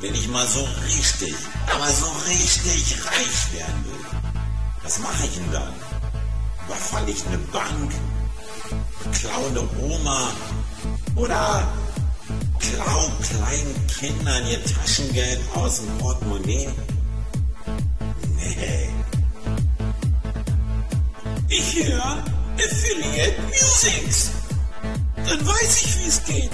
Wenn ich mal so richtig, aber so richtig reich werden will, was mache ich denn dann? Überfalle ich eine Bank? Klaue eine Oma? Oder klau kleinen Kindern ihr Taschengeld aus dem Portemonnaie? Nee. Ich höre Affiliate Musics. Dann weiß ich, wie es geht.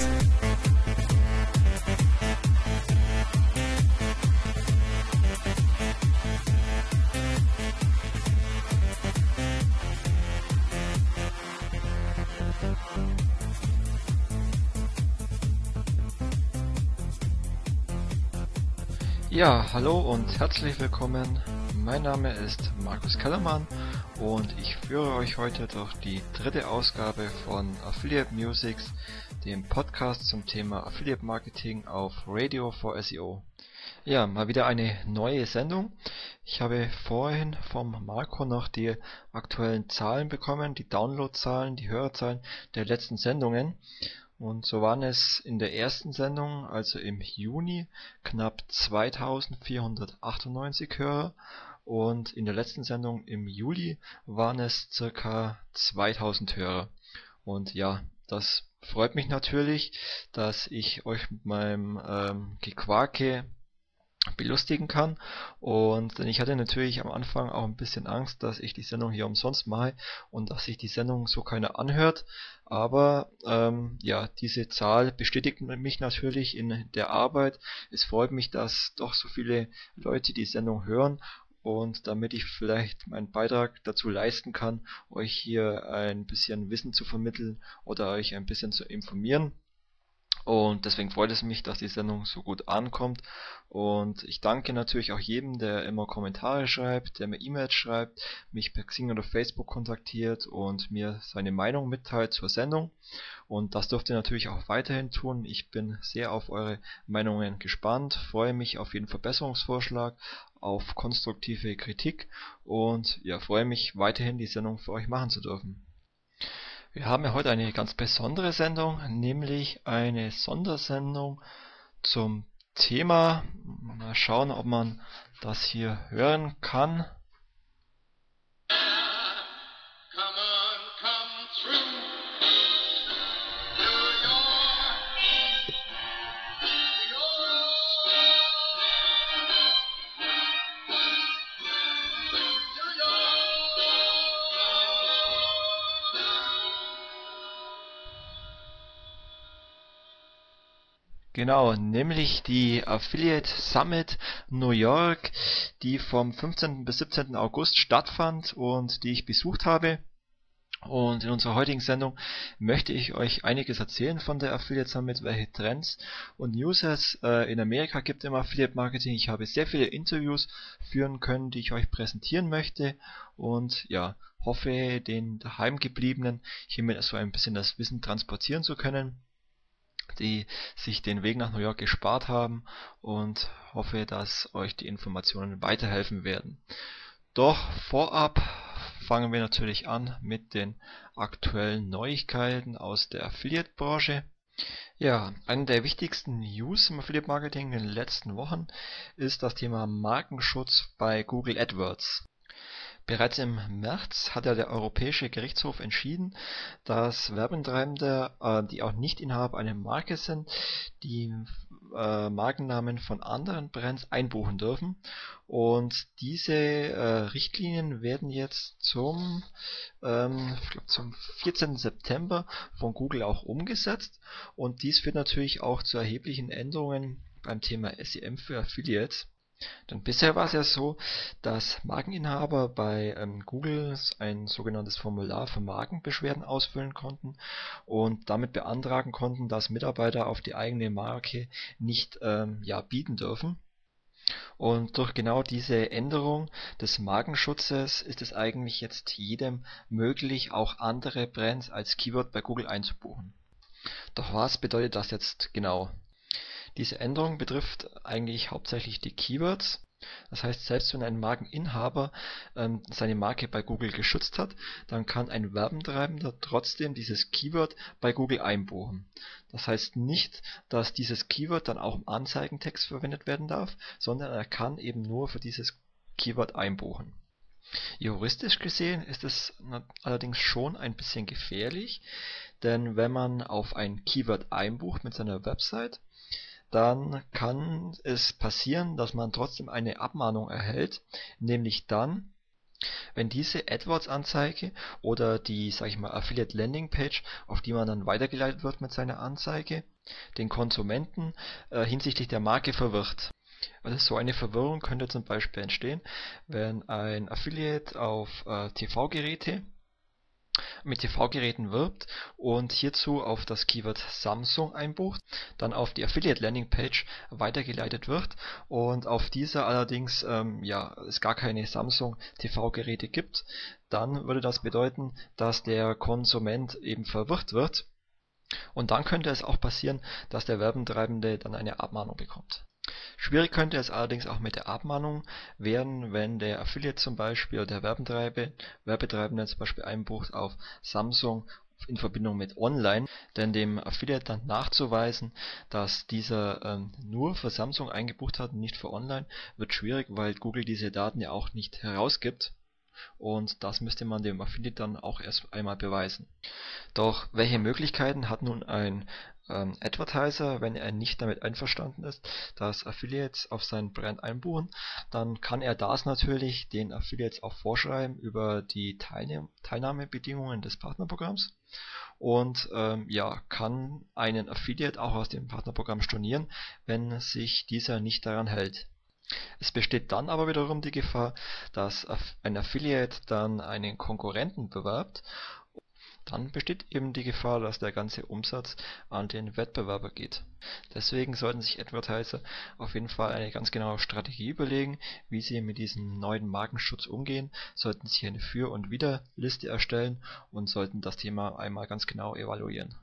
Ja, hallo und herzlich willkommen. Mein Name ist Markus Kellermann und ich führe euch heute durch die dritte Ausgabe von Affiliate Musics, dem Podcast zum Thema Affiliate Marketing auf Radio for SEO. Ja, mal wieder eine neue Sendung. Ich habe vorhin vom Marco noch die aktuellen Zahlen bekommen, die Downloadzahlen, die Hörerzahlen der letzten Sendungen. Und so waren es in der ersten Sendung, also im Juni, knapp 2498 Hörer und in der letzten Sendung im Juli waren es circa 2000 Hörer. Und ja, das freut mich natürlich, dass ich euch mit meinem ähm, Gequake belustigen kann. Und ich hatte natürlich am Anfang auch ein bisschen Angst, dass ich die Sendung hier umsonst mache und dass sich die Sendung so keiner anhört. Aber ähm, ja, diese Zahl bestätigt mich natürlich in der Arbeit. Es freut mich, dass doch so viele Leute die Sendung hören und damit ich vielleicht meinen Beitrag dazu leisten kann, euch hier ein bisschen Wissen zu vermitteln oder euch ein bisschen zu informieren und deswegen freut es mich, dass die Sendung so gut ankommt. Und ich danke natürlich auch jedem, der immer Kommentare schreibt, der mir E-Mails schreibt, mich per Xing oder Facebook kontaktiert und mir seine Meinung mitteilt zur Sendung. Und das dürft ihr natürlich auch weiterhin tun. Ich bin sehr auf eure Meinungen gespannt, freue mich auf jeden Verbesserungsvorschlag, auf konstruktive Kritik und ja, freue mich weiterhin die Sendung für euch machen zu dürfen. Wir haben ja heute eine ganz besondere Sendung, nämlich eine Sondersendung zum Thema. Mal schauen, ob man das hier hören kann. Genau, nämlich die Affiliate Summit New York, die vom 15. bis 17. August stattfand und die ich besucht habe. Und in unserer heutigen Sendung möchte ich euch einiges erzählen von der Affiliate Summit, welche Trends und News es äh, in Amerika gibt im Affiliate Marketing. Ich habe sehr viele Interviews führen können, die ich euch präsentieren möchte und ja, hoffe den daheimgebliebenen hiermit so ein bisschen das Wissen transportieren zu können die sich den Weg nach New York gespart haben und hoffe, dass euch die Informationen weiterhelfen werden. Doch vorab fangen wir natürlich an mit den aktuellen Neuigkeiten aus der Affiliate-Branche. Ja, eine der wichtigsten News im Affiliate Marketing in den letzten Wochen ist das Thema Markenschutz bei Google AdWords. Bereits im März hat ja der Europäische Gerichtshof entschieden, dass Werbetreibende, äh, die auch nicht Inhaber einer Marke sind, die äh, Markennamen von anderen Brands einbuchen dürfen. Und diese äh, Richtlinien werden jetzt zum, ähm, zum 14. September von Google auch umgesetzt. Und dies führt natürlich auch zu erheblichen Änderungen beim Thema SEM für Affiliates. Denn bisher war es ja so, dass Markeninhaber bei ähm, Google ein sogenanntes Formular für Markenbeschwerden ausfüllen konnten und damit beantragen konnten, dass Mitarbeiter auf die eigene Marke nicht ähm, ja, bieten dürfen. Und durch genau diese Änderung des Markenschutzes ist es eigentlich jetzt jedem möglich, auch andere Brands als Keyword bei Google einzubuchen. Doch was bedeutet das jetzt genau? Diese Änderung betrifft eigentlich hauptsächlich die Keywords. Das heißt, selbst wenn ein Markeninhaber ähm, seine Marke bei Google geschützt hat, dann kann ein Werbentreibender trotzdem dieses Keyword bei Google einbuchen. Das heißt nicht, dass dieses Keyword dann auch im Anzeigentext verwendet werden darf, sondern er kann eben nur für dieses Keyword einbuchen. Juristisch gesehen ist es allerdings schon ein bisschen gefährlich, denn wenn man auf ein Keyword einbucht mit seiner Website dann kann es passieren, dass man trotzdem eine Abmahnung erhält, nämlich dann, wenn diese AdWords-Anzeige oder die, sag ich mal, Affiliate Landing Page, auf die man dann weitergeleitet wird mit seiner Anzeige, den Konsumenten äh, hinsichtlich der Marke verwirrt. Also so eine Verwirrung könnte zum Beispiel entstehen, wenn ein Affiliate auf äh, TV-Geräte mit TV-Geräten wirbt und hierzu auf das Keyword Samsung einbucht, dann auf die Affiliate Landing Page weitergeleitet wird und auf dieser allerdings ähm, ja, es gar keine Samsung TV-Geräte gibt, dann würde das bedeuten, dass der Konsument eben verwirrt wird und dann könnte es auch passieren, dass der Werbentreibende dann eine Abmahnung bekommt. Schwierig könnte es allerdings auch mit der Abmahnung werden, wenn der Affiliate zum Beispiel oder der Werbetreibende zum Beispiel einbucht auf Samsung in Verbindung mit Online, denn dem Affiliate dann nachzuweisen, dass dieser ähm, nur für Samsung eingebucht hat und nicht für Online, wird schwierig, weil Google diese Daten ja auch nicht herausgibt und das müsste man dem Affiliate dann auch erst einmal beweisen. Doch welche Möglichkeiten hat nun ein ähm, Advertiser, wenn er nicht damit einverstanden ist, dass Affiliates auf seinen Brand einbuchen, dann kann er das natürlich den Affiliates auch vorschreiben über die Teilne Teilnahmebedingungen des Partnerprogramms und ähm, ja, kann einen Affiliate auch aus dem Partnerprogramm stornieren, wenn sich dieser nicht daran hält. Es besteht dann aber wiederum die Gefahr, dass ein Affiliate dann einen Konkurrenten bewerbt dann besteht eben die Gefahr, dass der ganze Umsatz an den Wettbewerber geht. Deswegen sollten sich Advertiser auf jeden Fall eine ganz genaue Strategie überlegen, wie sie mit diesem neuen Markenschutz umgehen, sollten sich eine Für- und Widerliste erstellen und sollten das Thema einmal ganz genau evaluieren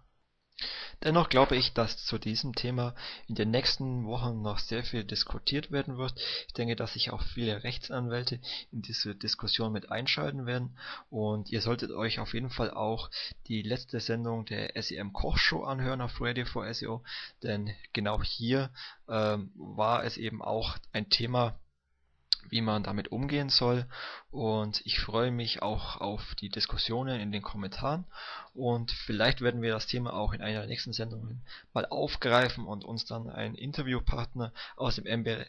Dennoch glaube ich, dass zu diesem Thema in den nächsten Wochen noch sehr viel diskutiert werden wird. Ich denke, dass sich auch viele Rechtsanwälte in diese Diskussion mit einschalten werden und ihr solltet euch auf jeden Fall auch die letzte Sendung der SEM Kochshow anhören auf Radio for SEO, denn genau hier ähm, war es eben auch ein Thema, wie man damit umgehen soll. Und ich freue mich auch auf die Diskussionen in den Kommentaren. Und vielleicht werden wir das Thema auch in einer der nächsten Sendungen mal aufgreifen und uns dann einen Interviewpartner aus dem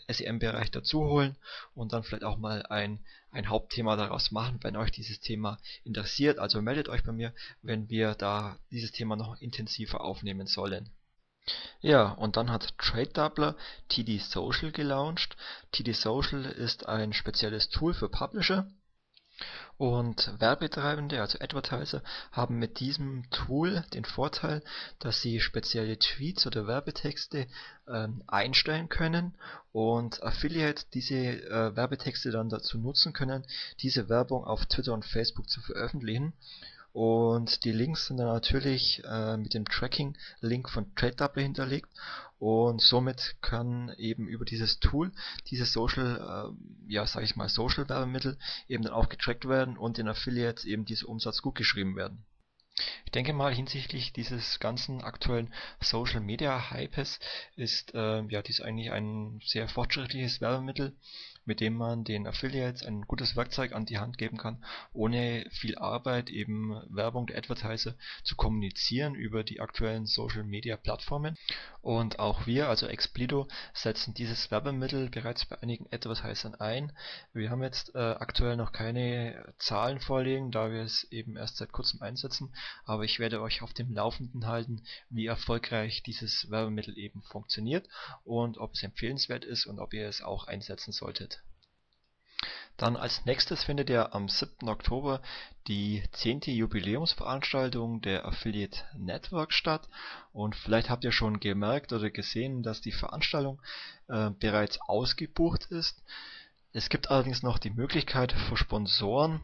SEM-Bereich dazu holen und dann vielleicht auch mal ein, ein Hauptthema daraus machen, wenn euch dieses Thema interessiert. Also meldet euch bei mir, wenn wir da dieses Thema noch intensiver aufnehmen sollen. Ja, und dann hat TradeDoubler TD Social gelauncht. TD Social ist ein spezielles Tool für Publisher und Werbetreibende, also Advertiser, haben mit diesem Tool den Vorteil, dass sie spezielle Tweets oder Werbetexte ähm, einstellen können und Affiliate diese äh, Werbetexte dann dazu nutzen können, diese Werbung auf Twitter und Facebook zu veröffentlichen und die Links sind dann natürlich äh, mit dem Tracking-Link von TradeDouble hinterlegt und somit kann eben über dieses Tool dieses Social, äh, ja sage ich mal Social Werbemittel eben dann auch getrackt werden und den Affiliates eben dieser Umsatz gut geschrieben werden. Ich denke mal hinsichtlich dieses ganzen aktuellen Social Media Hypes ist äh, ja dies eigentlich ein sehr fortschrittliches Werbemittel mit dem man den Affiliates ein gutes Werkzeug an die Hand geben kann, ohne viel Arbeit eben Werbung der Advertiser zu kommunizieren über die aktuellen Social Media Plattformen. Und auch wir, also Explido, setzen dieses Werbemittel bereits bei einigen Advertisern ein. Wir haben jetzt äh, aktuell noch keine Zahlen vorliegen, da wir es eben erst seit kurzem einsetzen, aber ich werde euch auf dem Laufenden halten, wie erfolgreich dieses Werbemittel eben funktioniert und ob es empfehlenswert ist und ob ihr es auch einsetzen solltet. Dann als nächstes findet ja am 7. Oktober die 10. Jubiläumsveranstaltung der Affiliate Network statt und vielleicht habt ihr schon gemerkt oder gesehen, dass die Veranstaltung äh, bereits ausgebucht ist. Es gibt allerdings noch die Möglichkeit für Sponsoren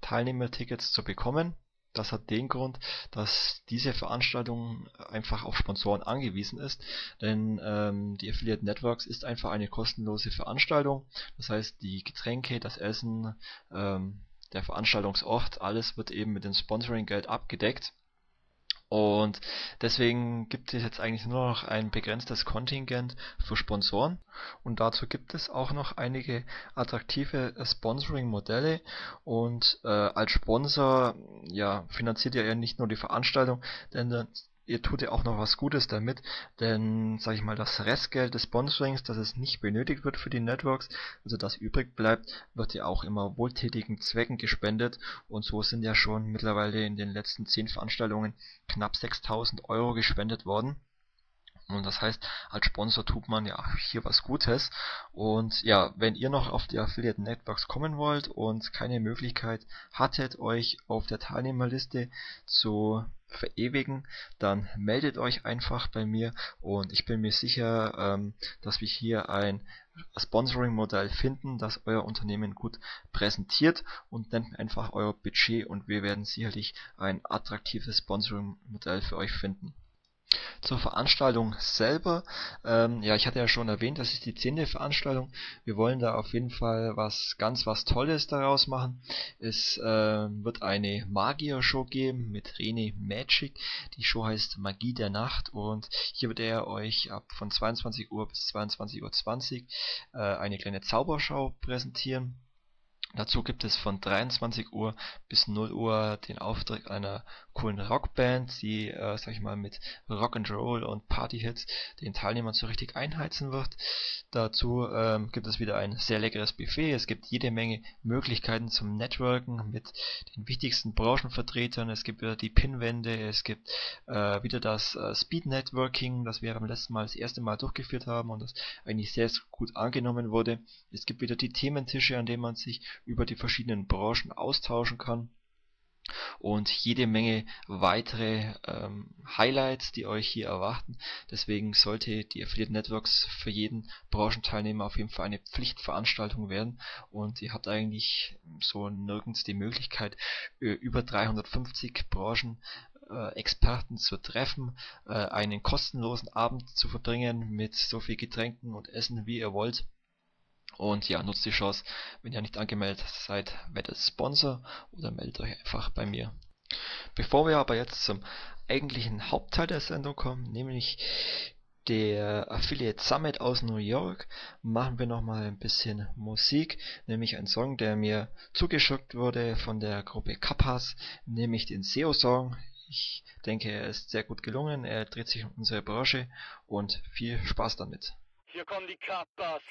Teilnehmertickets zu bekommen Das hat den Grund, dass diese Veranstaltung einfach auf Sponsoren angewiesen ist, denn ähm, die Affiliate Networks ist einfach eine kostenlose Veranstaltung. Das heißt, die Getränke, das Essen, ähm, der Veranstaltungsort, alles wird eben mit dem Sponsoring-Geld abgedeckt. Und deswegen gibt es jetzt eigentlich nur noch ein begrenztes Kontingent für Sponsoren. Und dazu gibt es auch noch einige attraktive Sponsoring-Modelle. Und äh, als Sponsor ja finanziert ihr ja nicht nur die Veranstaltung, denn ihr tut ja auch noch was Gutes damit, denn, sag ich mal, das Restgeld des Sponsorings, das es nicht benötigt wird für die Networks, also das übrig bleibt, wird ja auch immer wohltätigen Zwecken gespendet und so sind ja schon mittlerweile in den letzten 10 Veranstaltungen knapp 6000 Euro gespendet worden. Und das heißt, als Sponsor tut man ja hier was Gutes. Und ja, wenn ihr noch auf die Affiliate Networks kommen wollt und keine Möglichkeit hattet, euch auf der Teilnehmerliste zu verewigen, dann meldet euch einfach bei mir und ich bin mir sicher, ähm, dass wir hier ein Sponsoring-Modell finden, das euer Unternehmen gut präsentiert und nennt einfach euer Budget und wir werden sicherlich ein attraktives Sponsoring-Modell für euch finden. Zur Veranstaltung selber, ähm, ja, ich hatte ja schon erwähnt, das ist die zehnte Veranstaltung. Wir wollen da auf jeden Fall was ganz was Tolles daraus machen. Es äh, wird eine Magier-Show geben mit René Magic. Die Show heißt Magie der Nacht und hier wird er euch ab von 22 Uhr bis 22.20 Uhr äh, eine kleine Zaubershow präsentieren. Dazu gibt es von 23 Uhr bis 0 Uhr den Auftritt einer coolen Rockband, die, äh, sag ich mal, mit Rock'n'Roll und Partyhits den Teilnehmern so richtig einheizen wird. Dazu ähm, gibt es wieder ein sehr leckeres Buffet. Es gibt jede Menge Möglichkeiten zum Networken mit den wichtigsten Branchenvertretern. Es gibt wieder die Pinwände, es gibt äh, wieder das äh, Speed Networking, das wir beim letzten Mal das erste Mal durchgeführt haben und das eigentlich sehr gut angenommen wurde. Es gibt wieder die Thementische, an denen man sich über die verschiedenen Branchen austauschen kann und jede Menge weitere ähm, Highlights, die euch hier erwarten. Deswegen sollte die Affiliate Networks für jeden Branchenteilnehmer auf jeden Fall eine Pflichtveranstaltung werden und ihr habt eigentlich so nirgends die Möglichkeit, über 350 Branchen äh, Experten zu treffen, äh, einen kostenlosen Abend zu verbringen mit so viel Getränken und Essen, wie ihr wollt. Und ja, nutzt die Chance, wenn ihr nicht angemeldet seid, werdet Sponsor oder meldet euch einfach bei mir. Bevor wir aber jetzt zum eigentlichen Hauptteil der Sendung kommen, nämlich der Affiliate Summit aus New York, machen wir nochmal ein bisschen Musik, nämlich ein Song, der mir zugeschickt wurde von der Gruppe Kappas, nämlich den SEO-Song. Ich denke, er ist sehr gut gelungen, er dreht sich um unsere Branche und viel Spaß damit. Hier kommen die Kappas.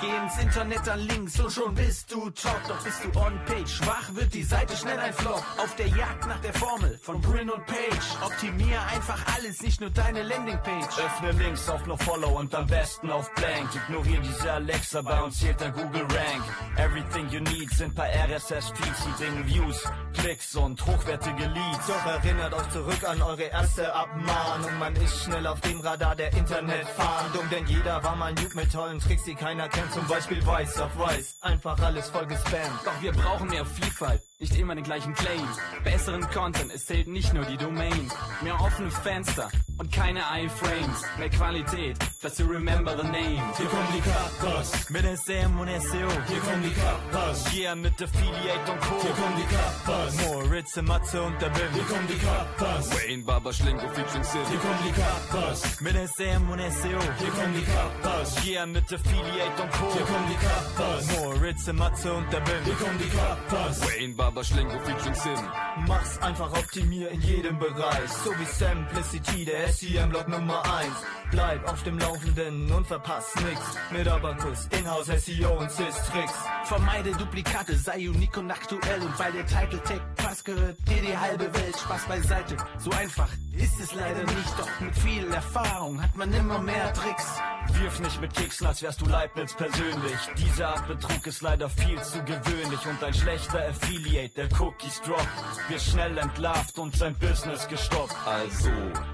Geh ins Internet an Links und schon bist du top. Doch bist du on page, schwach wird die Seite schnell ein Flop. Auf der Jagd nach der Formel von Brin und Page. Optimier einfach alles, nicht nur deine Landingpage. Öffne Links auf No Follow und am besten auf Blank. Ignorier diese Alexa, bei uns zählt der Google Rank. Everything you need sind paar RSS-Feeds, die bringen Views, Klicks und hochwertige Leads. Doch erinnert euch zurück an eure erste Abmahnung. Man ist schnell auf dem Radar der Internetfahndung. Denn jeder war mal Nuke mit tollen Tricks, die keiner kennt zum Beispiel weiß auf weiß, einfach alles voll gespammt. Doch wir brauchen mehr Vielfalt, nicht immer den gleichen Claim. Besseren Content, es zählt nicht nur die Domain. Mehr offene Fenster und keine iFrames. Mehr Qualität, just to remember the name. Hier kommen die Kappas, mit SM und SEO. Hier kommen die Kappas, yeah, mit Affiliate und Co. Hier kommen die Kappas, Moritz, Matze und der Bim. Hier kommen die Kappas, Wayne, Baba, Schlingo, featuring Sid. Hier kommen die Kappas, mit SM und SEO. Hier kommen die Kappas, yeah, mit Affiliate und Co. Hier kommen die Kappas, Moritz, Matze und der Bim. Hier kommen die Kappas, Wayne, Baba, Schlingo, featuring Sid. Mach's einfach optimier in jedem Bereich, so wie Simplicity, der SEM-Blog Nummer 1. Bleib auf dem Laufenden und verpasst nix. Mit Abacus, Inhouse, SEO und Sys-Tricks. Vermeide Duplikate, sei unique und aktuell. Und weil der Title Tag passt, gehört dir die halbe Welt. Spaß beiseite, so einfach ist es leider nicht. Doch mit viel Erfahrung hat man immer mehr Tricks. Wirf nicht mit Keksen, als wärst du Leibniz persönlich. Diese Art Betrug ist leider viel zu gewöhnlich. Und ein schlechter Affiliate, der Cookies droppt, wird schnell entlarvt und sein Business gestoppt. Also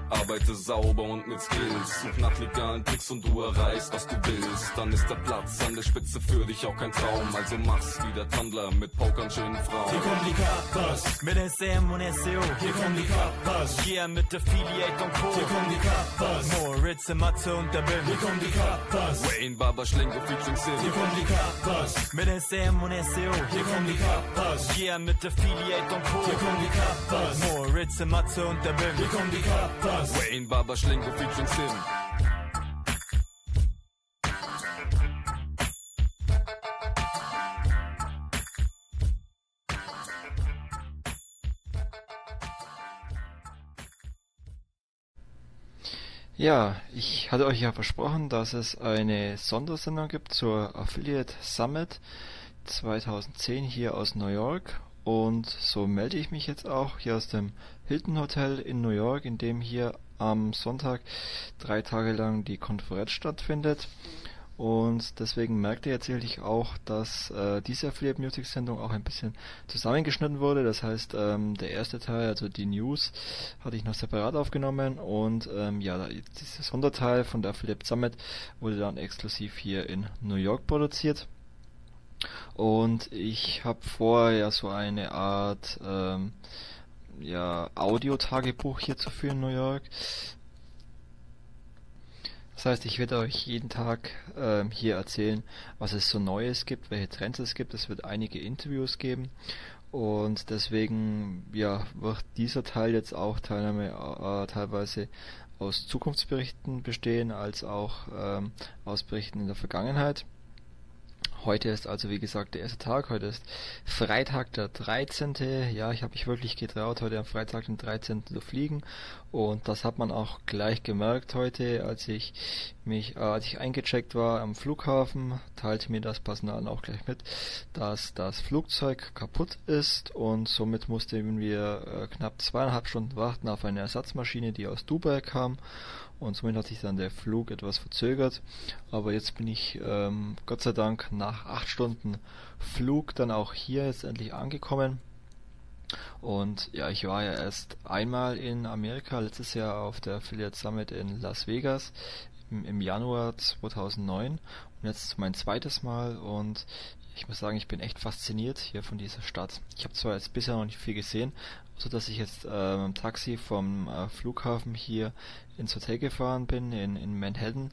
Arbeite sauber und mit Skills. Such nach legalen Tricks und du erreichst, was du willst. Dann ist der Platz an der Spitze für dich auch kein Traum. Also mach's wie der Tandler mit Pokern schönen Frauen. Hier kommen die Kappas mit SM und SEO. Hier kommen die Kappas. Yeah, mit Affiliate und Co. Hier kommen die Kappas. Moritz, Matze und der Bim. Hier kommen die Kappas. Wayne Barber Schlingo featuring Sim. Hier kommen die Kappas mit SM und SEO. Hier kommen die Kappas. Yeah, mit Affiliate und Co. Hier kommen die Kappas. Moritz, Matze und der Bim. Hier kommen die Kappas. Wayne Barber Schlingo featuring Sim. Ja, ich hatte euch ja versprochen, dass es eine Sondersendung gibt zur Affiliate Summit 2010 hier aus New York. Und so melde ich mich jetzt auch hier aus dem Hilton Hotel in New York, in dem hier am Sonntag drei Tage lang die Konferenz stattfindet. Und deswegen merkt ihr jetzt sicherlich auch, dass äh, diese Affiliate Music Sendung auch ein bisschen zusammengeschnitten wurde. Das heißt, ähm, der erste Teil, also die News, hatte ich noch separat aufgenommen und ähm, ja, dieser Sonderteil von der Affiliate Summit wurde dann exklusiv hier in New York produziert. Und ich habe vor, ja so eine Art ähm, ja, Audio-Tagebuch hier zu führen in New York. Das heißt, ich werde euch jeden Tag ähm, hier erzählen, was es so Neues gibt, welche Trends es gibt. Es wird einige Interviews geben und deswegen ja, wird dieser Teil jetzt auch Teilnahme äh, teilweise aus Zukunftsberichten bestehen, als auch ähm, aus Berichten in der Vergangenheit. Heute ist also wie gesagt der erste Tag. Heute ist Freitag der 13. Ja, ich habe mich wirklich getraut, heute am Freitag den 13. zu fliegen. Und das hat man auch gleich gemerkt heute, als ich mich, äh, als ich eingecheckt war am Flughafen, teilte mir das Personal auch gleich mit, dass das Flugzeug kaputt ist und somit mussten wir äh, knapp zweieinhalb Stunden warten auf eine Ersatzmaschine, die aus Dubai kam und somit hat sich dann der Flug etwas verzögert. Aber jetzt bin ich ähm, Gott sei Dank nach acht Stunden Flug dann auch hier jetzt endlich angekommen. Und ja, ich war ja erst einmal in Amerika, letztes Jahr auf der Affiliate Summit in Las Vegas im, im Januar 2009 und jetzt mein zweites Mal und ich muss sagen, ich bin echt fasziniert hier von dieser Stadt. Ich habe zwar jetzt bisher noch nicht viel gesehen, so dass ich jetzt äh, im Taxi vom äh, Flughafen hier ins Hotel gefahren bin in, in Manhattan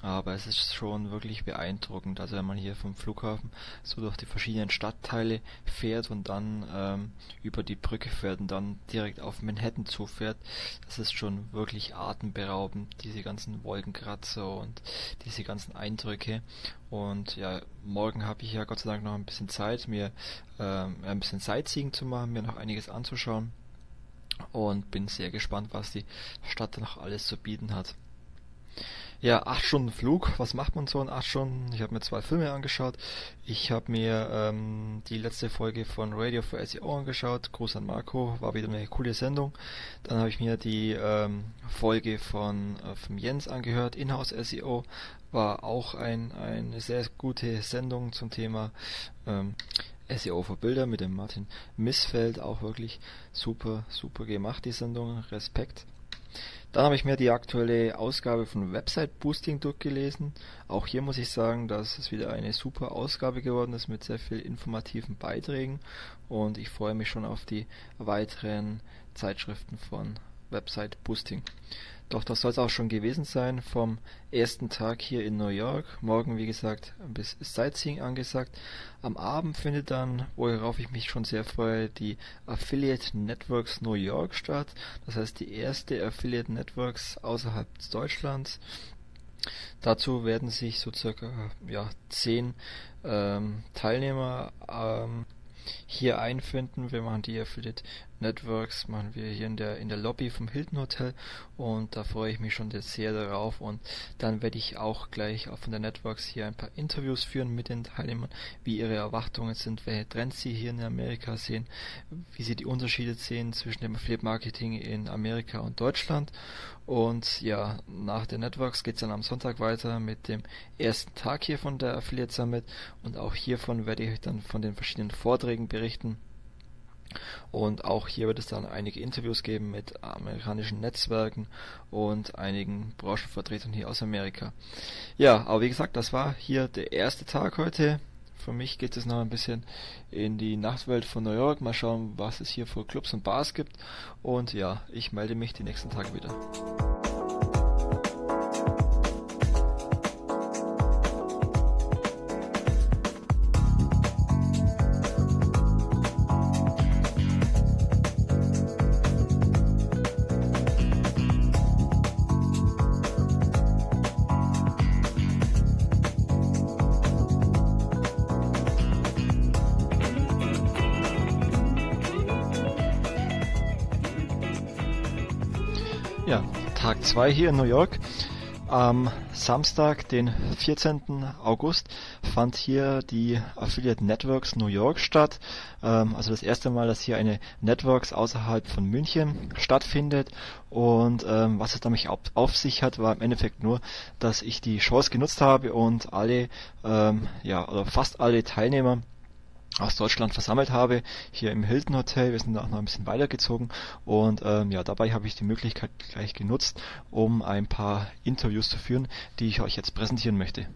aber es ist schon wirklich beeindruckend. Also wenn man hier vom Flughafen so durch die verschiedenen Stadtteile fährt und dann ähm, über die Brücke fährt und dann direkt auf Manhattan zufährt, das ist schon wirklich atemberaubend, diese ganzen Wolkenkratzer und diese ganzen Eindrücke. Und ja, morgen habe ich ja Gott sei Dank noch ein bisschen Zeit, mir ähm, ein bisschen Sightseeing zu machen, mir noch einiges anzuschauen und bin sehr gespannt, was die Stadt noch alles zu bieten hat. Ja, acht Stunden Flug. Was macht man so in acht Stunden? Ich habe mir zwei Filme angeschaut. Ich habe mir ähm, die letzte Folge von Radio for SEO angeschaut. Gruß an Marco, war wieder eine coole Sendung. Dann habe ich mir die ähm, Folge von, äh, von Jens angehört, Inhouse SEO. War auch ein, eine sehr gute Sendung zum Thema ähm, SEO für Bilder mit dem Martin Missfeld. Auch wirklich super, super gemacht, die Sendung. Respekt. Dann habe ich mir die aktuelle Ausgabe von Website Boosting durchgelesen. Auch hier muss ich sagen, dass es wieder eine super Ausgabe geworden ist mit sehr viel informativen Beiträgen und ich freue mich schon auf die weiteren Zeitschriften von Website Boosting. Doch das soll es auch schon gewesen sein vom ersten Tag hier in New York. Morgen, wie gesagt, ein bisschen Sightseeing angesagt. Am Abend findet dann, worauf ich mich schon sehr freue, die Affiliate Networks New York statt. Das heißt die erste Affiliate Networks außerhalb Deutschlands. Dazu werden sich so circa ja, zehn ähm, Teilnehmer ähm, hier einfinden. Wir machen die Affiliate Networks machen wir hier in der in der Lobby vom Hilton Hotel. Und da freue ich mich schon sehr darauf und dann werde ich auch gleich von der Networks hier ein paar Interviews führen mit den Teilnehmern, wie ihre Erwartungen sind, welche Trends sie hier in Amerika sehen, wie sie die Unterschiede sehen zwischen dem Affiliate Marketing in Amerika und Deutschland und ja, nach den Networks geht es dann am Sonntag weiter mit dem ersten Tag hier von der Affiliate Summit und auch hiervon werde ich euch dann von den verschiedenen Vorträgen berichten Und auch hier wird es dann einige Interviews geben mit amerikanischen Netzwerken und einigen Branchenvertretern hier aus Amerika. Ja, aber wie gesagt, das war hier der erste Tag heute. Für mich geht es noch ein bisschen in die Nachtwelt von New York. Mal schauen, was es hier für Clubs und Bars gibt. Und ja, ich melde mich die nächsten Tage wieder. 2 hier in New York. Am Samstag, den 14. August, fand hier die Affiliate Networks New York statt. Ähm, also das erste Mal, dass hier eine Networks außerhalb von München stattfindet. Und ähm, was es damit auf, sich hat, war im Endeffekt nur, dass ich die Chance genutzt habe und alle, ähm, ja, oder fast alle Teilnehmer aus Deutschland versammelt habe, hier im Hilton Hotel. Wir sind auch noch ein bisschen weitergezogen und ähm, ja, dabei habe ich die Möglichkeit gleich genutzt, um ein paar Interviews zu führen, die ich euch jetzt präsentieren möchte.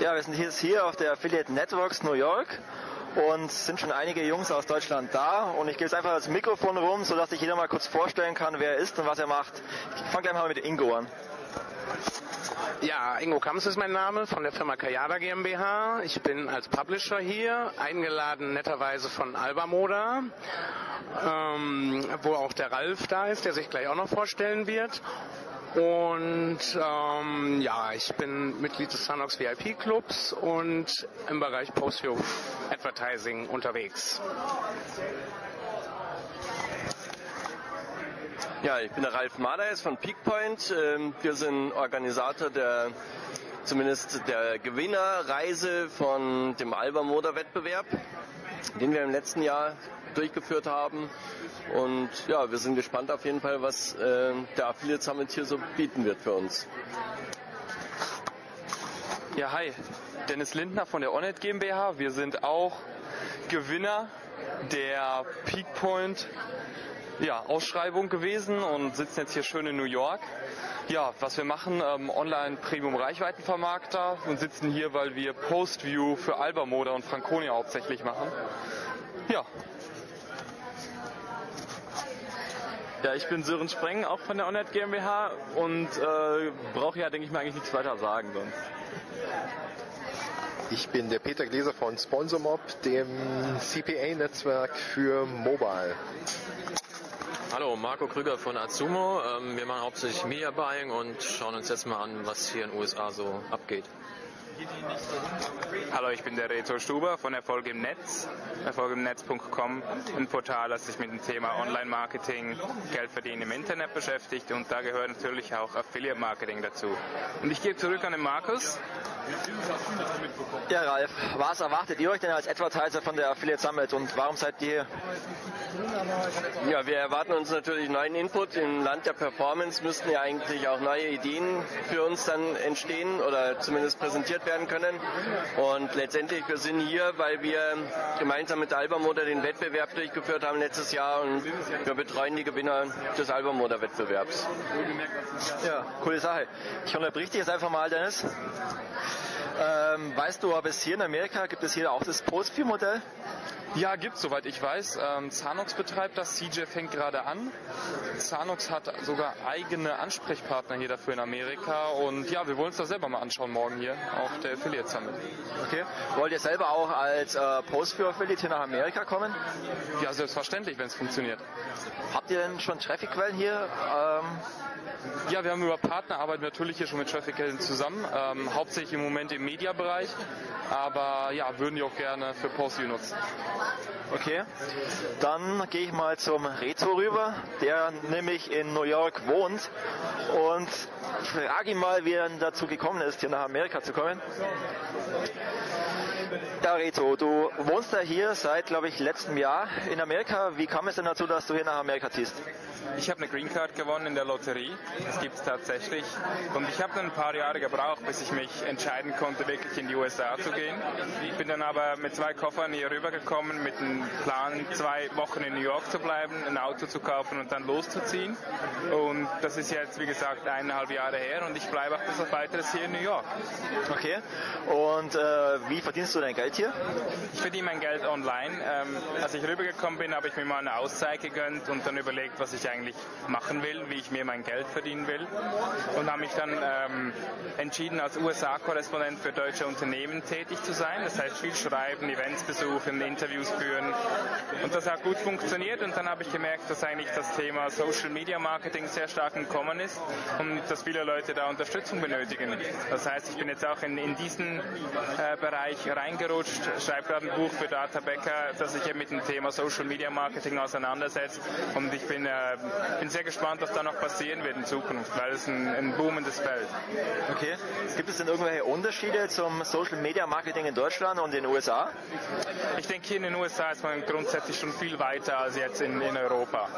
Ja, wir sind jetzt hier auf der Affiliate Networks New York und sind schon einige Jungs aus Deutschland da und ich gebe jetzt einfach das Mikrofon rum, sodass sich jeder mal kurz vorstellen kann, wer er ist und was er macht. Ich fange gleich mal mit Ingo an. Ja, Ingo Kams ist mein Name von der Firma Kayada GmbH. Ich bin als Publisher hier, eingeladen netterweise von Alba Moda, ähm, wo auch der Ralf da ist, der sich gleich auch noch vorstellen wird. Und ähm, ja, ich bin Mitglied des Sanox VIP Clubs und im Bereich Post-View Advertising unterwegs. Ja, ich bin der Ralf Madeis von Peakpoint. Ähm, wir sind Organisator der zumindest der Gewinnerreise von dem Alba Motor Wettbewerb, den wir im letzten Jahr durchgeführt haben. Und ja, wir sind gespannt auf jeden Fall, was äh, der Affiliate Summit hier so bieten wird für uns. Ja, hi, Dennis Lindner von der Onet GmbH. Wir sind auch Gewinner der Peakpoint ja, Ausschreibung gewesen und sitzen jetzt hier schön in New York. Ja, was wir machen, ähm, online Premium Reichweitenvermarkter und sitzen hier, weil wir Postview für Alba Moda und Franconia hauptsächlich machen. Ja. Ja, ich bin Sören Spreng, auch von der Onet GmbH und äh, brauche ja, denke ich mal, eigentlich nichts weiter sagen sonst. Ich bin der Peter Gläser von SponsorMob, dem CPA-Netzwerk für Mobile. Hallo, Marco Krüger von Azumo. Ähm, wir machen hauptsächlich Media Buying und schauen uns jetzt mal an, was hier in den USA so abgeht. Hallo, ich bin der Reto Stuber von Erfolg im Netz, erfolgimnetz.com, ein Portal, das sich mit dem Thema Online-Marketing, Geld verdienen im Internet beschäftigt und da gehört natürlich auch Affiliate-Marketing dazu. Und ich gebe zurück an den Markus. Ja, Ralf, was erwartet ihr euch denn als Advertiser von der Affiliate Summit und warum seid ihr hier? Ja, wir erwarten uns natürlich neuen Input. Im Land der Performance müssten ja eigentlich auch neue Ideen für uns dann entstehen oder zumindest präsentiert werden können. Und letztendlich, wir sind hier, weil wir gemeinsam mit Alba Motor den Wettbewerb durchgeführt haben letztes Jahr und wir betreuen die Gewinner des Alba Motor Wettbewerbs. Ja, coole Sache. Ich unterbrich dich jetzt einfach mal, Dennis. Ähm, weißt du, ob es hier in Amerika, gibt es hier auch das Post-View-Modell? Ja, gibt soweit ich weiß. Ähm, Zanox betreibt das, CJ fängt gerade an. Zanox hat sogar eigene Ansprechpartner hier dafür in Amerika und ja, wir wollen uns das selber mal anschauen morgen hier auf der Affiliate Summit. Okay. Wollt ihr selber auch als äh, Post-View-Affiliate hier nach Amerika kommen? Ja, selbstverständlich, wenn es funktioniert. Habt ihr denn schon Traffic-Quellen hier? Ähm ja, wir haben über Partner arbeiten natürlich hier schon mit Traffic-Quellen zusammen, ähm, hauptsächlich im Moment im Media-Bereich, aber ja, würden die auch gerne für Post-View nutzen. Okay, dann gehe ich mal zum Rezo rüber, der nämlich in New York wohnt und frage ihn mal, wie er dazu gekommen ist, hier nach Amerika zu kommen. Ja, Rezo, du wohnst ja hier seit, glaube ich, letztem Jahr in Amerika. Wie kam es denn dazu, dass du hier nach Amerika ziehst? Ich habe eine Green Card gewonnen in der Lotterie. Das gibt es tatsächlich. Und ich habe dann ein paar Jahre gebraucht, bis ich mich entscheiden konnte, wirklich in die USA zu gehen. Ich bin dann aber mit zwei Koffern hier rübergekommen, mit dem Plan, zwei Wochen in New York zu bleiben, ein Auto zu kaufen und dann loszuziehen. Und das ist jetzt, wie gesagt, eineinhalb Jahre her und ich bleibe auch bis auf weiteres hier in New York. Okay. Und äh, wie verdienst du dein Geld hier? Ich verdiene mein Geld online. Ähm, als ich rübergekommen bin, habe ich mir mal eine Auszeit gegönnt und dann überlegt, was ich eigentlich machen will, wie ich mir mein Geld verdienen will. Und habe mich dann ähm, entschieden, als USA-Korrespondent für deutsche Unternehmen tätig zu sein. Das heißt, viel schreiben, Events besuchen, Interviews führen. Und das hat gut funktioniert. Und dann habe ich gemerkt, dass eigentlich das Thema Social Media Marketing sehr stark im Kommen ist und dass viele Leute da Unterstützung benötigen. Das heißt, ich bin jetzt auch in, in diesen äh, Bereich reingerutscht, schreibe gerade ein Buch für Data Becker, das sich eben mit dem Thema Social Media Marketing auseinandersetzt. Und ich bin, äh, bin sehr gespannt, was da noch passieren wird in Zukunft, weil es ein, ein boomendes Feld. Okay. Gibt es denn irgendwelche Unterschiede zum Social Media Marketing in Deutschland und in den USA? Ich denke, hier in den USA ist man grundsätzlich schon viel weiter als jetzt in, in Europa.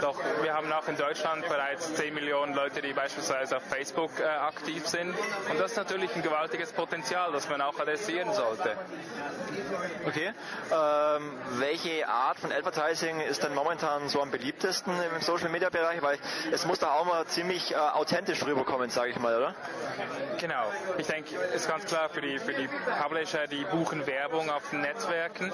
Doch wir haben auch in Deutschland bereits 10 Millionen Leute, die beispielsweise auf Facebook äh, aktiv sind. Und das ist natürlich ein gewaltiges Potenzial, das man auch adressieren sollte. Okay. Ähm, welche Art von Advertising ist denn momentan so am beliebtesten im Social Media Bereich? Weil es muss da auch mal ziemlich äh, authentisch rüberkommen, sage ich mal, oder? Genau. Ich denke, ist ganz klar für die, für die Publisher, die buchen Werbung auf den Netzwerken.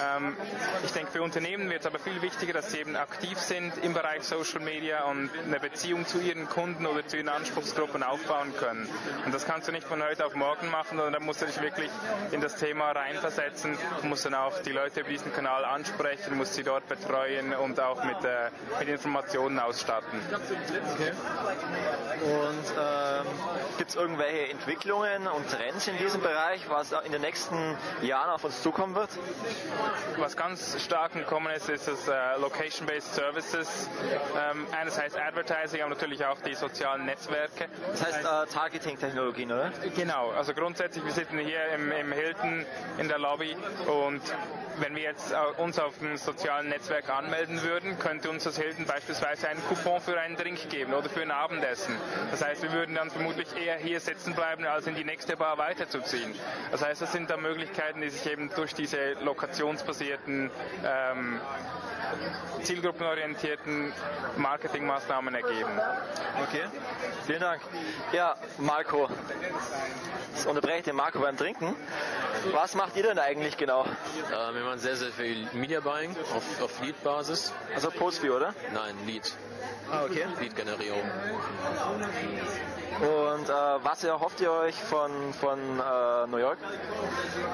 Ähm, ich denke, für Unternehmen wird es aber viel wichtiger, dass sie eben aktiv sind im Bereich Social Media und eine Beziehung zu ihren Kunden oder zu ihren Anspruchsgruppen aufbauen können. Und das kannst du nicht von heute auf morgen machen, sondern da musst du dich wirklich in das Thema reinversetzen, musst dann auch die Leute über diesen Kanal ansprechen, musst sie dort betreuen und auch mit, äh, mit Informationen ausstatten. Okay. Und ähm, gibt es irgendwelche Entwicklungen und Trends in diesem Bereich, was in den nächsten Jahren auf uns zukommen wird? Was ganz stark gekommen ist, ist das äh, Location-Based Services. Ähm, einerseits Advertising, aber natürlich auch die sozialen Netzwerke. Das heißt äh, Targeting-Technologien, oder? Genau, also grundsätzlich, wir sitzen hier im, im Hilton in der Lobby und wenn wir jetzt äh, uns auf dem sozialen Netzwerk anmelden würden, könnte uns das Hilton beispielsweise einen Coupon für einen Drink geben oder für ein Abendessen. Das heißt, wir würden dann vermutlich eher hier sitzen bleiben, als in die nächste Bar weiterzuziehen. Das heißt, das sind da Möglichkeiten, die sich eben durch diese lokationsbasierten, ähm, zielgruppenorientierten Marketingmaßnahmen ergeben. Okay, vielen Dank. Ja, Marco, das unterbreche ich den Marco beim Trinken. Was macht ihr denn eigentlich genau? Äh, wir machen sehr, sehr viel Media Buying auf, auf Lead-Basis. Also Postview, oder? Nein, Lead. Ah, okay. Lead-Generierung. Und äh, was erhofft ihr euch von, von äh, New York?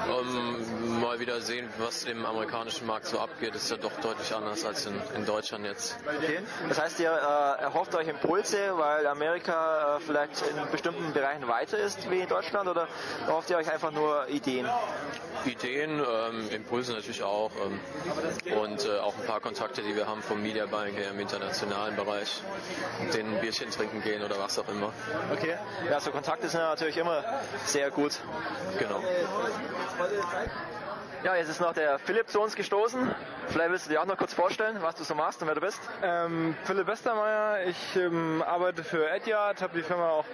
Um mal wieder sehen, was im amerikanischen Markt so abgeht, ist ja doch deutlich anders als in, in Deutschland jetzt. Okay. Das heißt, ihr äh, erhofft euch Impulse, weil Amerika äh, vielleicht in bestimmten Bereichen weiter ist wie in Deutschland oder erhofft ihr euch einfach nur Ideen? Ideen, ähm, Impulse natürlich auch ähm, und äh, auch ein paar Kontakte, die wir haben vom Media Buying her im internationalen Bereich, den Bierchen trinken gehen oder was auch immer. Okay, ja, so Kontakte sind ja natürlich immer sehr gut. Genau. Ja, jetzt ist noch der Philipp zu uns gestoßen. Vielleicht willst du dir auch noch kurz vorstellen, was du so machst und wer du bist? Ähm, Philipp Westermeier, ich ähm, arbeite für Edyard, habe die Firma auch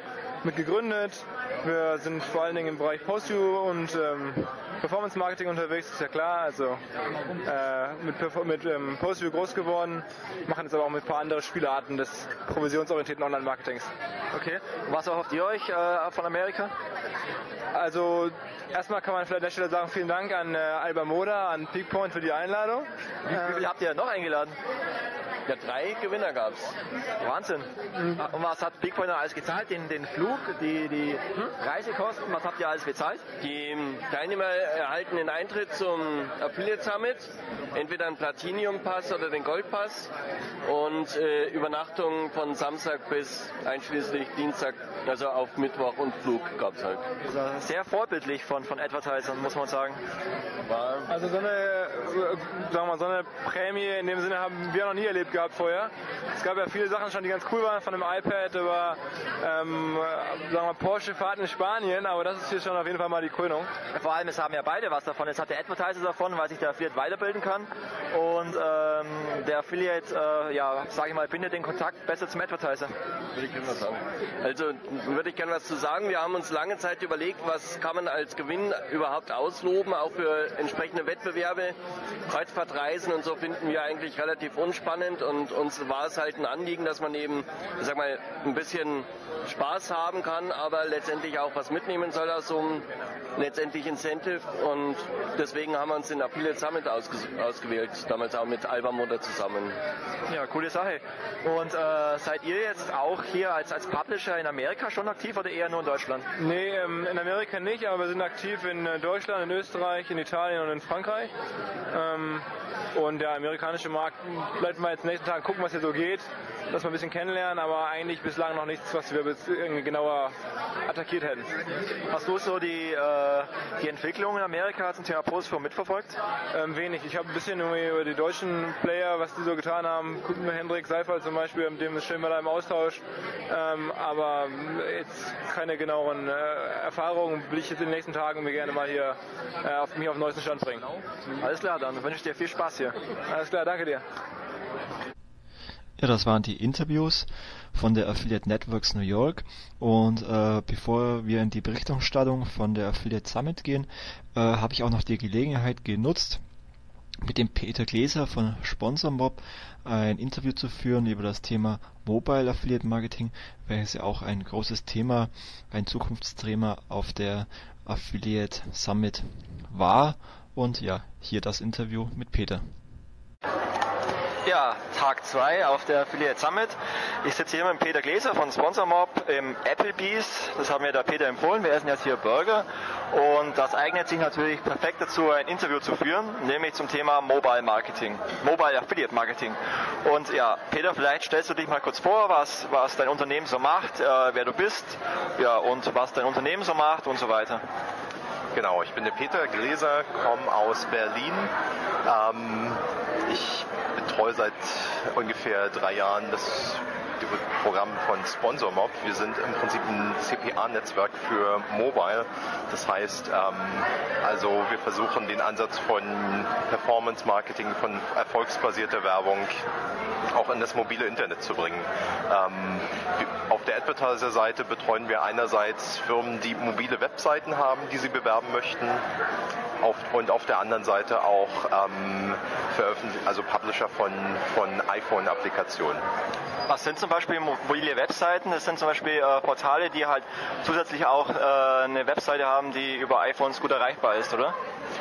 mit gegründet. Wir sind vor allen Dingen im Bereich Post-View und ähm, Performance Marketing unterwegs, ist ja klar. Also äh, mit, mit ähm, Post-View groß geworden, machen jetzt aber auch mit ein paar anderen Spielarten des provisionsorientierten Online-Marketings. Okay. Was erhofft ihr euch äh, von Amerika? Also erstmal kann man vielleicht an der Stelle sagen, vielen Dank an äh, Alba Moda, an Peakpoint für die Einladung. Wie viele habt ihr noch eingeladen? Ja, drei Gewinner gab es. Wahnsinn. Und was hat Bigpoint dann alles gezahlt? Den, den Flug, die, die Reisekosten, was habt ihr alles bezahlt? Die Teilnehmer erhalten den Eintritt zum Affiliate Summit, entweder einen Platinum-Pass oder den Gold-Pass und äh, Übernachtung von Samstag bis einschließlich Dienstag, also auf Mittwoch und Flug gab es halt. Sehr vorbildlich von, von Advertisern, muss man sagen. Also so eine, sagen wir mal, so eine Prämie in dem Sinne haben wir noch nie erlebt gehabt vorher. Es gab ja viele Sachen schon, die ganz cool waren, von dem iPad über ähm, sagen wir Porsche-Fahrten in Spanien, aber das ist hier schon auf jeden Fall mal die Krönung. Vor allem, es haben ja beide was davon. Es hat der Advertiser davon, weil sich der Affiliate weiterbilden kann und ähm, der Affiliate, äh, ja, sage ich mal, bindet den Kontakt besser zum Advertiser. Würde ich gerne was sagen. Also würde ich gerne was zu sagen. Wir haben uns lange Zeit überlegt, was kann man als Gewinn überhaupt ausloben, auch für entsprechende Wettbewerbe. Kreuzfahrtreisen und so finden wir eigentlich relativ unspannend und uns war es halt ein Anliegen, dass man eben, ich sag mal, ein bisschen Spaß haben kann, aber letztendlich auch was mitnehmen soll aus so einem letztendlich Incentive und deswegen haben wir uns den Affiliate Summit ausgewählt, damals auch mit Alba Motor zusammen. Ja, coole Sache. Und äh, seid ihr jetzt auch hier als, als Publisher in Amerika schon aktiv oder eher nur in Deutschland? Nee, ähm, in Amerika nicht, aber wir sind aktiv in äh, Deutschland, in Österreich, in Italien und in Frankreich. Ähm, und der amerikanische Markt, bleibt mal jetzt in den nächsten Tagen gucken, was hier so geht, dass wir ein bisschen kennenlernen, aber eigentlich bislang noch nichts, was wir irgendwie genauer attackiert hätten. Hast du so die, äh, die Entwicklung in Amerika zum Thema Postform mitverfolgt? Ähm, wenig. Ich habe ein bisschen über die deutschen Player, was die so getan haben, gucken wir Hendrik Seifert zum Beispiel, mit dem ist schön mal im Austausch, ähm, aber jetzt keine genaueren äh, Erfahrungen will ich jetzt in den nächsten Tagen mir gerne mal hier äh, auf mich auf den neuesten Stand bringen. Alles klar, dann wünsche ich dir viel Spaß hier. Alles klar, danke dir. Ja, das waren die Interviews von der Affiliate Networks New York. Und äh, bevor wir in die Berichterstattung von der Affiliate Summit gehen, äh, habe ich auch noch die Gelegenheit genutzt, mit dem Peter Gläser von SponsorMob ein Interview zu führen über das Thema Mobile Affiliate Marketing, welches ja auch ein großes Thema, ein Zukunftsthema auf der Affiliate Summit war. Und ja, hier das Interview mit Peter. Ja, Tag 2 auf der Affiliate Summit. Ich sitze hier mit Peter Gläser von SponsorMob im Applebee's. Das haben mir der Peter empfohlen. Wir essen jetzt hier Burger. Und das eignet sich natürlich perfekt dazu, ein Interview zu führen, nämlich zum Thema Mobile Marketing, Mobile Affiliate Marketing. Und ja, Peter, vielleicht stellst du dich mal kurz vor, was, was dein Unternehmen so macht, äh, wer du bist, ja, und was dein Unternehmen so macht und so weiter. Genau, ich bin der Peter Gläser, komme aus Berlin. Ähm, ich betreue seit ungefähr drei Jahren das Programm von SponsorMob. Wir sind im Prinzip ein CPA-Netzwerk für Mobile. Das heißt, ähm, also wir versuchen den Ansatz von Performance Marketing, von erfolgsbasierter Werbung auch in das mobile Internet zu bringen. Ähm, auf der Advertiser-Seite betreuen wir einerseits Firmen, die mobile Webseiten haben, die sie bewerben möchten, auf, und auf der anderen Seite auch ähm, also Publisher von, von iPhone-Applikationen. Was sind zum Beispiel mobile Webseiten? Das sind zum Beispiel äh, Portale, die halt zusätzlich auch äh, eine Webseite haben, die über iPhones gut erreichbar ist, oder?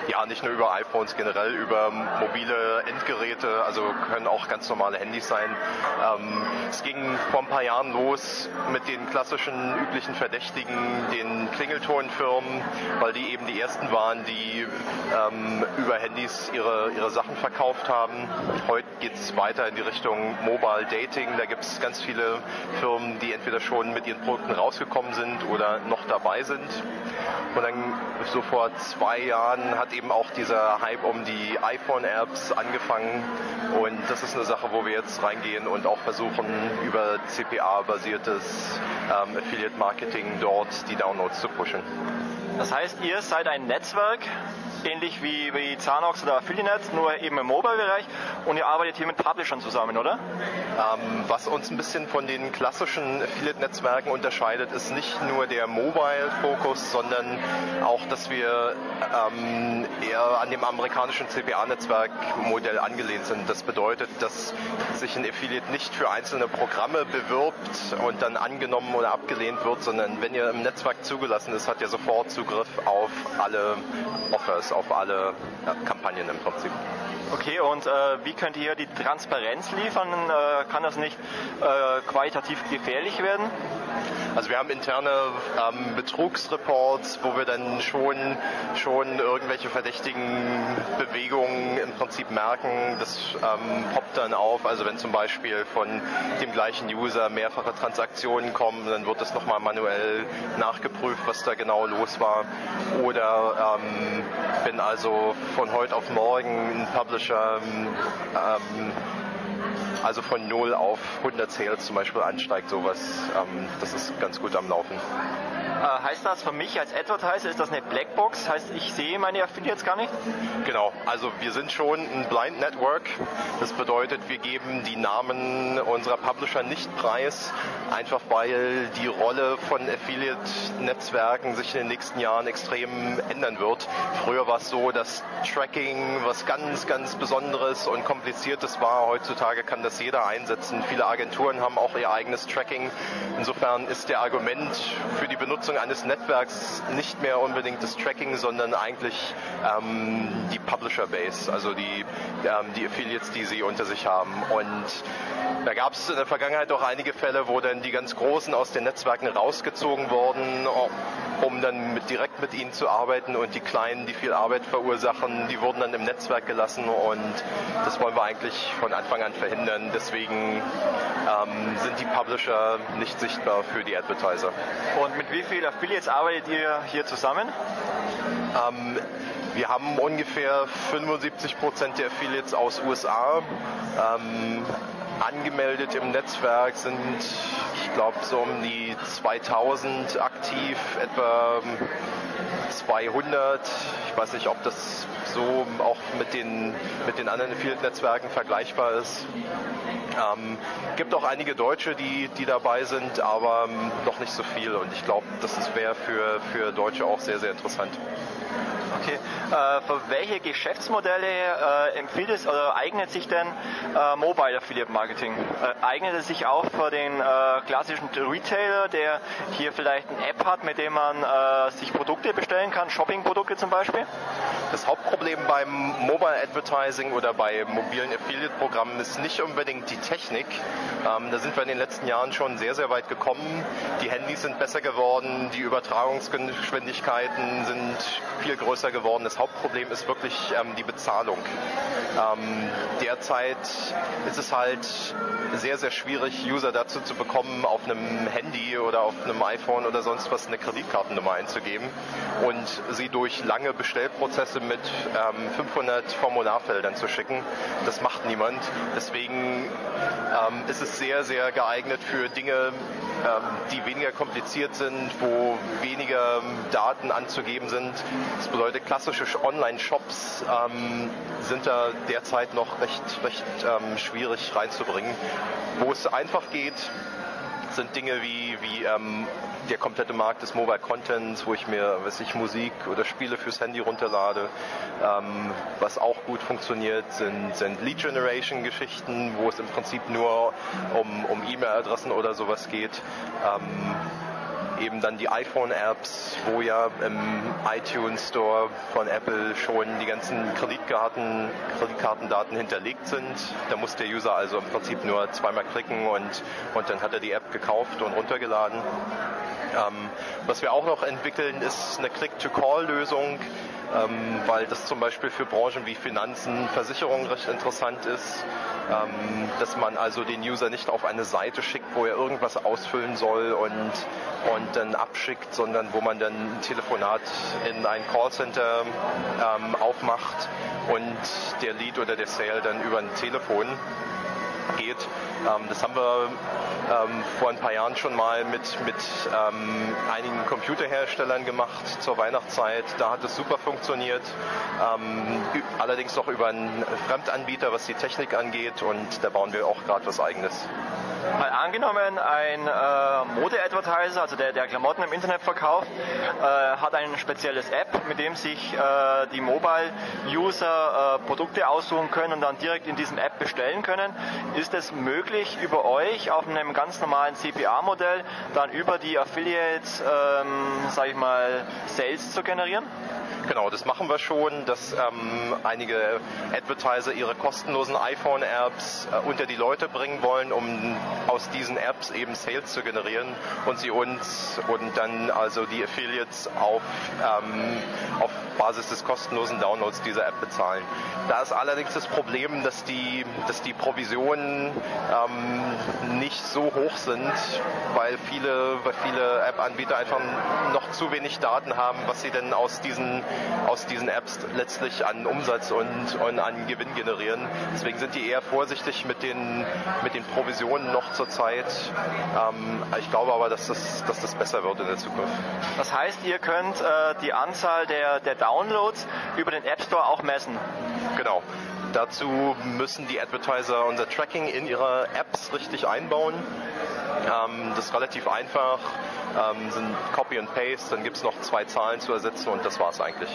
Ja, nicht nur über iPhones, generell über mobile Endgeräte, also können auch ganz normale Handys sein. Ähm, es ging vor ein paar Jahren los mit den klassischen üblichen Verdächtigen, den Klingeltonfirmen, weil die eben die ersten waren, die ähm, über Handys ihre, ihre Sachen verkauft haben. Heute geht es weiter in die Richtung Mobile Dating. Da gibt es ganz viele Firmen, die entweder schon mit ihren Produkten rausgekommen sind oder noch dabei sind. Und dann so vor zwei Jahren hat eben auch dieser Hype um die iPhone-Apps angefangen. Und das ist eine Sache, wo wir jetzt reingehen und auch versuchen, über CPA-basiertes ähm, Affiliate-Marketing dort die Downloads zu pushen. Das heißt, ihr seid ein Netzwerk, ähnlich wie, wie Zanox oder Affiliate, nur eben im Mobile-Bereich und ihr arbeitet hier mit Publishern zusammen, oder? Ähm, was uns ein bisschen von den klassischen Affiliate-Netzwerken unterscheidet, ist nicht nur der Mobile-Fokus, sondern auch, dass wir ähm, eher an dem amerikanischen CPA-Netzwerk-Modell angelehnt sind. Das bedeutet, dass sich ein Affiliate nicht für einzelne Programme bewirbt und dann angenommen oder abgelehnt wird, sondern wenn ihr im Netzwerk zugelassen ist, hat ihr sofort Zugriff auf alle Offers, auf alle Kampagnen im Prinzip. Okay, und äh, wie könnt ihr die Transparenz liefern? Äh, kann das nicht äh, qualitativ gefährlich werden? Also wir haben interne ähm, Betrugsreports, wo wir dann schon, schon irgendwelche verdächtigen Bewegungen im Prinzip merken. Das ähm, poppt dann auf. Also wenn zum Beispiel von dem gleichen User mehrfache Transaktionen kommen, dann wird das nochmal manuell nachgeprüft, was da genau los war. Oder ähm, wenn also von heute auf morgen ein Publisher ähm, also von 0 auf 100 Sales zum Beispiel ansteigt, sowas, ähm, das ist ganz gut am Laufen. Äh, heißt das für mich als Advertiser, ist das eine Blackbox? Heißt, ich sehe meine Affiliates gar nicht? Genau, also wir sind schon ein Blind Network. Das bedeutet, wir geben die Namen unserer Publisher nicht preis, einfach weil die Rolle von Affiliate-Netzwerken sich in den nächsten Jahren extrem ändern wird. Früher war es so, dass Tracking was ganz, ganz Besonderes und Kompliziertes war. Heutzutage kann das jeder einsetzen. Viele Agenturen haben auch ihr eigenes Tracking. Insofern ist der Argument für die Benutzung eines Netzwerks nicht mehr unbedingt das Tracking, sondern eigentlich ähm, die Publisher Base, also die, ähm, die Affiliates, die sie unter sich haben. Und da gab es in der Vergangenheit auch einige Fälle, wo dann die ganz Großen aus den Netzwerken rausgezogen wurden, um dann mit, direkt mit ihnen zu arbeiten und die Kleinen, die viel Arbeit verursachen, die wurden dann im Netzwerk gelassen und das wollen wir eigentlich von Anfang an verhindern. Deswegen ähm, sind die Publisher nicht sichtbar für die Advertiser. Und mit wie vielen Affiliates arbeitet ihr hier zusammen? Ähm, wir haben ungefähr 75% der Affiliates aus USA. Ähm, angemeldet im Netzwerk sind, ich glaube, so um die 2000 aktiv, etwa 200. Ich weiß nicht, ob das so auch mit den, mit den anderen Affiliate-Netzwerken vergleichbar ist. Ähm, gibt auch einige Deutsche, die, die dabei sind, aber ähm, noch nicht so viel. Und ich glaube, das wäre für, für Deutsche auch sehr, sehr interessant. Okay. Äh, für welche Geschäftsmodelle äh, empfiehlt es oder eignet sich denn äh, Mobile Affiliate Marketing? Äh, eignet es sich auch für den äh, klassischen Retailer, der hier vielleicht eine App hat, mit dem man äh, sich Produkte bestellen kann, Shopping-Produkte zum Beispiel? Das Hauptproblem beim Mobile Advertising oder bei mobilen Affiliate-Programmen ist nicht unbedingt die Technik. Ähm, da sind wir in den letzten Jahren schon sehr, sehr weit gekommen. Die Handys sind besser geworden, die Übertragungsgeschwindigkeiten sind viel größer geworden. Das Hauptproblem ist wirklich ähm, die Bezahlung. Ähm, derzeit ist es halt sehr, sehr schwierig, User dazu zu bekommen, auf einem Handy oder auf einem iPhone oder sonst was eine Kreditkartennummer einzugeben und sie durch lange Bestellprozesse mit ähm, 500 Formularfeldern zu schicken. Das macht niemand. Deswegen ähm, ist es sehr, sehr geeignet für Dinge, ähm, die weniger kompliziert sind, wo weniger Daten anzugeben sind. Das bedeutet, klassische Online-Shops ähm, sind da derzeit noch recht, recht ähm, schwierig reinzubringen. Wo es einfach geht, sind Dinge wie, wie ähm, der komplette Markt des Mobile Contents, wo ich mir, weiß ich, Musik oder Spiele fürs Handy runterlade. Ähm, was auch gut funktioniert, sind, sind Lead Generation Geschichten, wo es im Prinzip nur um, um E-Mail-Adressen oder sowas geht. Ähm, eben dann die iPhone-Apps, wo ja im iTunes Store von Apple schon die ganzen Kreditkarten, Kreditkartendaten hinterlegt sind. Da muss der User also im Prinzip nur zweimal klicken und, und dann hat er die App gekauft und runtergeladen. Ähm, was wir auch noch entwickeln, ist eine Click-to-Call-Lösung, ähm, weil das zum Beispiel für Branchen wie Finanzen, Versicherungen recht interessant ist, ähm, dass man also den User nicht auf eine Seite schickt, wo er irgendwas ausfüllen soll und, und dann abschickt, sondern wo man dann ein Telefonat in ein Callcenter ähm, aufmacht und der Lead oder der Sale dann über ein Telefon geht. Ähm, das haben wir ähm, vor ein paar Jahren schon mal mit, mit ähm, einigen Computerherstellern gemacht zur Weihnachtszeit. Da hat es super funktioniert. Allerdings noch über einen Fremdanbieter, was die Technik angeht und da bauen wir auch gerade was eigenes. Mal angenommen, ein äh, Mode-Advertiser, also der, der Klamotten im Internet verkauft, äh, hat ein spezielles App, mit dem sich äh, die Mobile-User äh, Produkte aussuchen können und dann direkt in diesem App bestellen können. Ist es möglich, über euch auf einem ganz normalen CPA-Modell dann über die Affiliates, ähm, sage ich mal, Sales zu generieren? Genau, das machen wir schon, dass ähm, einige Advertiser ihre kostenlosen iPhone-Apps äh, unter die Leute bringen wollen, um aus diesen Apps eben Sales zu generieren und sie uns und dann also die Affiliates auf, ähm, auf Basis des kostenlosen Downloads dieser App bezahlen. Da ist allerdings das Problem, dass die, dass die Provisionen ähm, nicht so hoch sind, weil viele, weil viele App-Anbieter einfach noch zu wenig Daten haben, was sie denn aus diesen, aus diesen Apps letztlich an Umsatz und, und an Gewinn generieren. Deswegen sind die eher vorsichtig mit den, mit den Provisionen noch zur Zeit. Ähm, ich glaube aber, dass das, dass das besser wird in der Zukunft. Das heißt, ihr könnt äh, die Anzahl der, der Downloads über den App Store auch messen? Genau. Dazu müssen die Advertiser unser Tracking in ihre Apps richtig einbauen. Ähm, das ist relativ einfach, ähm, sind Copy and Paste, dann gibt es noch zwei Zahlen zu ersetzen und das war es eigentlich.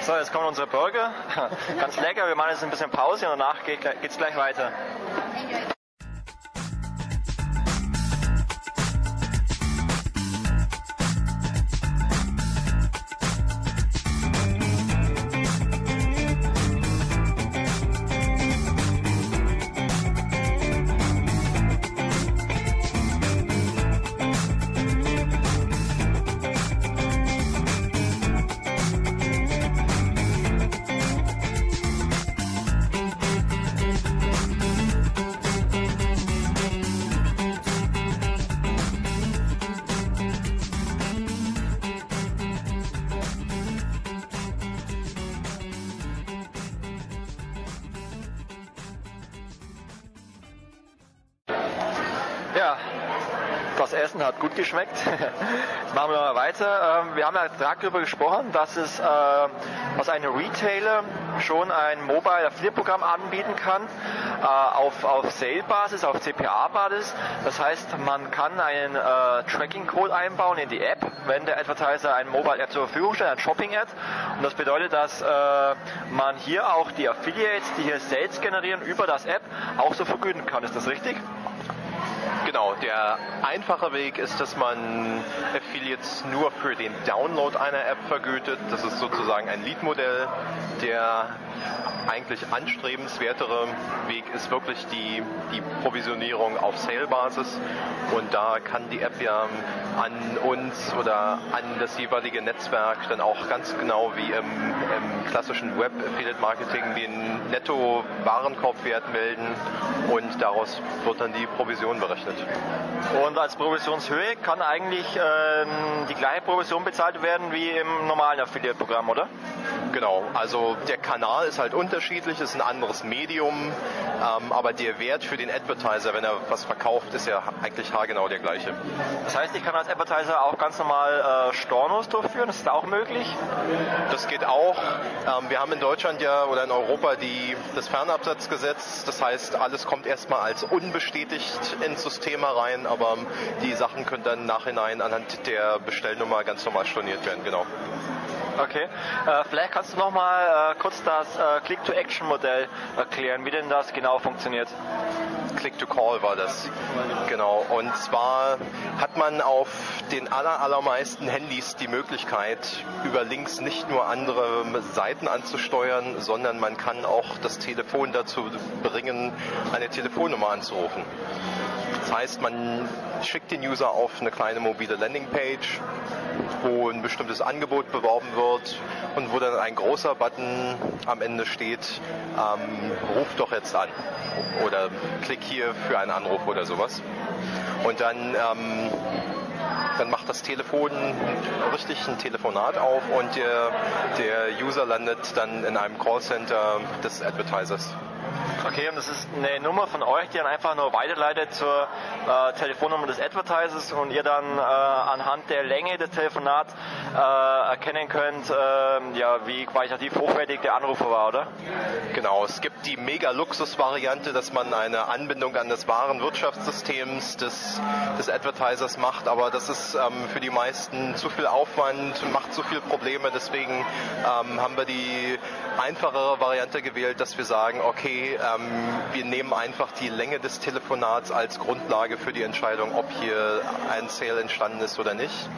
So, jetzt kommen unsere Burger. Ganz lecker, wir machen jetzt ein bisschen Pause und danach geht es gleich weiter. Wir haben ja darüber gesprochen, dass es äh, aus einem Retailer schon ein Mobile Affiliate Programm anbieten kann äh, auf, auf Sale-Basis, auf CPA-Basis. Das heißt, man kann einen äh, Tracking-Code einbauen in die App, wenn der Advertiser ein Mobile Ad zur Verfügung stellt, ein Shopping-Ad. Und das bedeutet, dass äh, man hier auch die Affiliates, die hier Sales generieren über das App, auch so vergüten kann. Ist das richtig? Genau, der einfache Weg ist, dass man Affiliates nur für den Download einer App vergütet. Das ist sozusagen ein Lead-Modell. Der eigentlich anstrebenswertere Weg ist wirklich die, die Provisionierung auf Sale-Basis. Und da kann die App ja an uns oder an das jeweilige Netzwerk dann auch ganz genau wie im, im klassischen Web-Affiliate-Marketing den Netto-Warenkorbwert melden und daraus wird dann die Provision berechnet. Und als Provisionshöhe kann eigentlich ähm, die gleiche Provision bezahlt werden wie im normalen Affiliate-Programm, oder? Genau, also der Kanal ist halt unterschiedlich, ist ein anderes Medium, ähm, aber der Wert für den Advertiser, wenn er was verkauft, ist ja eigentlich haargenau der gleiche. Das heißt, ich kann als Advertiser auch ganz normal äh, Stornos durchführen, das ist auch möglich? Das geht auch. Ähm, wir haben in Deutschland ja oder in Europa die, das Fernabsatzgesetz, das heißt, alles kommt erstmal als unbestätigt ins System herein, aber die Sachen können dann nachhinein anhand der Bestellnummer ganz normal storniert werden, genau. Okay. Äh, vielleicht kannst du noch mal äh, kurz das äh, Click-to-Action-Modell erklären, wie denn das genau funktioniert. Click-to-Call war das. Genau. Und zwar hat man auf den aller, allermeisten Handys die Möglichkeit, über Links nicht nur andere Seiten anzusteuern, sondern man kann auch das Telefon dazu bringen, eine Telefonnummer anzurufen. Das heißt, man schickt den User auf eine kleine mobile Landingpage, wo ein bestimmtes Angebot beworben wird und wo dann ein großer Button am Ende steht, ähm, ruf doch jetzt an oder klick hier für einen Anruf oder sowas. Und dann ähm, dann macht das Telefon richtig ein Telefonat auf und der, der User landet dann in einem Callcenter des Advertisers. Okay, und das ist eine Nummer von euch, die dann einfach nur weiterleitet zur äh, Telefonnummer des Advertisers und ihr dann äh, anhand der Länge des Telefonats äh, erkennen könnt, ähm, ja, wie qualitativ hochwertig der Anrufer war, oder? Genau, es gibt die Mega-Luxus-Variante, dass man eine Anbindung an das Warenwirtschaftssystem des, des Advertisers macht, aber das ist ähm, für die meisten zu viel Aufwand, macht zu viele Probleme, deswegen ähm, haben wir die einfachere Variante gewählt, dass wir sagen, okay, ähm, wir nehmen einfach die Länge des Telefonats als Grundlage für die Entscheidung, ob hier ein Sale entstanden ist oder nicht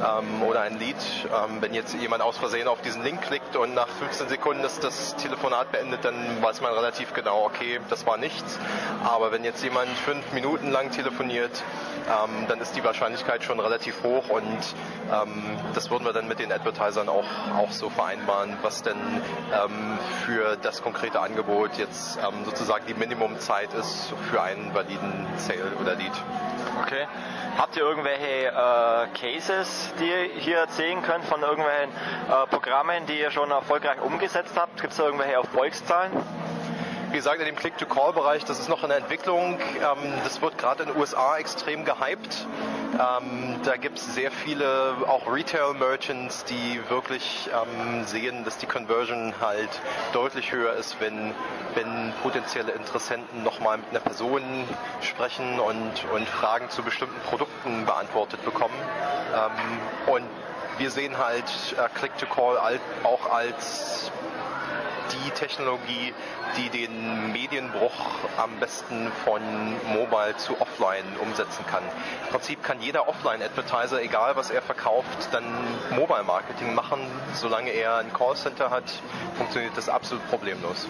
ähm, oder ein Lead. Ähm, wenn jetzt jemand aus Versehen auf diesen Link klickt und nach 15 Sekunden ist das Telefonat beendet, dann weiß man relativ genau, okay, das war nichts. Aber wenn jetzt jemand fünf Minuten lang telefoniert, ähm, dann ist die Wahrscheinlichkeit schon relativ hoch und Ähm, das würden wir dann mit den Advertisern auch, auch so vereinbaren, was denn ähm, für das konkrete Angebot jetzt ähm, sozusagen die Minimumzeit ist für einen validen Sale oder Lead. Okay. Habt ihr irgendwelche äh, Cases, die ihr hier erzählen könnt von irgendwelchen äh, Programmen, die ihr schon erfolgreich umgesetzt habt? Gibt es da irgendwelche Erfolgszahlen? Wie gesagt, in dem Click-to-Call-Bereich, das ist noch in der Entwicklung. Ähm, das wird gerade in den USA extrem gehypt. Ähm, da gibt es sehr viele auch Retail-Merchants, die wirklich ähm, sehen, dass die Conversion halt deutlich höher ist, wenn, wenn potenzielle Interessenten nochmal mit einer Person sprechen und, und Fragen zu bestimmten Produkten beantwortet bekommen. Und wir sehen halt äh, Click-to-Call auch als die Technologie, die den Medienbruch am besten von Mobile zu Offline umsetzen kann. Im Prinzip kann jeder Offline-Advertiser, egal was er verkauft, dann Mobile-Marketing machen. Solange er ein Callcenter hat, funktioniert das absolut problemlos.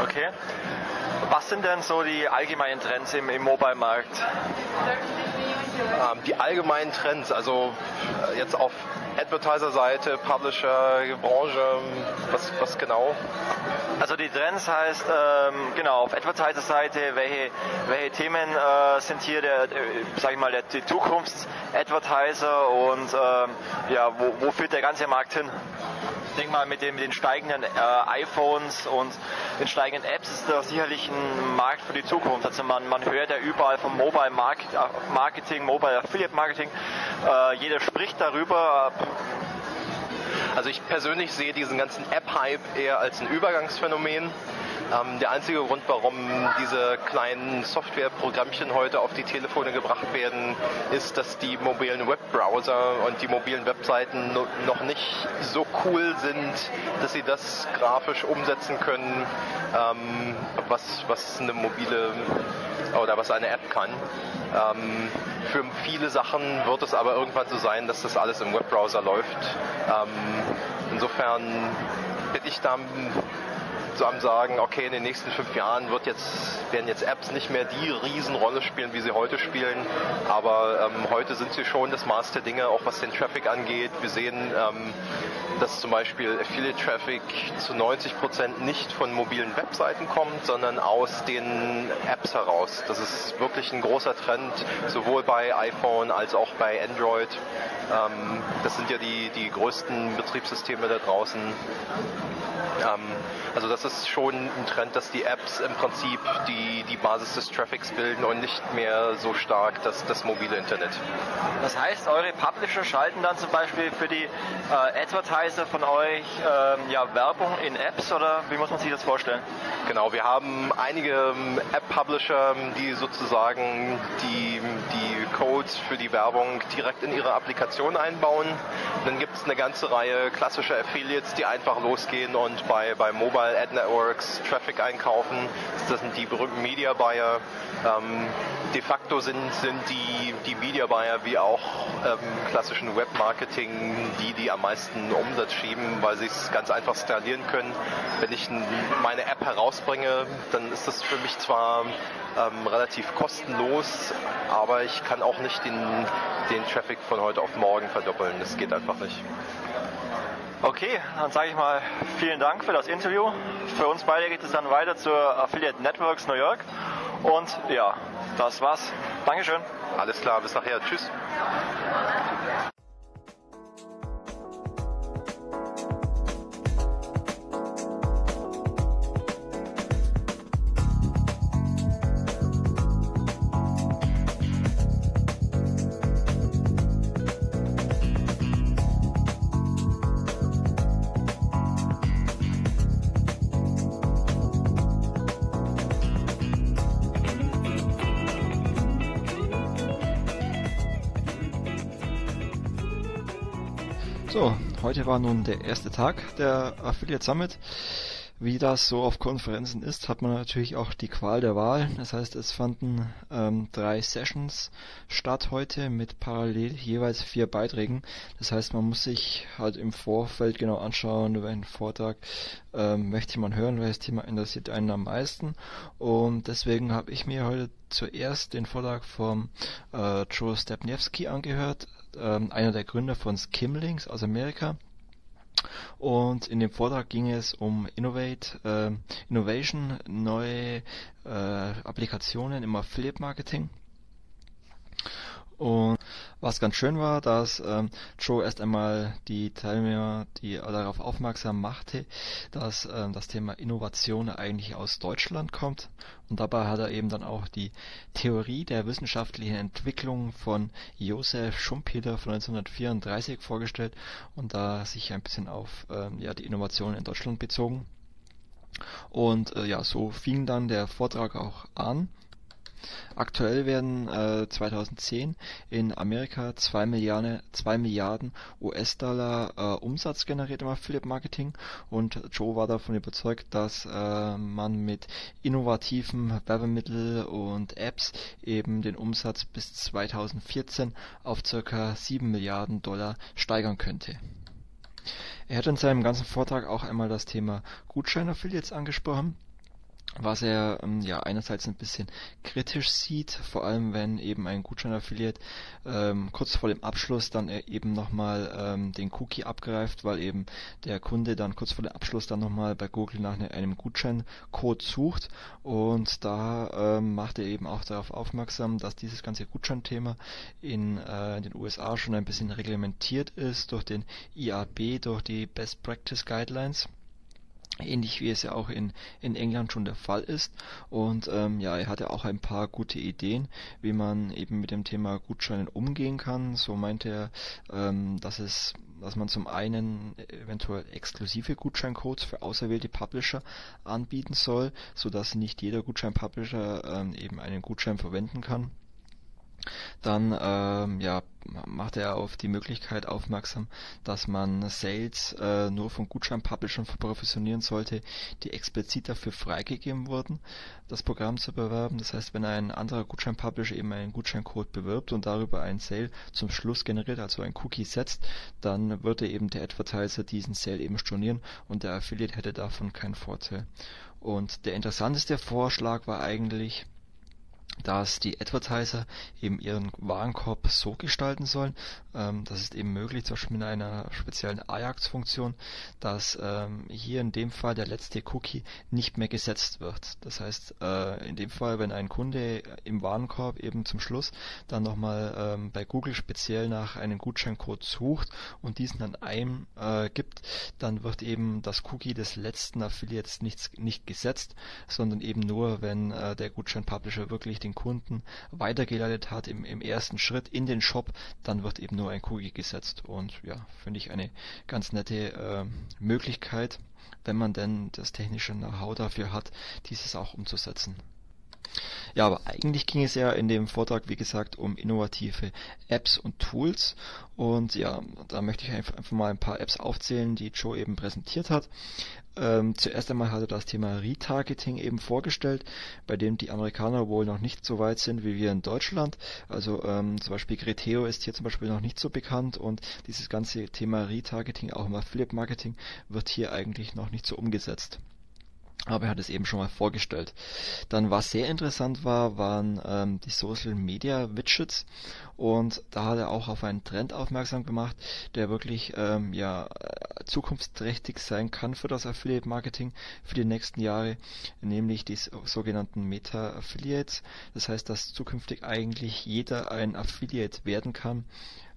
Okay. Was sind denn so die allgemeinen Trends im, im Mobile-Markt? Ähm, die allgemeinen Trends, also äh, jetzt auf Advertiser-Seite, Publisher, Branche, was, was genau? Also die Trends heißt, ähm, genau, auf Advertiser-Seite, welche, welche Themen äh, sind hier der, der, sag ich mal, der, die Zukunfts-Advertiser und ähm, ja, wo, wo führt der ganze Markt hin? Ich denke mal, mit, dem, mit den steigenden äh, iPhones und den steigenden Apps ist das sicherlich ein Markt für die Zukunft. Also man, man hört ja überall vom Mobile Marketing, Mobile Affiliate Marketing. Äh, jeder spricht darüber. Also ich persönlich sehe diesen ganzen App-Hype eher als ein Übergangsphänomen. Ähm, der einzige Grund, warum diese kleinen Softwareprogrammchen heute auf die Telefone gebracht werden, ist, dass die mobilen Webbrowser und die mobilen Webseiten noch nicht so cool sind, dass sie das grafisch umsetzen können, ähm, was, was eine mobile oder was eine App kann. Ähm, für viele Sachen wird es aber irgendwann so sein, dass das alles im Webbrowser läuft. Ähm, insofern bin ich da so sagen, okay, in den nächsten fünf Jahren wird jetzt, werden jetzt Apps nicht mehr die Riesenrolle spielen, wie sie heute spielen. Aber ähm, heute sind sie schon das Maß der Dinge, auch was den Traffic angeht. Wir sehen, ähm, dass zum Beispiel Affiliate Traffic zu 90 Prozent nicht von mobilen Webseiten kommt, sondern aus den Apps heraus. Das ist wirklich ein großer Trend, sowohl bei iPhone als auch bei Android. Ähm, das sind ja die, die größten Betriebssysteme da draußen. Ähm, also das ist schon ein Trend, dass die Apps im Prinzip die, die Basis des Traffics bilden und nicht mehr so stark das, das mobile Internet. Das heißt, eure Publisher schalten dann zum Beispiel für die äh, Advertiser von euch äh, ja, Werbung in Apps oder wie muss man sich das vorstellen? Genau, wir haben einige ähm, App-Publisher, die sozusagen die, die Codes für die Werbung direkt in ihre Applikation einbauen. Dann gibt es eine ganze Reihe klassischer Affiliates, die einfach losgehen und bei, bei Mobile Ad Networks Traffic einkaufen. Das sind die berühmten Media Buyer. Ähm, de facto sind, sind die, die Media Buyer wie auch ähm, klassischen Webmarketing die, die am meisten Umsatz schieben, weil sie es ganz einfach skalieren können. Wenn ich meine App herausbringe, dann ist das für mich zwar ähm, relativ kostenlos, aber ich kann auch nicht den, den Traffic von heute auf morgen verdoppeln. Das geht einfach nicht. Okay, dann sage ich mal vielen Dank für das Interview. Für uns beide geht es dann weiter zur Affiliate Networks New York. Und ja, das war's. Dankeschön. Alles klar, bis nachher. Tschüss. Heute war nun der erste Tag der Affiliate Summit. Wie das so auf Konferenzen ist, hat man natürlich auch die Qual der Wahl. Das heißt, es fanden ähm, drei Sessions statt heute mit parallel jeweils vier Beiträgen. Das heißt, man muss sich halt im Vorfeld genau anschauen, welchen Vortrag ähm, möchte man hören, welches Thema interessiert einen am meisten. Und deswegen habe ich mir heute zuerst den Vortrag vom äh, Joe Stepniewski angehört, ähm, einer der Gründer von Skimlinks aus Amerika und in dem Vortrag ging es um Innovate, äh, Innovation, neue äh, Applikationen im Affiliate Marketing. Und was ganz schön war, dass ähm, Joe erst einmal die Teilnehmer, die darauf aufmerksam machte, dass ähm, das Thema Innovation eigentlich aus Deutschland kommt. Und dabei hat er eben dann auch die Theorie der wissenschaftlichen Entwicklung von Josef Schumpeter von 1934 vorgestellt und da sich ein bisschen auf ähm, ja, die Innovation in Deutschland bezogen. Und äh, ja, so fing dann der Vortrag auch an. Aktuell werden äh, 2010 in Amerika 2 Milliarden, 2 Milliarden US-Dollar äh, Umsatz generiert im Affiliate-Marketing und Joe war davon überzeugt, dass äh, man mit innovativen Werbemitteln und Apps eben den Umsatz bis 2014 auf ca. 7 Milliarden Dollar steigern könnte. Er hat in seinem ganzen Vortrag auch einmal das Thema Gutschein-Affiliates angesprochen was er ähm, ja einerseits ein bisschen kritisch sieht, vor allem wenn eben ein Gutschein-Affiliate ähm, kurz vor dem Abschluss dann eben nochmal ähm, den Cookie abgreift, weil eben der Kunde dann kurz vor dem Abschluss dann nochmal bei Google nach ne, einem Gutscheincode sucht. Und da ähm, macht er eben auch darauf aufmerksam, dass dieses ganze Gutscheinthema in äh, den USA schon ein bisschen reglementiert ist durch den IAB, durch die Best Practice Guidelines ähnlich wie es ja auch in, in England schon der Fall ist. Und ähm, ja, er hatte auch ein paar gute Ideen, wie man eben mit dem Thema Gutscheinen umgehen kann. So meinte er, ähm, dass es dass man zum einen eventuell exklusive Gutscheincodes für auserwählte Publisher anbieten soll, so dass nicht jeder Gutschein-Publisher ähm, eben einen Gutschein verwenden kann dann ähm, ja, macht er auf die Möglichkeit aufmerksam, dass man Sales äh, nur von Gutschein-Publishern provisionieren sollte, die explizit dafür freigegeben wurden, das Programm zu bewerben. Das heißt, wenn ein anderer Gutschein-Publisher eben einen Gutscheincode bewirbt und darüber einen Sale zum Schluss generiert, also ein Cookie setzt, dann würde eben der Advertiser diesen Sale eben stornieren und der Affiliate hätte davon keinen Vorteil. Und der interessanteste Vorschlag war eigentlich, dass die Advertiser eben ihren Warenkorb so gestalten sollen, ähm, das ist eben möglich, zum Beispiel mit einer speziellen Ajax-Funktion, dass ähm, hier in dem Fall der letzte Cookie nicht mehr gesetzt wird. Das heißt, äh, in dem Fall, wenn ein Kunde im Warenkorb eben zum Schluss dann nochmal ähm, bei Google speziell nach einem Gutscheincode sucht und diesen dann eingibt, äh, dann wird eben das Cookie des letzten Affiliates nicht, nicht gesetzt, sondern eben nur, wenn äh, der Gutschein-Publisher wirklich den Kunden weitergeleitet hat im, im ersten Schritt in den Shop, dann wird eben nur ein Cookie gesetzt. Und ja, finde ich eine ganz nette äh, Möglichkeit, wenn man denn das technische Know-how dafür hat, dieses auch umzusetzen. Ja, aber eigentlich ging es ja in dem Vortrag, wie gesagt, um innovative Apps und Tools. Und ja, da möchte ich einfach, mal ein paar Apps aufzählen, die Joe eben präsentiert hat. Ähm, zuerst einmal hat er das Thema Retargeting eben vorgestellt, bei dem die Amerikaner wohl noch nicht so weit sind wie wir in Deutschland. Also ähm, zum Beispiel Greteo ist hier zum Beispiel noch nicht so bekannt und dieses ganze Thema Retargeting, auch im Affiliate Marketing, wird hier eigentlich noch nicht so umgesetzt aber er hat es eben schon mal vorgestellt. Dann was sehr interessant war, waren ähm, die Social Media Widgets und da hat er auch auf einen Trend aufmerksam gemacht, der wirklich ähm, ja zukunftsträchtig sein kann für das Affiliate Marketing für die nächsten Jahre, nämlich die sogenannten Meta Affiliates. Das heißt, dass zukünftig eigentlich jeder ein Affiliate werden kann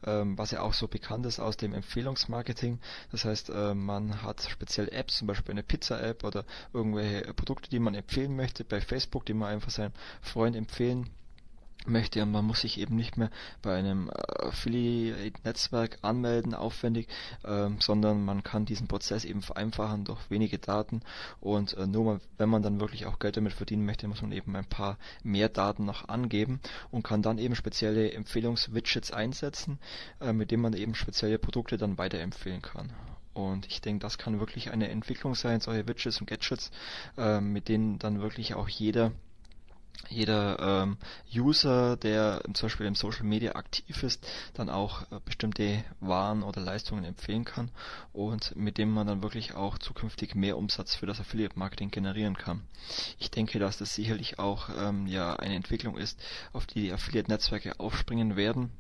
ähm, was ja auch so bekannt ist aus dem Empfehlungsmarketing. Das heißt, äh, man hat spezielle Apps, zum Beispiel eine Pizza-App oder irgendwelche Produkte, die man empfehlen möchte bei Facebook, die man einfach seinem Freund empfehlen möchte und man muss sich eben nicht mehr bei einem äh, Affiliate-Netzwerk anmelden, aufwendig, ähm, sondern man kann diesen Prozess eben vereinfachen durch wenige Daten und äh, nur mal, wenn man dann wirklich auch Geld damit verdienen möchte, muss man eben ein paar mehr Daten noch angeben und kann dann eben spezielle Empfehlungswidgets einsetzen, äh, mit denen man eben spezielle Produkte dann weiterempfehlen kann. Und ich denke, das kann wirklich eine Entwicklung sein, solche Widgets und Gadgets, äh, mit denen dann wirklich auch jeder jeder ähm, User, der zum Beispiel im Social Media aktiv ist, dann auch äh, bestimmte Waren oder Leistungen empfehlen kann und mit dem man dann wirklich auch zukünftig mehr Umsatz für das Affiliate Marketing generieren kann. Ich denke, dass das sicherlich auch ähm, ja eine Entwicklung ist, auf die die Affiliate Netzwerke aufspringen werden.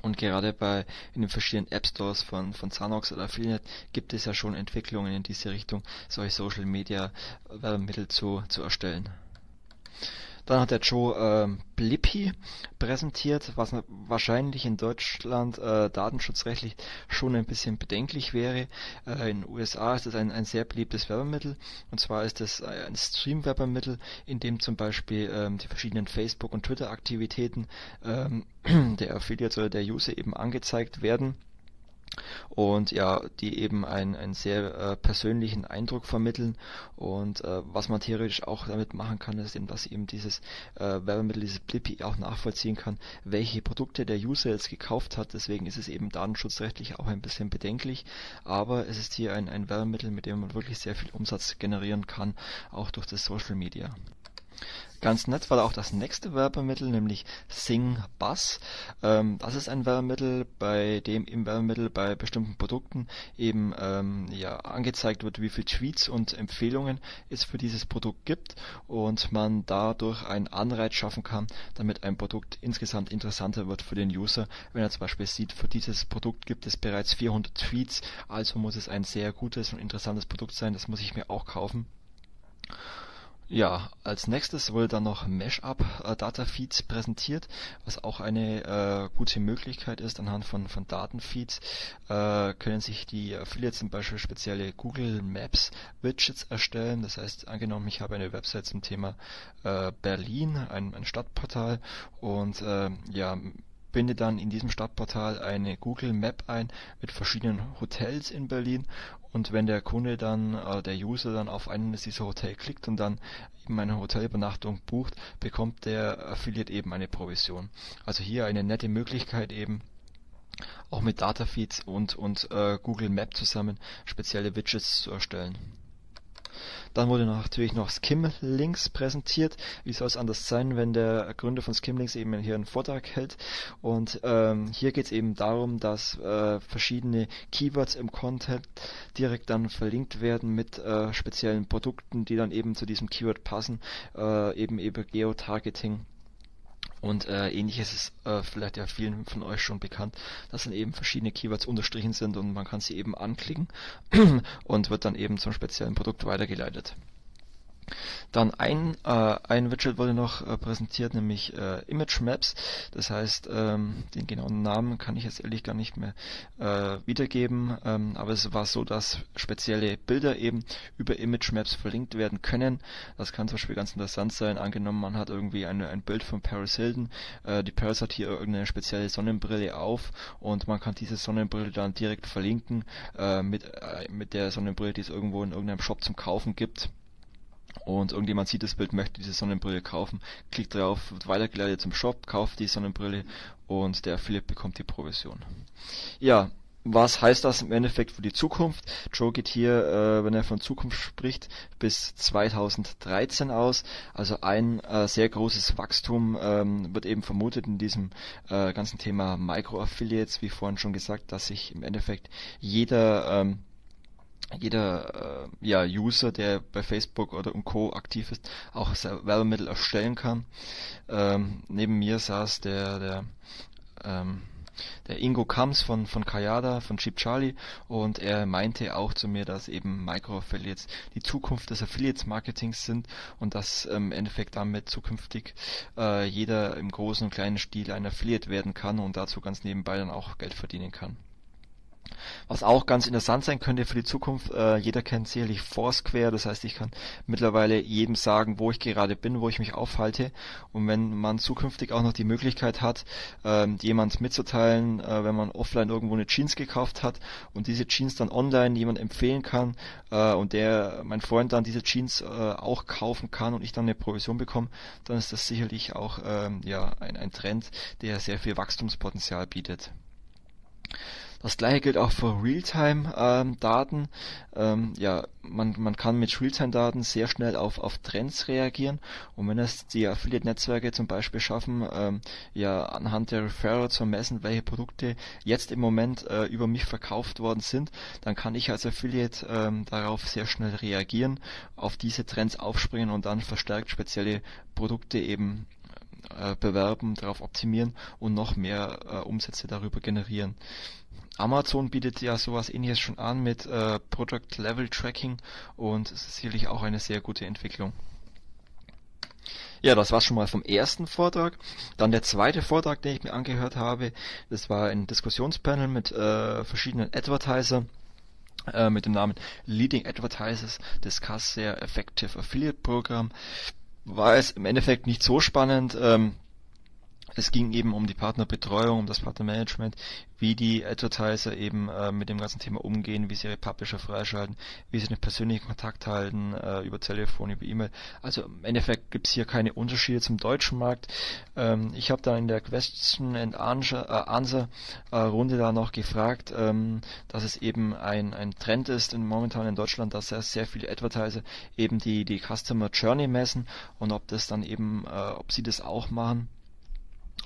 Und gerade bei in den verschiedenen App Stores von, von Zanox oder Affiliate gibt es ja schon Entwicklungen in diese Richtung, solche Social Media Werbemittel zu, zu erstellen. Dann hat der Joe äh, Blippi präsentiert, was wahrscheinlich in Deutschland äh, datenschutzrechtlich schon ein bisschen bedenklich wäre. Äh, in den USA ist es ein, ein sehr beliebtes Werbemittel und zwar ist es ein Stream-Werbemittel, in dem zum Beispiel ähm, die verschiedenen Facebook- und Twitter-Aktivitäten ähm, der Affiliates oder der User eben angezeigt werden und ja, die eben einen, einen sehr äh, persönlichen Eindruck vermitteln. Und äh, was man theoretisch auch damit machen kann, ist eben, dass eben dieses äh, Werbemittel, dieses Blippi auch nachvollziehen kann, welche Produkte der User jetzt gekauft hat, deswegen ist es eben datenschutzrechtlich auch ein bisschen bedenklich, aber es ist hier ein, ein Werbemittel, mit dem man wirklich sehr viel Umsatz generieren kann, auch durch das Social Media. Ganz nett war auch das nächste Werbemittel, nämlich Sing Buzz. Ähm, das ist ein Werbemittel, bei dem im Werbemittel bei bestimmten Produkten eben ähm, ja, angezeigt wird, wie viele Tweets und Empfehlungen es für dieses Produkt gibt und man dadurch einen Anreiz schaffen kann, damit ein Produkt insgesamt interessanter wird für den User. Wenn er zum Beispiel sieht, für dieses Produkt gibt es bereits 400 Tweets, also muss es ein sehr gutes und interessantes Produkt sein, das muss ich mir auch kaufen. Ja, als nächstes wurde dann noch Mashup äh, Datafeeds präsentiert, was auch eine äh, gute Möglichkeit ist. Anhand von, von Datenfeeds äh, können sich die Affiliates zum Beispiel spezielle Google Maps Widgets erstellen. Das heißt, angenommen, ich habe eine Website zum Thema äh, Berlin, ein, ein Stadtportal und äh, ja, binde dann in diesem Stadtportal eine Google Map ein mit verschiedenen Hotels in Berlin und wenn der Kunde dann, äh, der User dann auf eines dieser Hotels klickt und dann eben eine Hotelübernachtung bucht, bekommt der Affiliate eben eine Provision. Also hier eine nette Möglichkeit eben auch mit Datafeeds und, und äh, Google Map zusammen spezielle Widgets zu erstellen. Dann wurde natürlich noch Skimlinks präsentiert. Wie soll es anders sein, wenn der Gründer von Skimlinks eben hier einen Vortrag hält? Und ähm, hier geht es eben darum, dass äh, verschiedene Keywords im Content direkt dann verlinkt werden mit äh, speziellen Produkten, die dann eben zu diesem Keyword passen, äh, eben über Geotargeting und äh, ähnliches ist äh, vielleicht ja vielen von euch schon bekannt, dass dann eben verschiedene Keywords unterstrichen sind und man kann sie eben anklicken und wird dann eben zum speziellen Produkt weitergeleitet. Dann ein, äh, ein Widget wurde noch äh, präsentiert, nämlich äh, Image Maps. Das heißt, ähm, den genauen Namen kann ich jetzt ehrlich gar nicht mehr äh, wiedergeben, ähm, aber es war so, dass spezielle Bilder eben über Image Maps verlinkt werden können. Das kann zum Beispiel ganz interessant sein. Angenommen, man hat irgendwie eine, ein Bild von Paris Hilton. Äh, die Paris hat hier irgendeine spezielle Sonnenbrille auf und man kann diese Sonnenbrille dann direkt verlinken äh, mit, äh, mit der Sonnenbrille, die es irgendwo in irgendeinem Shop zum Kaufen gibt und irgendjemand sieht das Bild, möchte diese Sonnenbrille kaufen, klickt drauf, wird weitergeleitet zum Shop, kauft die Sonnenbrille und der Affiliate bekommt die Provision. Ja, was heißt das im Endeffekt für die Zukunft? Joe geht hier, äh, wenn er von Zukunft spricht, bis 2013 aus. Also ein äh, sehr großes Wachstum ähm, wird eben vermutet in diesem äh, ganzen Thema Micro-Affiliates, wie vorhin schon gesagt, dass sich im Endeffekt jeder ähm, jeder äh, ja, User, der bei Facebook oder und Co. aktiv ist, auch Werbemittel erstellen kann. Ähm, neben mir saß der, der, ähm, der Ingo Kams von, von Kayada, von Cheap Charlie und er meinte auch zu mir, dass eben Micro-Affiliates die Zukunft des Affiliates-Marketings sind und dass im Endeffekt damit zukünftig äh, jeder im großen und kleinen Stil ein Affiliate werden kann und dazu ganz nebenbei dann auch Geld verdienen kann. Was auch ganz interessant sein könnte für die Zukunft, äh, jeder kennt sicherlich Foursquare, das heißt, ich kann mittlerweile jedem sagen, wo ich gerade bin, wo ich mich aufhalte. Und wenn man zukünftig auch noch die Möglichkeit hat, ähm, jemand mitzuteilen, äh, wenn man offline irgendwo eine Jeans gekauft hat und diese Jeans dann online jemand empfehlen kann äh, und der, mein Freund dann diese Jeans äh, auch kaufen kann und ich dann eine Provision bekomme, dann ist das sicherlich auch ähm, ja, ein, ein Trend, der sehr viel Wachstumspotenzial bietet. Das gleiche gilt auch für Realtime-Daten. Ähm, ja, man, man kann mit Realtime-Daten sehr schnell auf, auf Trends reagieren und wenn es die Affiliate-Netzwerke zum Beispiel schaffen, ähm, ja anhand der Referrer zu messen, welche Produkte jetzt im Moment äh, über mich verkauft worden sind, dann kann ich als Affiliate ähm, darauf sehr schnell reagieren, auf diese Trends aufspringen und dann verstärkt spezielle Produkte eben äh, bewerben, darauf optimieren und noch mehr äh, Umsätze darüber generieren. Amazon bietet ja sowas ähnliches schon an mit äh, Product Level Tracking und es ist sicherlich auch eine sehr gute Entwicklung. Ja, das war's schon mal vom ersten Vortrag. Dann der zweite Vortrag, den ich mir angehört habe, das war ein Diskussionspanel mit äh, verschiedenen Advertiser äh, mit dem Namen Leading Advertisers Discuss Their Effective Affiliate Program. War es im Endeffekt nicht so spannend. Ähm, es ging eben um die Partnerbetreuung, um das Partnermanagement, wie die Advertiser eben äh, mit dem ganzen Thema umgehen, wie sie ihre Publisher freischalten, wie sie den persönlichen Kontakt halten, äh, über Telefon, über E-Mail. Also im Endeffekt gibt es hier keine Unterschiede zum deutschen Markt. Ähm, ich habe da in der Question and Answer, äh, Answer äh, Runde da noch gefragt, ähm, dass es eben ein, ein Trend ist in, momentan in Deutschland, dass sehr, sehr viele Advertiser eben die, die Customer Journey messen und ob das dann eben, äh, ob sie das auch machen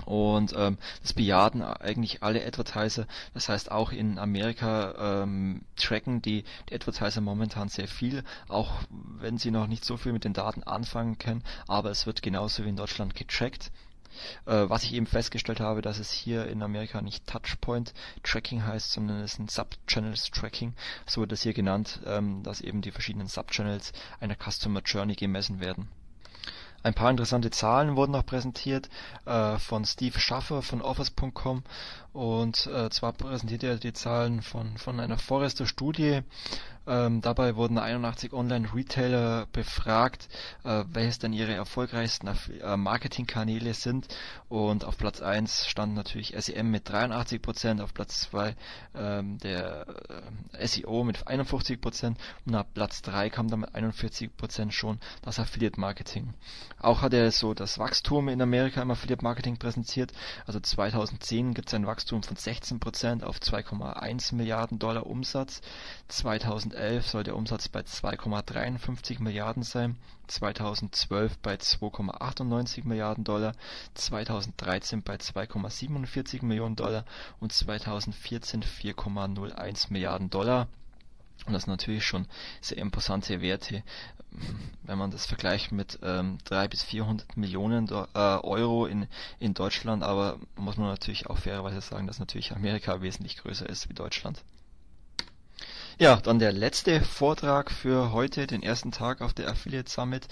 und ähm, das bejahen eigentlich alle Advertiser. Das heißt, auch in Amerika ähm, tracken die, die Advertiser momentan sehr viel, auch wenn sie noch nicht so viel mit den Daten anfangen können. Aber es wird genauso wie in Deutschland getrackt. Äh, was ich eben festgestellt habe, dass es hier in Amerika nicht Touchpoint Tracking heißt, sondern es ist ein Subchannels Tracking. So wird es hier genannt, ähm, dass eben die verschiedenen Subchannels einer Customer Journey gemessen werden. Ein paar interessante Zahlen wurden noch präsentiert äh, von Steve Schaffer von Office.com und äh, zwar präsentiert er die Zahlen von, von einer Forrester-Studie ähm, dabei wurden 81 Online-Retailer befragt, äh, welches denn ihre erfolgreichsten äh, Marketingkanäle sind. Und auf Platz 1 stand natürlich SEM mit 83%, auf Platz 2 ähm, der äh, SEO mit 51% und ab Platz 3 kam dann mit 41% schon das Affiliate Marketing. Auch hat er so das Wachstum in Amerika im Affiliate Marketing präsentiert. Also 2010 gibt es ein Wachstum von 16% auf 2,1 Milliarden Dollar Umsatz. 2011 2011 soll der Umsatz bei 2,53 Milliarden sein, 2012 bei 2,98 Milliarden Dollar, 2013 bei 2,47 Millionen Dollar und 2014 4,01 Milliarden Dollar. Und das sind natürlich schon sehr imposante Werte, wenn man das vergleicht mit ähm, 300 bis 400 Millionen Do äh, Euro in, in Deutschland. Aber muss man natürlich auch fairerweise sagen, dass natürlich Amerika wesentlich größer ist wie Deutschland. Ja, dann der letzte Vortrag für heute, den ersten Tag auf der Affiliate Summit.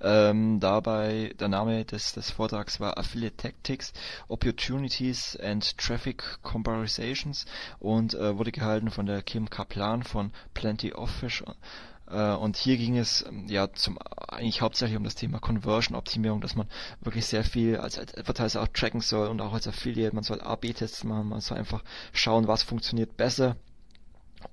Ähm, dabei der Name des, des Vortrags war Affiliate Tactics, Opportunities and Traffic Comparisons und äh, wurde gehalten von der Kim Kaplan von Plenty of Fish. Äh, und hier ging es ähm, ja zum eigentlich hauptsächlich um das Thema Conversion Optimierung, dass man wirklich sehr viel als Advertiser auch tracken soll und auch als Affiliate, man soll A/B-Tests machen, man soll einfach schauen, was funktioniert besser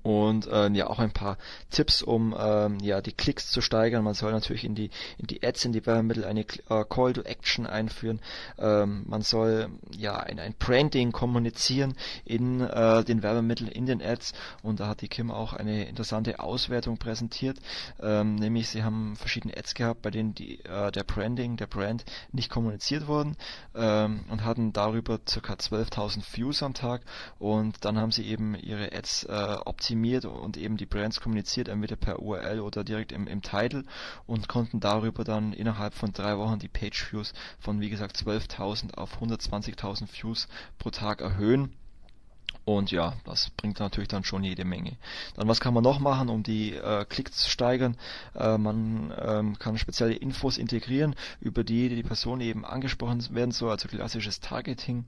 und äh, ja auch ein paar Tipps, um ähm, ja die Klicks zu steigern. Man soll natürlich in die in die Ads, in die Werbemittel eine äh, Call to Action einführen. Ähm, man soll ja ein, ein Branding kommunizieren in äh, den Werbemitteln, in den Ads. Und da hat die Kim auch eine interessante Auswertung präsentiert. Ähm, nämlich sie haben verschiedene Ads gehabt, bei denen die äh, der Branding, der Brand nicht kommuniziert wurden ähm, und hatten darüber ca. 12.000 Views am Tag. Und dann haben sie eben ihre Ads äh, optimiert und eben die Brands kommuniziert, entweder per URL oder direkt im, im Title und konnten darüber dann innerhalb von drei Wochen die Page Views von wie gesagt 12.000 auf 120.000 Views pro Tag erhöhen. Und ja, das bringt natürlich dann schon jede Menge. Dann was kann man noch machen, um die äh, Klicks zu steigern? Äh, man ähm, kann spezielle Infos integrieren, über die die Person eben angesprochen werden soll, also klassisches Targeting.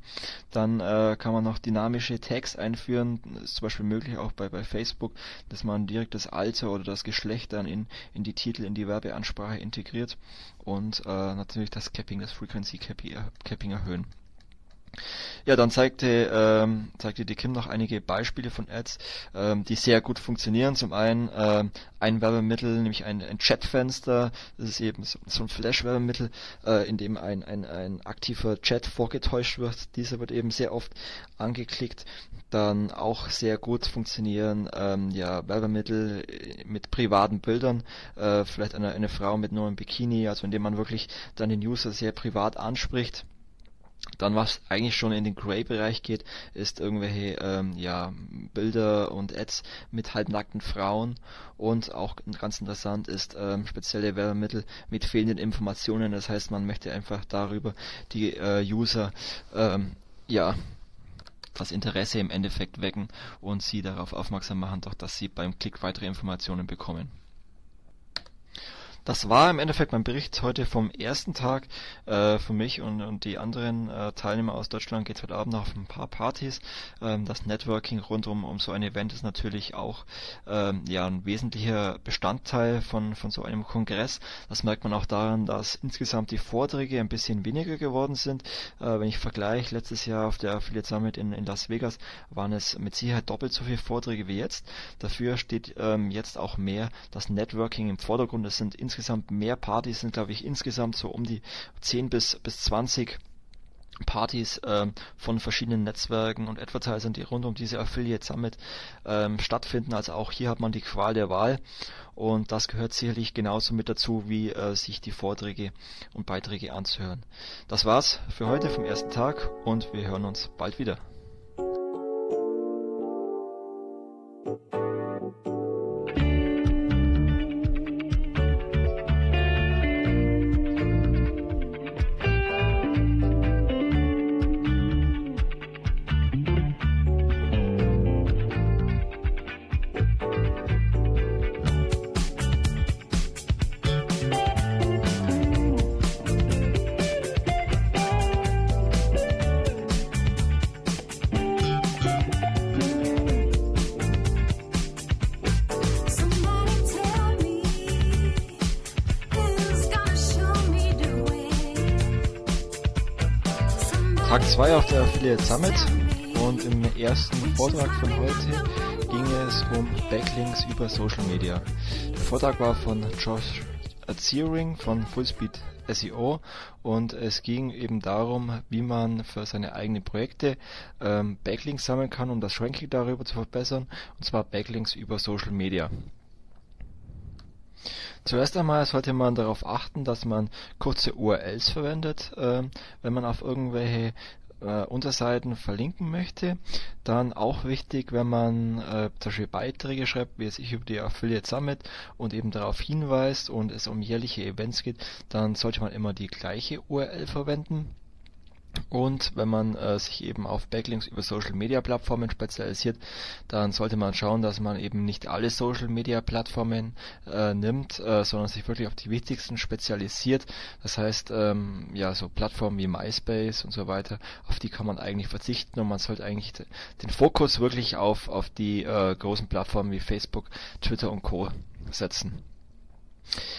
Dann äh, kann man noch dynamische Tags einführen. Ist zum Beispiel möglich auch bei, bei Facebook, dass man direkt das Alter oder das Geschlecht dann in, in die Titel, in die Werbeansprache integriert und äh, natürlich das Capping, das Frequency Capping erhöhen. Ja, dann zeigte, ähm, zeigte die Kim noch einige Beispiele von Ads, ähm, die sehr gut funktionieren. Zum einen ähm, ein Werbemittel, nämlich ein, ein Chatfenster. Das ist eben so, so ein Flash-Werbemittel, äh, in dem ein, ein, ein aktiver Chat vorgetäuscht wird. Dieser wird eben sehr oft angeklickt. Dann auch sehr gut funktionieren ähm, ja, Werbemittel mit privaten Bildern. Äh, vielleicht eine, eine Frau mit nur einem Bikini, also indem man wirklich dann den User sehr privat anspricht. Dann was eigentlich schon in den Grey-Bereich geht, ist irgendwelche ähm, ja, Bilder und Ads mit halbnackten Frauen und auch ganz interessant ist ähm, spezielle Werbemittel mit fehlenden Informationen. Das heißt, man möchte einfach darüber die äh, User ähm, ja das Interesse im Endeffekt wecken und sie darauf aufmerksam machen, doch dass sie beim Klick weitere Informationen bekommen. Das war im Endeffekt mein Bericht heute vom ersten Tag. Äh, für mich und, und die anderen äh, Teilnehmer aus Deutschland geht es heute Abend noch auf ein paar Partys. Ähm, das Networking rund um, um so ein Event ist natürlich auch ähm, ja, ein wesentlicher Bestandteil von, von so einem Kongress. Das merkt man auch daran, dass insgesamt die Vorträge ein bisschen weniger geworden sind. Äh, wenn ich vergleiche, letztes Jahr auf der Affiliate Summit in, in Las Vegas waren es mit Sicherheit doppelt so viele Vorträge wie jetzt. Dafür steht ähm, jetzt auch mehr das Networking im Vordergrund. Es sind insgesamt mehr Partys, sind glaube ich insgesamt so um die 10 bis, bis 20 Partys äh, von verschiedenen Netzwerken und Advertisern, die rund um diese Affiliate Summit ähm, stattfinden. Also auch hier hat man die Qual der Wahl und das gehört sicherlich genauso mit dazu, wie äh, sich die Vorträge und Beiträge anzuhören. Das war's für heute vom ersten Tag und wir hören uns bald wieder. 2 auf der Affiliate Summit und im ersten Vortrag von heute ging es um Backlinks über Social Media. Der Vortrag war von Josh Ziering von Fullspeed SEO und es ging eben darum, wie man für seine eigenen Projekte ähm, Backlinks sammeln kann, um das Ranking darüber zu verbessern, und zwar Backlinks über Social Media. Zuerst einmal sollte man darauf achten, dass man kurze URLs verwendet, äh, wenn man auf irgendwelche äh, Unterseiten verlinken möchte. Dann auch wichtig, wenn man äh, zum Beispiel Beiträge schreibt, wie es ich über die Affiliate Summit und eben darauf hinweist und es um jährliche Events geht, dann sollte man immer die gleiche URL verwenden. Und wenn man äh, sich eben auf Backlinks über Social Media Plattformen spezialisiert, dann sollte man schauen, dass man eben nicht alle Social Media Plattformen äh, nimmt, äh, sondern sich wirklich auf die wichtigsten spezialisiert. Das heißt, ähm, ja, so Plattformen wie MySpace und so weiter, auf die kann man eigentlich verzichten und man sollte eigentlich den Fokus wirklich auf, auf die äh, großen Plattformen wie Facebook, Twitter und Co. setzen.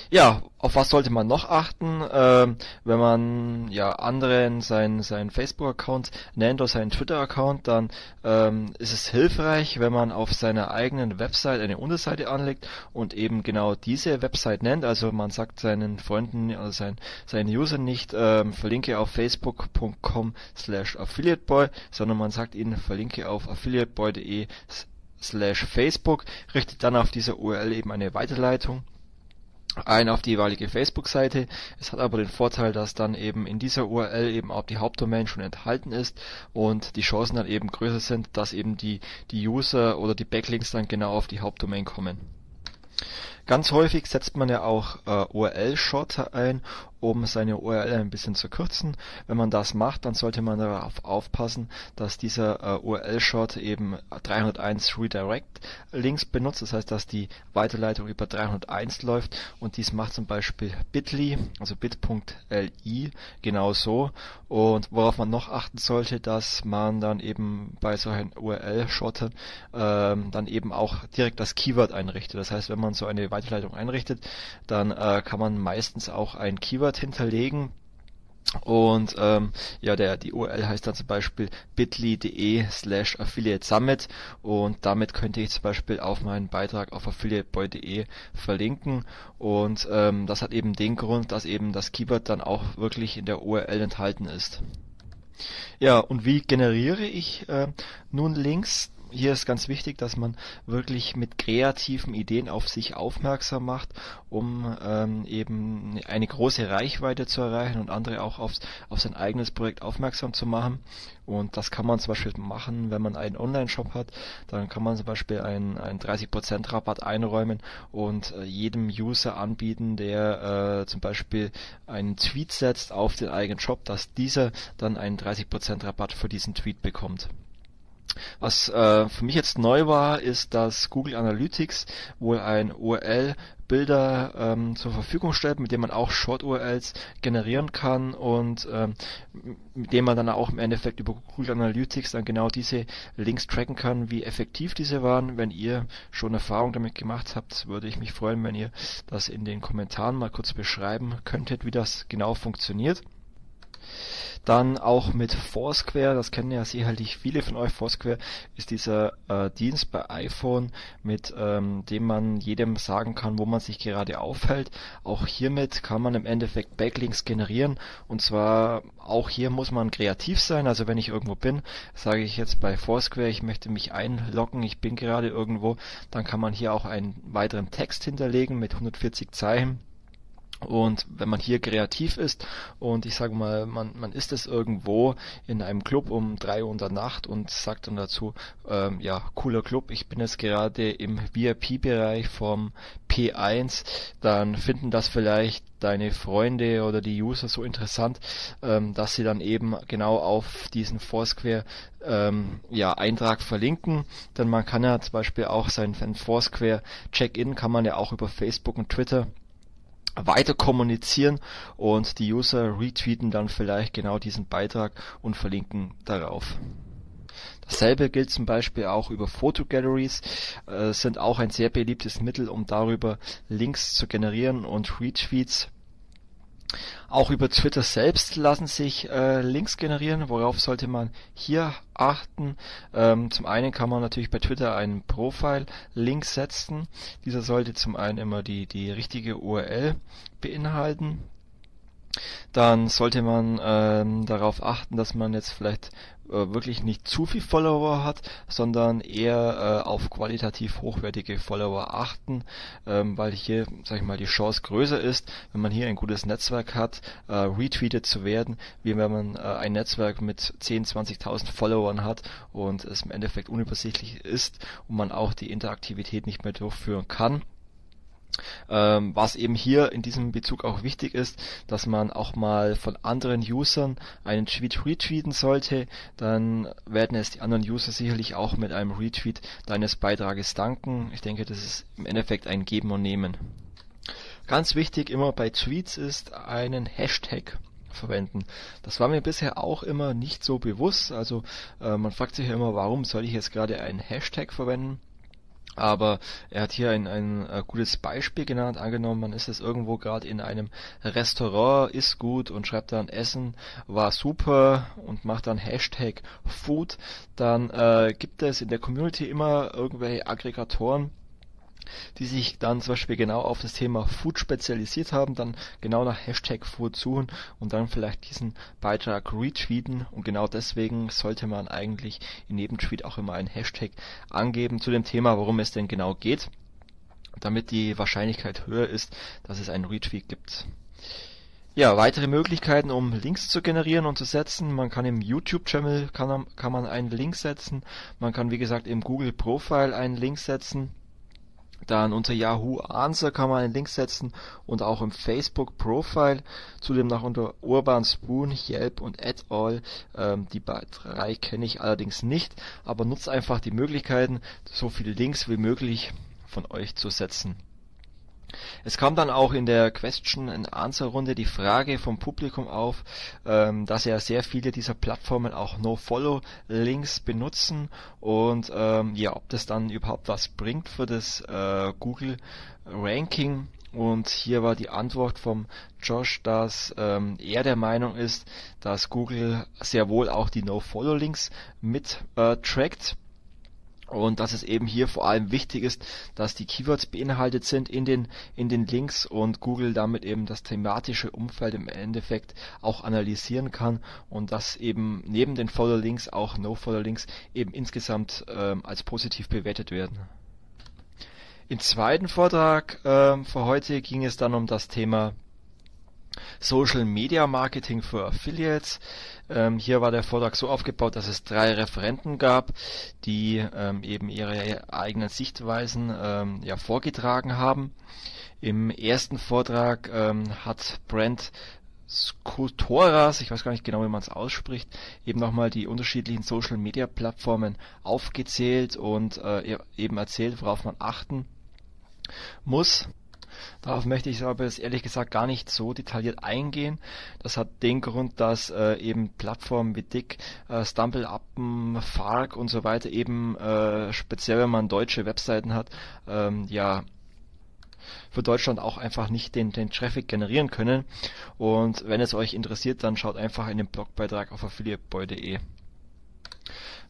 Ja, auf was sollte man noch achten, ähm, wenn man ja anderen seinen seinen Facebook-Account nennt oder seinen Twitter-Account, dann ähm, ist es hilfreich, wenn man auf seiner eigenen Website eine Unterseite anlegt und eben genau diese Website nennt. Also man sagt seinen Freunden oder seinen seinen Usern nicht ähm, verlinke auf facebook.com slash affiliateboy, sondern man sagt ihnen verlinke auf affiliateboy.de slash Facebook, richtet dann auf dieser URL eben eine Weiterleitung ein auf die jeweilige Facebook-Seite. Es hat aber den Vorteil, dass dann eben in dieser URL eben auch die Hauptdomain schon enthalten ist und die Chancen dann eben größer sind, dass eben die, die User oder die Backlinks dann genau auf die Hauptdomain kommen. Ganz häufig setzt man ja auch äh, URL-Shorter ein, um seine URL ein bisschen zu kürzen. Wenn man das macht, dann sollte man darauf aufpassen, dass dieser äh, URL-Short eben 301 Redirect Links benutzt. Das heißt, dass die Weiterleitung über 301 läuft und dies macht zum Beispiel bit.ly, also bit.li genauso. Und worauf man noch achten sollte, dass man dann eben bei solchen URL-Shortern ähm, dann eben auch direkt das Keyword einrichtet. Das heißt, wenn man so eine Weiterleitung einrichtet, dann äh, kann man meistens auch ein Keyword hinterlegen Und ähm, ja, der die URL heißt dann zum Beispiel bit.ly.de slash affiliate summit und damit könnte ich zum Beispiel auf meinen Beitrag auf affiliateboy.de verlinken und ähm, das hat eben den Grund, dass eben das Keyword dann auch wirklich in der URL enthalten ist. Ja, und wie generiere ich äh, nun Links? Hier ist ganz wichtig, dass man wirklich mit kreativen Ideen auf sich aufmerksam macht, um ähm, eben eine große Reichweite zu erreichen und andere auch aufs, auf sein eigenes Projekt aufmerksam zu machen. Und das kann man zum Beispiel machen, wenn man einen Online-Shop hat. Dann kann man zum Beispiel einen, einen 30% Rabatt einräumen und äh, jedem User anbieten, der äh, zum Beispiel einen Tweet setzt auf den eigenen Shop, dass dieser dann einen 30% Rabatt für diesen Tweet bekommt. Was äh, für mich jetzt neu war, ist, dass Google Analytics wohl ein URL Bilder ähm, zur Verfügung stellt, mit dem man auch Short-URLs generieren kann und ähm, mit dem man dann auch im Endeffekt über Google Analytics dann genau diese Links tracken kann, wie effektiv diese waren. Wenn ihr schon Erfahrung damit gemacht habt, würde ich mich freuen, wenn ihr das in den Kommentaren mal kurz beschreiben könntet, wie das genau funktioniert. Dann auch mit Foursquare, das kennen ja sicherlich viele von euch. Foursquare ist dieser äh, Dienst bei iPhone, mit ähm, dem man jedem sagen kann, wo man sich gerade aufhält. Auch hiermit kann man im Endeffekt Backlinks generieren und zwar auch hier muss man kreativ sein. Also wenn ich irgendwo bin, sage ich jetzt bei Foursquare, ich möchte mich einloggen, ich bin gerade irgendwo, dann kann man hier auch einen weiteren Text hinterlegen mit 140 Zeichen und wenn man hier kreativ ist und ich sage mal, man, man ist es irgendwo in einem Club um drei Uhr in der Nacht und sagt dann dazu, ähm, ja, cooler Club, ich bin jetzt gerade im VIP-Bereich vom P1, dann finden das vielleicht deine Freunde oder die User so interessant, ähm, dass sie dann eben genau auf diesen Foursquare ähm, ja, Eintrag verlinken. Denn man kann ja zum Beispiel auch sein Foursquare Check-in kann man ja auch über Facebook und Twitter weiter kommunizieren und die User retweeten dann vielleicht genau diesen Beitrag und verlinken darauf. Dasselbe gilt zum Beispiel auch über Fotogalleries, äh, sind auch ein sehr beliebtes Mittel, um darüber Links zu generieren und Retweets auch über Twitter selbst lassen sich äh, Links generieren. Worauf sollte man hier achten? Ähm, zum einen kann man natürlich bei Twitter einen Profile-Link setzen. Dieser sollte zum einen immer die, die richtige URL beinhalten. Dann sollte man ähm, darauf achten, dass man jetzt vielleicht wirklich nicht zu viel Follower hat, sondern eher äh, auf qualitativ hochwertige Follower achten, ähm, weil hier, sag ich mal, die Chance größer ist, wenn man hier ein gutes Netzwerk hat, äh, retweetet zu werden, wie wenn man äh, ein Netzwerk mit 10, 20.000 Followern hat und es im Endeffekt unübersichtlich ist und man auch die Interaktivität nicht mehr durchführen kann. Ähm, was eben hier in diesem Bezug auch wichtig ist, dass man auch mal von anderen Usern einen Tweet retweeten sollte, dann werden es die anderen User sicherlich auch mit einem Retweet deines Beitrages danken. Ich denke, das ist im Endeffekt ein Geben und Nehmen. Ganz wichtig immer bei Tweets ist einen Hashtag verwenden. Das war mir bisher auch immer nicht so bewusst. Also äh, man fragt sich ja immer, warum soll ich jetzt gerade einen Hashtag verwenden? Aber er hat hier ein, ein äh, gutes Beispiel genannt. Angenommen, man ist jetzt irgendwo gerade in einem Restaurant, isst gut und schreibt dann Essen war super und macht dann Hashtag Food. Dann äh, gibt es in der Community immer irgendwelche Aggregatoren, die sich dann zum Beispiel genau auf das Thema Food spezialisiert haben, dann genau nach Hashtag Food suchen und dann vielleicht diesen Beitrag retweeten und genau deswegen sollte man eigentlich in jedem Tweet auch immer einen Hashtag angeben zu dem Thema, worum es denn genau geht, damit die Wahrscheinlichkeit höher ist, dass es einen Retweet gibt. Ja, weitere Möglichkeiten, um Links zu generieren und zu setzen. Man kann im YouTube-Channel kann, kann man einen Link setzen. Man kann, wie gesagt, im Google Profile einen Link setzen. Dann unter Yahoo Answer kann man einen Link setzen und auch im Facebook Profile. Zudem noch unter Urban Spoon, Yelp und et al. Ähm, die drei kenne ich allerdings nicht, aber nutzt einfach die Möglichkeiten, so viele Links wie möglich von euch zu setzen. Es kam dann auch in der Question-and-Answer-Runde die Frage vom Publikum auf, ähm, dass ja sehr viele dieser Plattformen auch No-Follow-Links benutzen und ähm, ja, ob das dann überhaupt was bringt für das äh, Google-Ranking. Und hier war die Antwort vom Josh, dass ähm, er der Meinung ist, dass Google sehr wohl auch die No-Follow-Links mit äh, trackt und dass es eben hier vor allem wichtig ist, dass die Keywords beinhaltet sind in den in den Links und Google damit eben das thematische Umfeld im Endeffekt auch analysieren kann und dass eben neben den Follow Links auch No Follow Links eben insgesamt ähm, als positiv bewertet werden. Im zweiten Vortrag ähm, für heute ging es dann um das Thema Social Media Marketing für Affiliates. Ähm, hier war der Vortrag so aufgebaut, dass es drei Referenten gab, die ähm, eben ihre eigenen Sichtweisen ähm, ja, vorgetragen haben. Im ersten Vortrag ähm, hat Brent Skultoras, ich weiß gar nicht genau, wie man es ausspricht, eben nochmal die unterschiedlichen Social Media Plattformen aufgezählt und äh, eben erzählt, worauf man achten muss. Darauf möchte ich aber jetzt ehrlich gesagt gar nicht so detailliert eingehen. Das hat den Grund, dass äh, eben Plattformen wie Dick, äh, Stumble Uppen, Fark und so weiter eben äh, speziell wenn man deutsche Webseiten hat, ähm, ja für Deutschland auch einfach nicht den, den Traffic generieren können. Und wenn es euch interessiert, dann schaut einfach in den Blogbeitrag auf affiliateboy.de.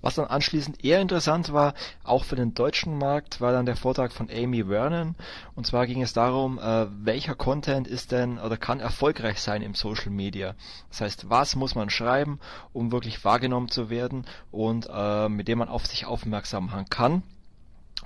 Was dann anschließend eher interessant war, auch für den deutschen Markt, war dann der Vortrag von Amy Vernon. Und zwar ging es darum, äh, welcher Content ist denn oder kann erfolgreich sein im Social Media. Das heißt, was muss man schreiben, um wirklich wahrgenommen zu werden und äh, mit dem man auf sich aufmerksam machen kann.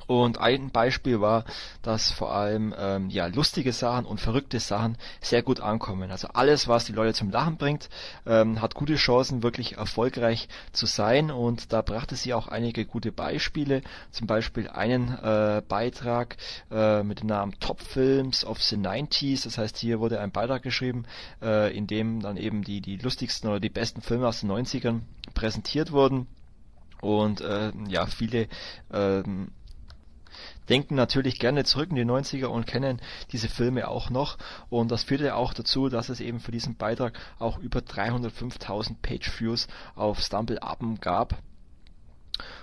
Und ein Beispiel war, dass vor allem ähm, ja lustige Sachen und verrückte Sachen sehr gut ankommen. Also alles, was die Leute zum Lachen bringt, ähm, hat gute Chancen, wirklich erfolgreich zu sein. Und da brachte sie auch einige gute Beispiele. Zum Beispiel einen äh, Beitrag äh, mit dem Namen Top Films of the 90s. Das heißt, hier wurde ein Beitrag geschrieben, äh, in dem dann eben die, die lustigsten oder die besten Filme aus den 90ern präsentiert wurden. Und äh, ja, viele ähm, denken natürlich gerne zurück in die 90er und kennen diese Filme auch noch. Und das führte auch dazu, dass es eben für diesen Beitrag auch über 305.000 Page-Views auf Stumble Up'em gab.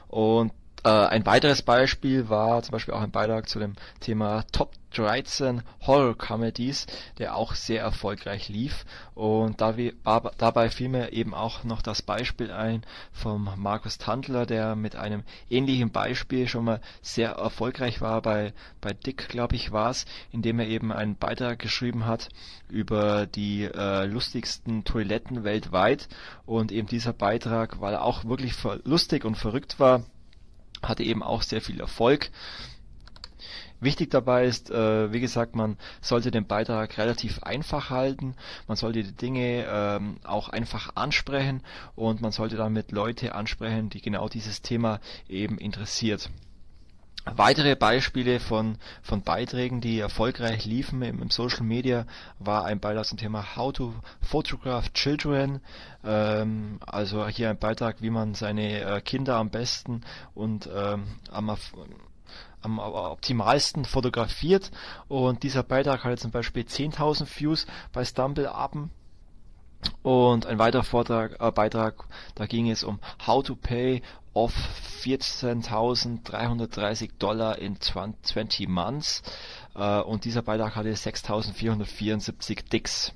Und äh, ein weiteres Beispiel war zum Beispiel auch ein Beitrag zu dem Thema Top 13 Horror Comedies, der auch sehr erfolgreich lief. Und dabei fiel mir eben auch noch das Beispiel ein vom Markus Tandler, der mit einem ähnlichen Beispiel schon mal sehr erfolgreich war bei, bei Dick, glaube ich, war es, indem er eben einen Beitrag geschrieben hat über die äh, lustigsten Toiletten weltweit. Und eben dieser Beitrag, weil er auch wirklich lustig und verrückt war, hatte eben auch sehr viel Erfolg. Wichtig dabei ist, äh, wie gesagt, man sollte den Beitrag relativ einfach halten, man sollte die Dinge ähm, auch einfach ansprechen und man sollte damit Leute ansprechen, die genau dieses Thema eben interessiert. Weitere Beispiele von, von Beiträgen, die erfolgreich liefen im, Social Media, war ein Beitrag zum Thema How to Photograph Children. Ähm, also hier ein Beitrag, wie man seine äh, Kinder am besten und ähm, am, am optimalsten fotografiert. Und dieser Beitrag hatte zum Beispiel 10.000 Views bei Stumble und ein weiterer Vortrag, äh, Beitrag, da ging es um How to Pay off 14.330 Dollar in 20 Months. Äh, und dieser Beitrag hatte 6.474 Dicks.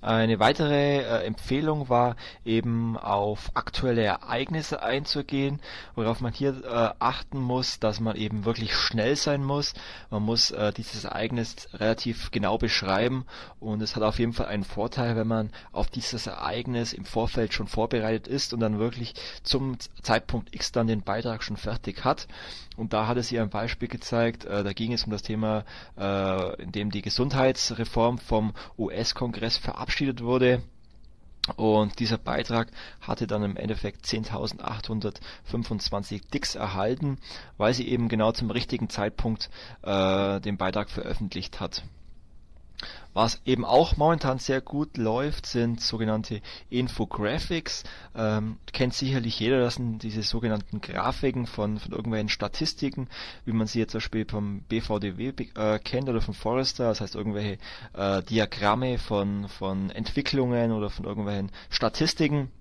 Eine weitere äh, Empfehlung war eben auf aktuelle Ereignisse einzugehen, worauf man hier äh, achten muss, dass man eben wirklich schnell sein muss. Man muss äh, dieses Ereignis relativ genau beschreiben und es hat auf jeden Fall einen Vorteil, wenn man auf dieses Ereignis im Vorfeld schon vorbereitet ist und dann wirklich zum Zeitpunkt X dann den Beitrag schon fertig hat. Und da hatte sie ein Beispiel gezeigt, äh, da ging es um das Thema, äh, in dem die Gesundheitsreform vom US-Kongress verabschiedet wurde. Und dieser Beitrag hatte dann im Endeffekt 10.825 Dicks erhalten, weil sie eben genau zum richtigen Zeitpunkt äh, den Beitrag veröffentlicht hat. Was eben auch momentan sehr gut läuft, sind sogenannte Infographics. Ähm, kennt sicherlich jeder, das sind diese sogenannten Grafiken von, von irgendwelchen Statistiken, wie man sie jetzt zum Beispiel vom BVDW äh, kennt oder von Forrester, das heißt irgendwelche äh, Diagramme von, von Entwicklungen oder von irgendwelchen Statistiken.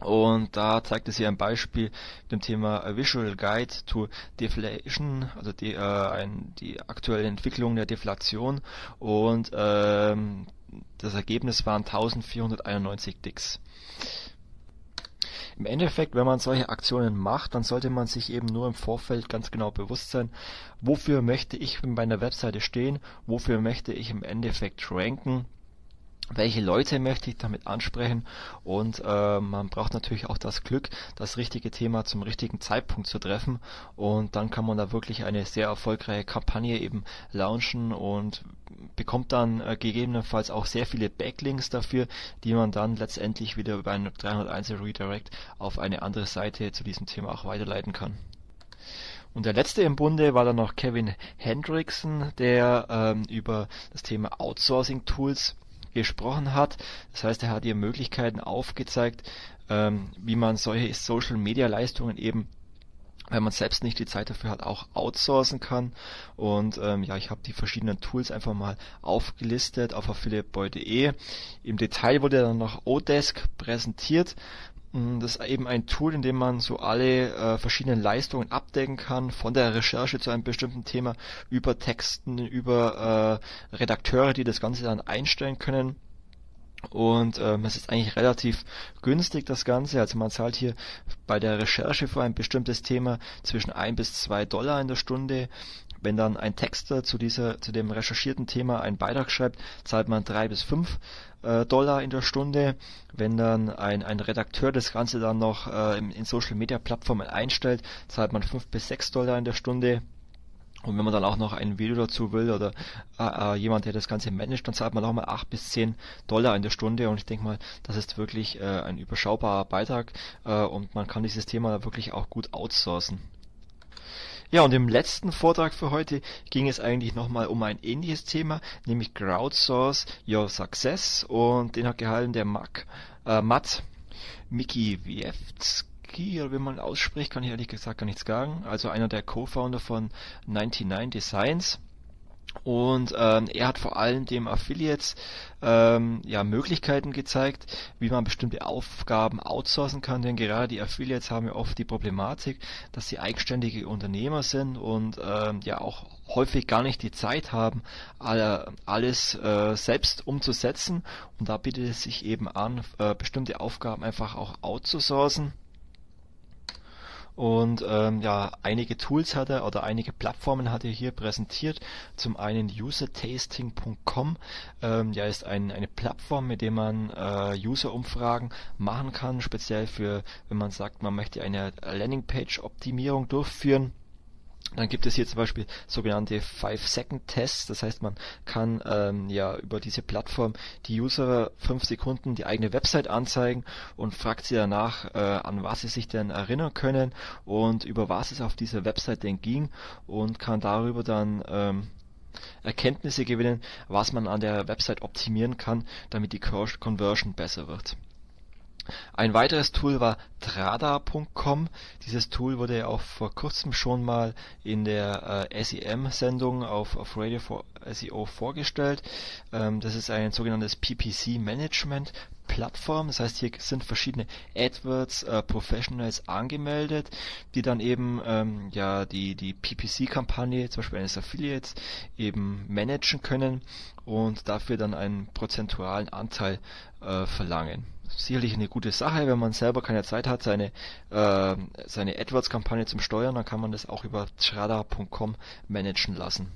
Und da zeigt es hier ein Beispiel mit dem Thema Visual Guide to Deflation, also die, äh, ein, die aktuelle Entwicklung der Deflation und ähm, das Ergebnis waren 1491 Dicks. Im Endeffekt, wenn man solche Aktionen macht, dann sollte man sich eben nur im Vorfeld ganz genau bewusst sein, wofür möchte ich bei einer Webseite stehen, wofür möchte ich im Endeffekt ranken welche Leute möchte ich damit ansprechen und äh, man braucht natürlich auch das Glück, das richtige Thema zum richtigen Zeitpunkt zu treffen und dann kann man da wirklich eine sehr erfolgreiche Kampagne eben launchen und bekommt dann äh, gegebenenfalls auch sehr viele Backlinks dafür, die man dann letztendlich wieder über einen 301 Redirect auf eine andere Seite zu diesem Thema auch weiterleiten kann. Und der letzte im Bunde war dann noch Kevin Hendrickson, der ähm, über das Thema Outsourcing Tools gesprochen hat. Das heißt, er hat ihr Möglichkeiten aufgezeigt, ähm, wie man solche Social-Media-Leistungen eben wenn man selbst nicht die Zeit dafür hat, auch outsourcen kann. Und ähm, ja, ich habe die verschiedenen Tools einfach mal aufgelistet auf affiliateboy.de. Im Detail wurde dann noch Odesk präsentiert. Mm, das ist eben ein Tool, in dem man so alle äh, verschiedenen Leistungen abdecken kann, von der Recherche zu einem bestimmten Thema, über Texten, über äh, Redakteure, die das Ganze dann einstellen können. Und ähm, es ist eigentlich relativ günstig das Ganze. Also man zahlt hier bei der Recherche für ein bestimmtes Thema zwischen ein bis zwei Dollar in der Stunde. Wenn dann ein Texter zu dieser, zu dem recherchierten Thema einen Beitrag schreibt, zahlt man drei bis fünf äh, Dollar in der Stunde. Wenn dann ein, ein Redakteur das Ganze dann noch äh, in, in Social Media Plattformen einstellt, zahlt man fünf bis sechs Dollar in der Stunde. Und wenn man dann auch noch ein Video dazu will oder äh, äh, jemand, der das Ganze managt, dann zahlt man auch mal 8 bis 10 Dollar in der Stunde. Und ich denke mal, das ist wirklich äh, ein überschaubarer Beitrag äh, und man kann dieses Thema wirklich auch gut outsourcen. Ja, und im letzten Vortrag für heute ging es eigentlich nochmal um ein ähnliches Thema, nämlich Crowdsource Your Success und den hat gehalten der Mac, äh, Matt Mikiewicz oder wie man ausspricht, kann ich ehrlich gesagt gar nichts sagen. Also einer der Co-Founder von 99 Designs. Und ähm, er hat vor allem dem Affiliates ähm, ja, Möglichkeiten gezeigt, wie man bestimmte Aufgaben outsourcen kann, denn gerade die Affiliates haben ja oft die Problematik, dass sie eigenständige Unternehmer sind und ähm, ja auch häufig gar nicht die Zeit haben, alle, alles äh, selbst umzusetzen. Und da bietet es sich eben an, äh, bestimmte Aufgaben einfach auch outzusourcen und ähm, ja, einige Tools hat er oder einige Plattformen hat er hier präsentiert. Zum einen usertasting.com, ähm, ja, ist ein, eine Plattform, mit der man äh, User-Umfragen machen kann, speziell für, wenn man sagt, man möchte eine Landingpage-Optimierung durchführen dann gibt es hier zum Beispiel sogenannte 5-Second-Tests, das heißt man kann ähm, ja über diese Plattform die User 5 Sekunden die eigene Website anzeigen und fragt sie danach, äh, an was sie sich denn erinnern können und über was es auf dieser Website denn ging und kann darüber dann ähm, Erkenntnisse gewinnen, was man an der Website optimieren kann, damit die Conversion besser wird. Ein weiteres Tool war Trada.com. Dieses Tool wurde auch vor kurzem schon mal in der äh, SEM-Sendung auf, Radio for SEO vorgestellt. Ähm, das ist ein sogenanntes PPC-Management Plattform. Das heißt, hier sind verschiedene AdWords äh, Professionals angemeldet, die dann eben ähm, ja die die PPC-Kampagne, zum Beispiel eines Affiliates, eben managen können und dafür dann einen prozentualen Anteil äh, verlangen sicherlich eine gute Sache, wenn man selber keine Zeit hat, seine, äh, seine AdWords-Kampagne zum Steuern, dann kann man das auch über Trada.com managen lassen.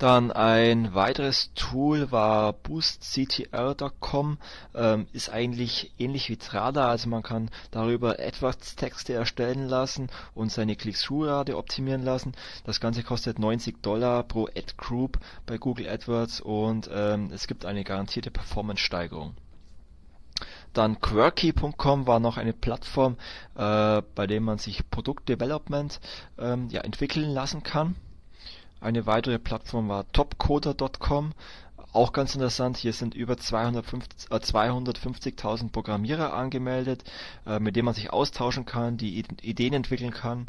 Dann ein weiteres Tool war boostctr.com, ähm, ist eigentlich ähnlich wie Trada, also man kann darüber AdWords-Texte erstellen lassen und seine Click-Through-Rate optimieren lassen. Das Ganze kostet 90 Dollar pro Ad-Group bei Google AdWords und ähm, es gibt eine garantierte Performance-Steigerung. Dann Quirky.com war noch eine Plattform, äh, bei der man sich Produktdevelopment ähm, ja, entwickeln lassen kann. Eine weitere Plattform war Topcoder.com. Auch ganz interessant, hier sind über 250.000 äh, 250 Programmierer angemeldet, äh, mit denen man sich austauschen kann, die Ideen entwickeln kann,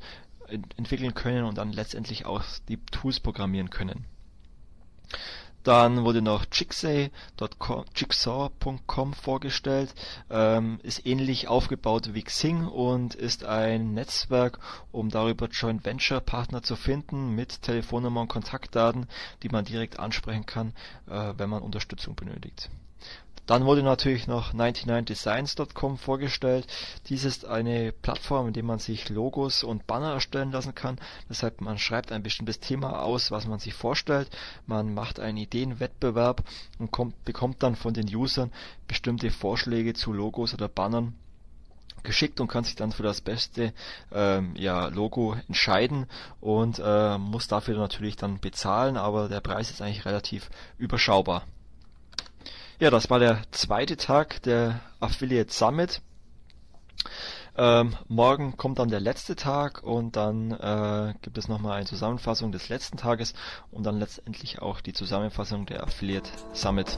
entwickeln können und dann letztendlich auch die Tools programmieren können. Dann wurde noch Jigsaw.com vorgestellt, ähm, ist ähnlich aufgebaut wie Xing und ist ein Netzwerk, um darüber Joint Venture Partner zu finden mit Telefonnummer und Kontaktdaten, die man direkt ansprechen kann, äh, wenn man Unterstützung benötigt. Dann wurde natürlich noch 99designs.com vorgestellt. Dies ist eine Plattform, in der man sich Logos und Banner erstellen lassen kann. Das heißt, man schreibt ein bestimmtes Thema aus, was man sich vorstellt. Man macht einen Ideenwettbewerb und kommt, bekommt dann von den Usern bestimmte Vorschläge zu Logos oder Bannern geschickt und kann sich dann für das beste ähm, ja, Logo entscheiden und äh, muss dafür natürlich dann bezahlen, aber der Preis ist eigentlich relativ überschaubar. Ja, das war der zweite Tag der Affiliate Summit. Ähm, morgen kommt dann der letzte Tag und dann äh, gibt es nochmal eine Zusammenfassung des letzten Tages und dann letztendlich auch die Zusammenfassung der Affiliate Summit.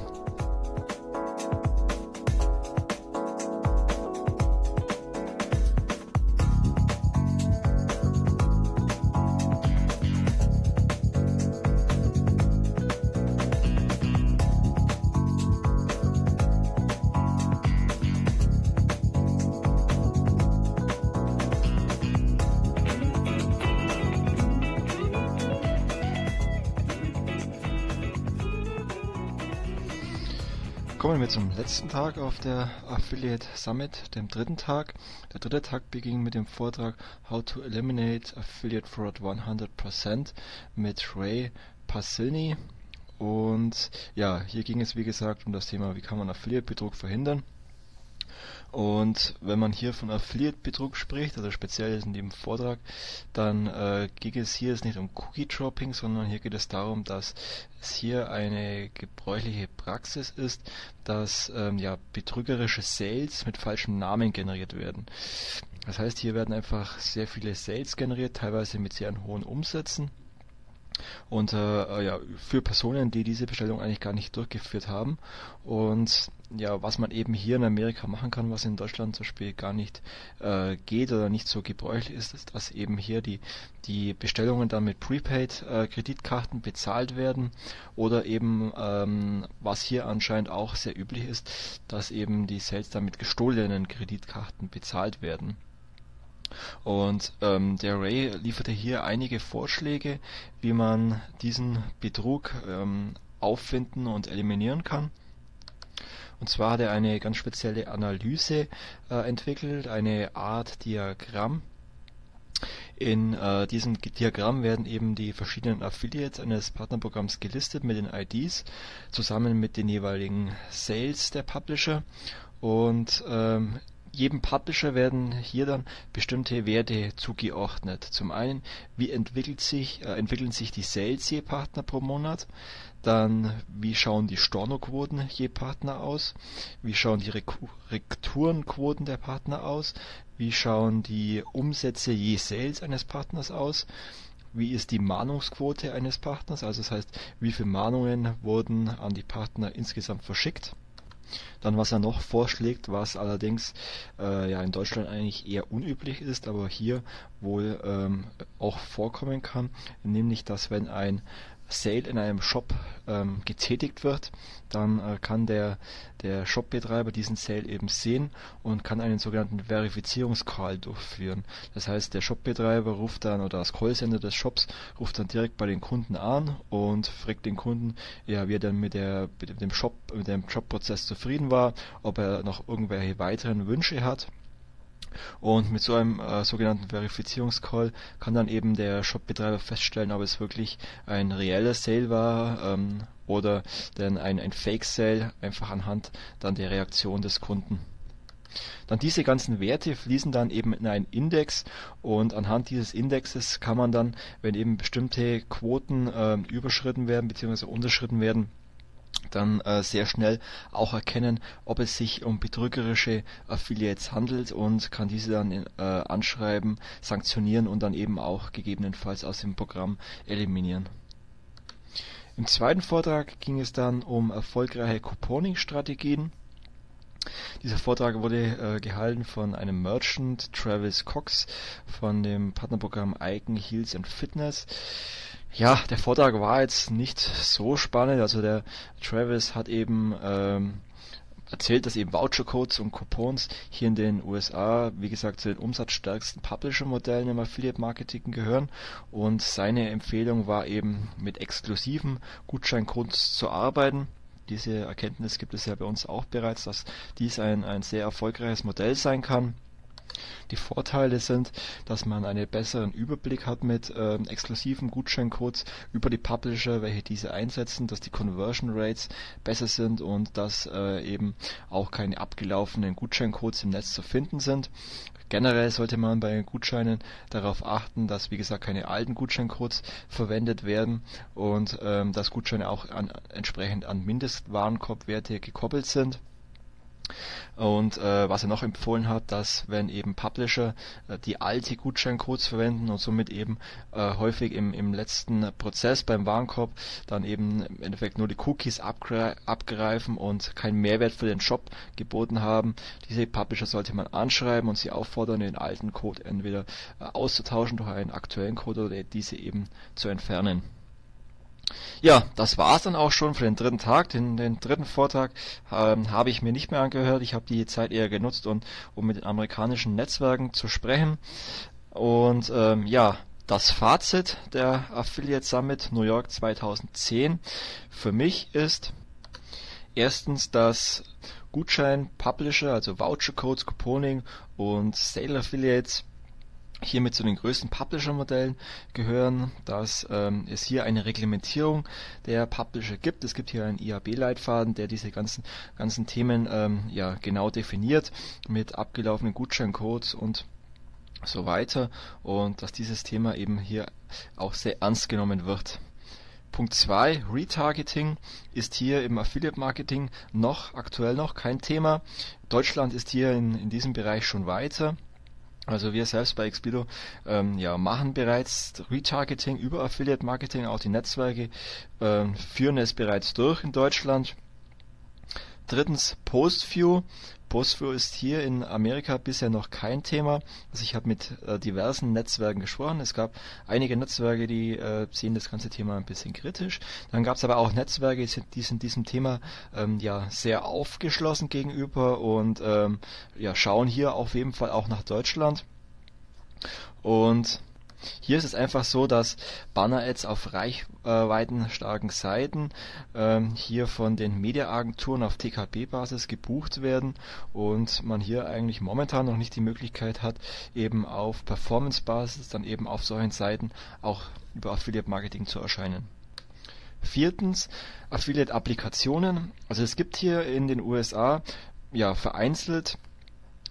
Letzten Tag auf der Affiliate Summit, dem dritten Tag. Der dritte Tag beging mit dem Vortrag How to Eliminate Affiliate Fraud 100% mit Ray Pasilny. Und ja, hier ging es wie gesagt um das Thema, wie kann man Affiliate-Betrug verhindern. Und wenn man hier von Affiliate-Betrug spricht, also speziell in dem Vortrag, dann äh, geht es hier nicht um Cookie-Dropping, sondern hier geht es darum, dass es hier eine gebräuchliche Praxis ist, dass ähm, ja, betrügerische Sales mit falschem Namen generiert werden. Das heißt, hier werden einfach sehr viele Sales generiert, teilweise mit sehr hohen Umsätzen und äh, ja, für Personen, die diese Bestellung eigentlich gar nicht durchgeführt haben. Und ja, was man eben hier in Amerika machen kann, was in Deutschland zum Beispiel gar nicht äh, geht oder nicht so gebräuchlich ist, ist, dass eben hier die, die Bestellungen dann mit Prepaid-Kreditkarten äh, bezahlt werden oder eben, ähm, was hier anscheinend auch sehr üblich ist, dass eben die Sales dann mit gestohlenen Kreditkarten bezahlt werden. Und ähm, der Ray lieferte hier einige Vorschläge, wie man diesen Betrug ähm, auffinden und eliminieren kann. Und zwar hat er eine ganz spezielle Analyse äh, entwickelt, eine Art Diagramm. In äh, diesem Diagramm werden eben die verschiedenen Affiliates eines Partnerprogramms gelistet mit den IDs zusammen mit den jeweiligen Sales der Publisher und ähm, jedem Publisher werden hier dann bestimmte Werte zugeordnet. Zum einen, wie entwickelt sich, äh, entwickeln sich die Sales je Partner pro Monat? Dann, wie schauen die Stornoquoten je Partner aus? Wie schauen die Retourenquoten der Partner aus? Wie schauen die Umsätze je Sales eines Partners aus? Wie ist die Mahnungsquote eines Partners? Also das heißt, wie viele Mahnungen wurden an die Partner insgesamt verschickt? Dann was er noch vorschlägt, was allerdings äh, ja in Deutschland eigentlich eher unüblich ist, aber hier wohl ähm, auch vorkommen kann, nämlich dass wenn ein Sale in einem Shop ähm, getätigt wird, dann äh, kann der, der Shopbetreiber diesen Sale eben sehen und kann einen sogenannten Verifizierungscall durchführen. Das heißt, der Shopbetreiber ruft dann oder das Callcenter des Shops ruft dann direkt bei den Kunden an und fragt den Kunden, ja, wie er dann mit, der, mit dem Shop, mit dem Shopprozess zufrieden war, ob er noch irgendwelche weiteren Wünsche hat und mit so einem äh, sogenannten Verifizierungscall kann dann eben der Shopbetreiber feststellen, ob es wirklich ein reeller Sale war ähm, oder denn ein, ein Fake Sale, einfach anhand dann der Reaktion des Kunden. Dann diese ganzen Werte fließen dann eben in einen Index und anhand dieses Indexes kann man dann, wenn eben bestimmte Quoten äh, überschritten werden bzw. unterschritten werden, dann äh, sehr schnell auch erkennen, ob es sich um betrügerische Affiliates handelt und kann diese dann äh, anschreiben, sanktionieren und dann eben auch gegebenenfalls aus dem Programm eliminieren. Im zweiten Vortrag ging es dann um erfolgreiche Couponing-Strategien. Dieser Vortrag wurde äh, gehalten von einem Merchant, Travis Cox, von dem Partnerprogramm Icon Heals and Fitness. Ja, der Vortrag war jetzt nicht so spannend. Also der Travis hat eben ähm, erzählt, dass eben Vouchercodes und Coupons hier in den USA, wie gesagt, zu den umsatzstärksten Publisher-Modellen im Affiliate-Marketing gehören. Und seine Empfehlung war eben, mit exklusiven Gutscheincodes zu arbeiten. Diese Erkenntnis gibt es ja bei uns auch bereits, dass dies ein, ein sehr erfolgreiches Modell sein kann. Die Vorteile sind, dass man einen besseren Überblick hat mit äh, exklusiven Gutscheincodes über die Publisher, welche diese einsetzen, dass die Conversion Rates besser sind und dass äh, eben auch keine abgelaufenen Gutscheincodes im Netz zu finden sind. Generell sollte man bei Gutscheinen darauf achten, dass wie gesagt keine alten Gutscheincodes verwendet werden und ähm, dass Gutscheine auch an, entsprechend an Mindestwarenkorbwerte gekoppelt sind. Und äh, was er noch empfohlen hat, dass wenn eben Publisher äh, die alte Gutscheincodes verwenden und somit eben äh, häufig im, im letzten Prozess beim Warenkorb dann eben im Endeffekt nur die Cookies abgre abgreifen und keinen Mehrwert für den Shop geboten haben, diese Publisher sollte man anschreiben und sie auffordern, den alten Code entweder äh, auszutauschen durch einen aktuellen Code oder diese eben zu entfernen. Ja, das war's dann auch schon für den dritten Tag. Den, den dritten Vortrag ähm, habe ich mir nicht mehr angehört. Ich habe die Zeit eher genutzt, um, um mit den amerikanischen Netzwerken zu sprechen. Und ähm, ja, das Fazit der Affiliate Summit New York 2010 für mich ist erstens, dass Gutschein Publisher, also Voucher Codes, Couponing und Sale Affiliates hiermit zu den größten Publisher-Modellen gehören, dass ähm, es hier eine Reglementierung der Publisher gibt. Es gibt hier einen IAB-Leitfaden, der diese ganzen, ganzen Themen ähm, ja, genau definiert mit abgelaufenen Gutscheincodes und so weiter und dass dieses Thema eben hier auch sehr ernst genommen wird. Punkt 2, Retargeting ist hier im Affiliate Marketing noch aktuell noch kein Thema. Deutschland ist hier in, in diesem Bereich schon weiter. Also wir selbst bei Expedo ähm, ja, machen bereits Retargeting über Affiliate Marketing, auch die Netzwerke ähm, führen es bereits durch in Deutschland. Drittens Postview. Postview ist hier in Amerika bisher noch kein Thema. Also ich habe mit äh, diversen Netzwerken gesprochen. Es gab einige Netzwerke, die äh, sehen das ganze Thema ein bisschen kritisch. Dann gab es aber auch Netzwerke, die sind diesem Thema ähm, ja sehr aufgeschlossen gegenüber und ähm, ja schauen hier auf jeden Fall auch nach Deutschland. Und hier ist es einfach so, dass Banner-Ads auf reichweitenstarken Seiten ähm, hier von den Mediaagenturen auf TKP-Basis gebucht werden und man hier eigentlich momentan noch nicht die Möglichkeit hat, eben auf Performance-Basis dann eben auf solchen Seiten auch über Affiliate-Marketing zu erscheinen. Viertens, Affiliate-Applikationen. Also es gibt hier in den USA ja vereinzelt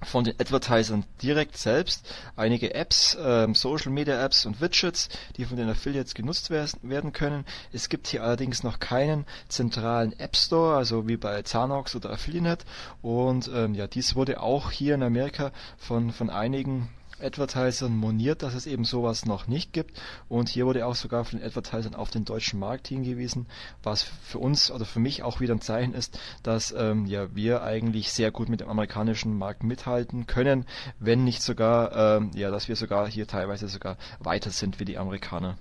von den Advertisern direkt selbst einige Apps, ähm, Social Media Apps und Widgets, die von den Affiliates genutzt werden können. Es gibt hier allerdings noch keinen zentralen App Store, also wie bei Zanox oder Affiliate. Und ähm, ja, dies wurde auch hier in Amerika von, von einigen Advertisern moniert, dass es eben sowas noch nicht gibt. Und hier wurde auch sogar von den Advertisern auf den deutschen Markt hingewiesen, was für uns oder für mich auch wieder ein Zeichen ist, dass ähm, ja wir eigentlich sehr gut mit dem amerikanischen Markt mithalten können, wenn nicht sogar ähm, ja, dass wir sogar hier teilweise sogar weiter sind wie die Amerikaner.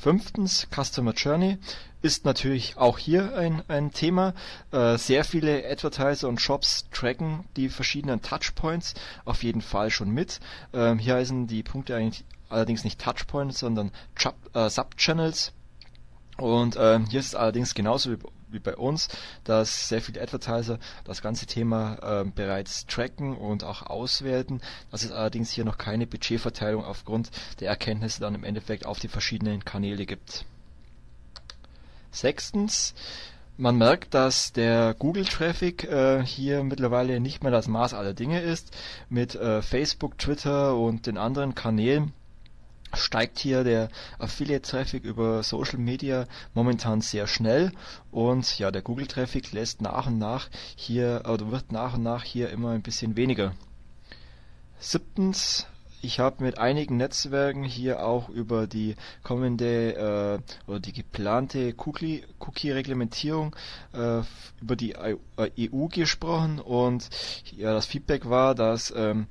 Fünftens, Customer Journey ist natürlich auch hier ein, ein Thema. Äh, sehr viele Advertiser und Shops tracken die verschiedenen Touchpoints auf jeden Fall schon mit. Ähm, hier heißen die Punkte eigentlich allerdings nicht Touchpoints, sondern äh, Subchannels. Und ähm, hier ist es allerdings genauso wie wie bei uns, dass sehr viele Advertiser das ganze Thema äh, bereits tracken und auch auswerten, dass es allerdings hier noch keine Budgetverteilung aufgrund der Erkenntnisse dann im Endeffekt auf die verschiedenen Kanäle gibt. Sechstens, man merkt, dass der Google-Traffic äh, hier mittlerweile nicht mehr das Maß aller Dinge ist. Mit äh, Facebook, Twitter und den anderen Kanälen steigt hier der Affiliate-Traffic über Social Media momentan sehr schnell und ja, der Google-Traffic lässt nach und nach hier oder wird nach und nach hier immer ein bisschen weniger. Siebtens, ich habe mit einigen Netzwerken hier auch über die kommende äh, oder die geplante Cookie-Reglementierung äh, über die EU gesprochen und ja, das Feedback war, dass ähm,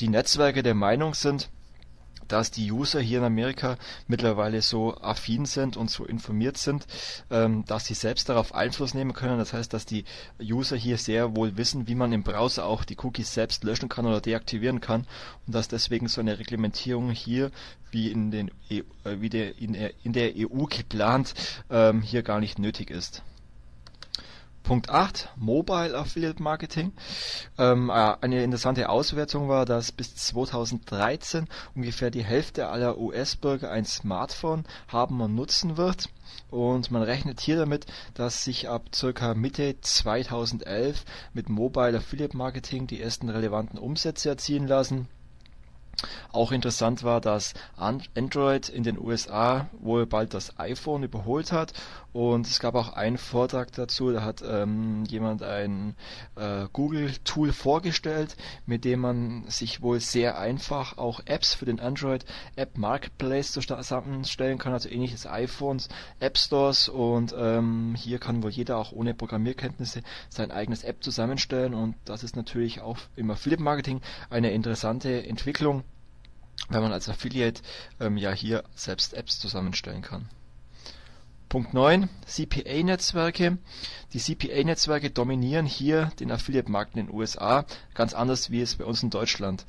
die Netzwerke der Meinung sind, dass die User hier in Amerika mittlerweile so affin sind und so informiert sind, ähm, dass sie selbst darauf Einfluss nehmen können. Das heißt, dass die User hier sehr wohl wissen, wie man im Browser auch die Cookies selbst löschen kann oder deaktivieren kann und dass deswegen so eine Reglementierung hier wie in, den EU, äh, wie der, in, der, in der EU geplant ähm, hier gar nicht nötig ist. Punkt 8, Mobile Affiliate Marketing. Ähm, äh, eine interessante Auswertung war, dass bis 2013 ungefähr die Hälfte aller US-Bürger ein Smartphone haben und nutzen wird. Und man rechnet hier damit, dass sich ab circa Mitte 2011 mit Mobile Affiliate Marketing die ersten relevanten Umsätze erzielen lassen. Auch interessant war, dass Android in den USA wohl bald das iPhone überholt hat und es gab auch einen Vortrag dazu, da hat ähm, jemand ein äh, Google-Tool vorgestellt, mit dem man sich wohl sehr einfach auch Apps für den Android App Marketplace zusammenstellen kann, also ähnliches iPhones, App Stores und ähm, hier kann wohl jeder auch ohne Programmierkenntnisse sein eigenes App zusammenstellen und das ist natürlich auch im Affiliate Marketing eine interessante Entwicklung wenn man als Affiliate ähm, ja hier selbst Apps zusammenstellen kann. Punkt 9, CPA-Netzwerke. Die CPA-Netzwerke dominieren hier den Affiliate-Markt in den USA, ganz anders wie es bei uns in Deutschland.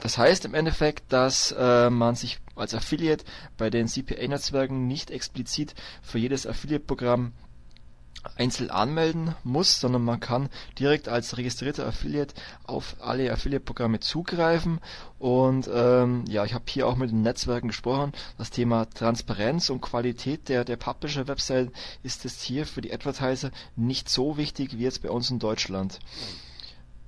Das heißt im Endeffekt, dass äh, man sich als Affiliate bei den CPA-Netzwerken nicht explizit für jedes Affiliate-Programm einzeln anmelden muss, sondern man kann direkt als registrierter Affiliate auf alle Affiliate-Programme zugreifen. Und ähm, ja, ich habe hier auch mit den Netzwerken gesprochen. Das Thema Transparenz und Qualität der, der Publisher-Website ist es hier für die Advertiser nicht so wichtig wie jetzt bei uns in Deutschland.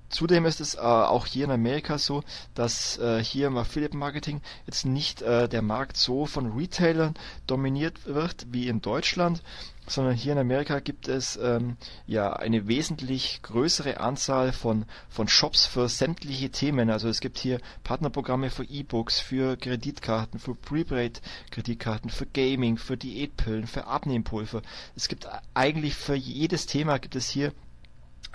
Zudem ist es äh, auch hier in Amerika so, dass äh, hier im Affiliate Marketing jetzt nicht äh, der Markt so von Retailern dominiert wird wie in Deutschland, sondern hier in Amerika gibt es ähm, ja eine wesentlich größere Anzahl von, von Shops für sämtliche Themen. Also es gibt hier Partnerprogramme für E-Books, für Kreditkarten, für Prepaid-Kreditkarten, für Gaming, für Diätpillen, für Abnehmpulver. Es gibt eigentlich für jedes Thema gibt es hier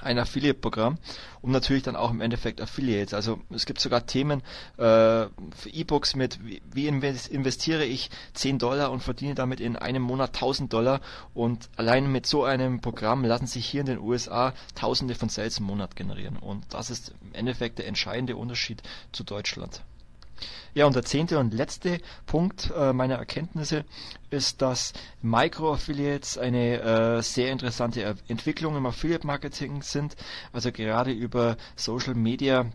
ein Affiliate-Programm und natürlich dann auch im Endeffekt Affiliates. Also es gibt sogar Themen äh, für E-Books mit, wie, investiere ich 10 Dollar und verdiene damit in einem Monat 1000 Dollar und allein mit so einem Programm lassen sich hier in den USA Tausende von Sales im Monat generieren und das ist im Endeffekt der entscheidende Unterschied zu Deutschland. Ja, und der zehnte und letzte Punkt äh, meiner Erkenntnisse ist, dass Micro-Affiliates eine äh, sehr interessante Entwicklung im Affiliate-Marketing sind. Also gerade über Social Media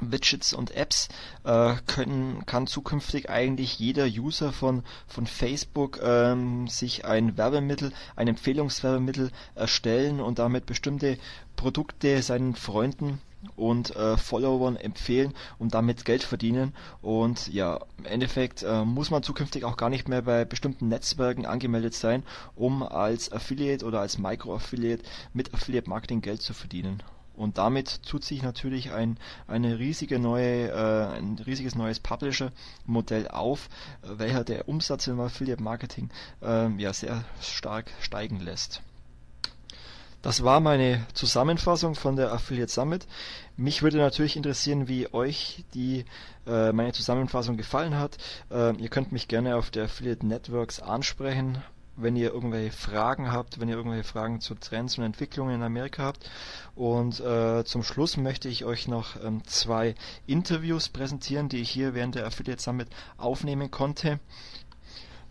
Widgets und Apps äh, können, kann zukünftig eigentlich jeder User von, von Facebook ähm, sich ein Werbemittel, ein Empfehlungswerbemittel erstellen und damit bestimmte Produkte seinen Freunden und äh, Followern empfehlen und damit Geld verdienen. Und ja, im Endeffekt äh, muss man zukünftig auch gar nicht mehr bei bestimmten Netzwerken angemeldet sein, um als Affiliate oder als Micro-Affiliate mit Affiliate Marketing Geld zu verdienen. Und damit tut sich natürlich ein, eine riesige neue, äh, ein riesiges neues Publisher-Modell auf, welcher der Umsatz im Affiliate Marketing äh, ja sehr stark steigen lässt. Das war meine Zusammenfassung von der Affiliate Summit. Mich würde natürlich interessieren, wie euch die äh, meine Zusammenfassung gefallen hat. Äh, ihr könnt mich gerne auf der Affiliate Networks ansprechen, wenn ihr irgendwelche Fragen habt, wenn ihr irgendwelche Fragen zu Trends und Entwicklungen in Amerika habt. Und äh, zum Schluss möchte ich euch noch ähm, zwei Interviews präsentieren, die ich hier während der Affiliate Summit aufnehmen konnte.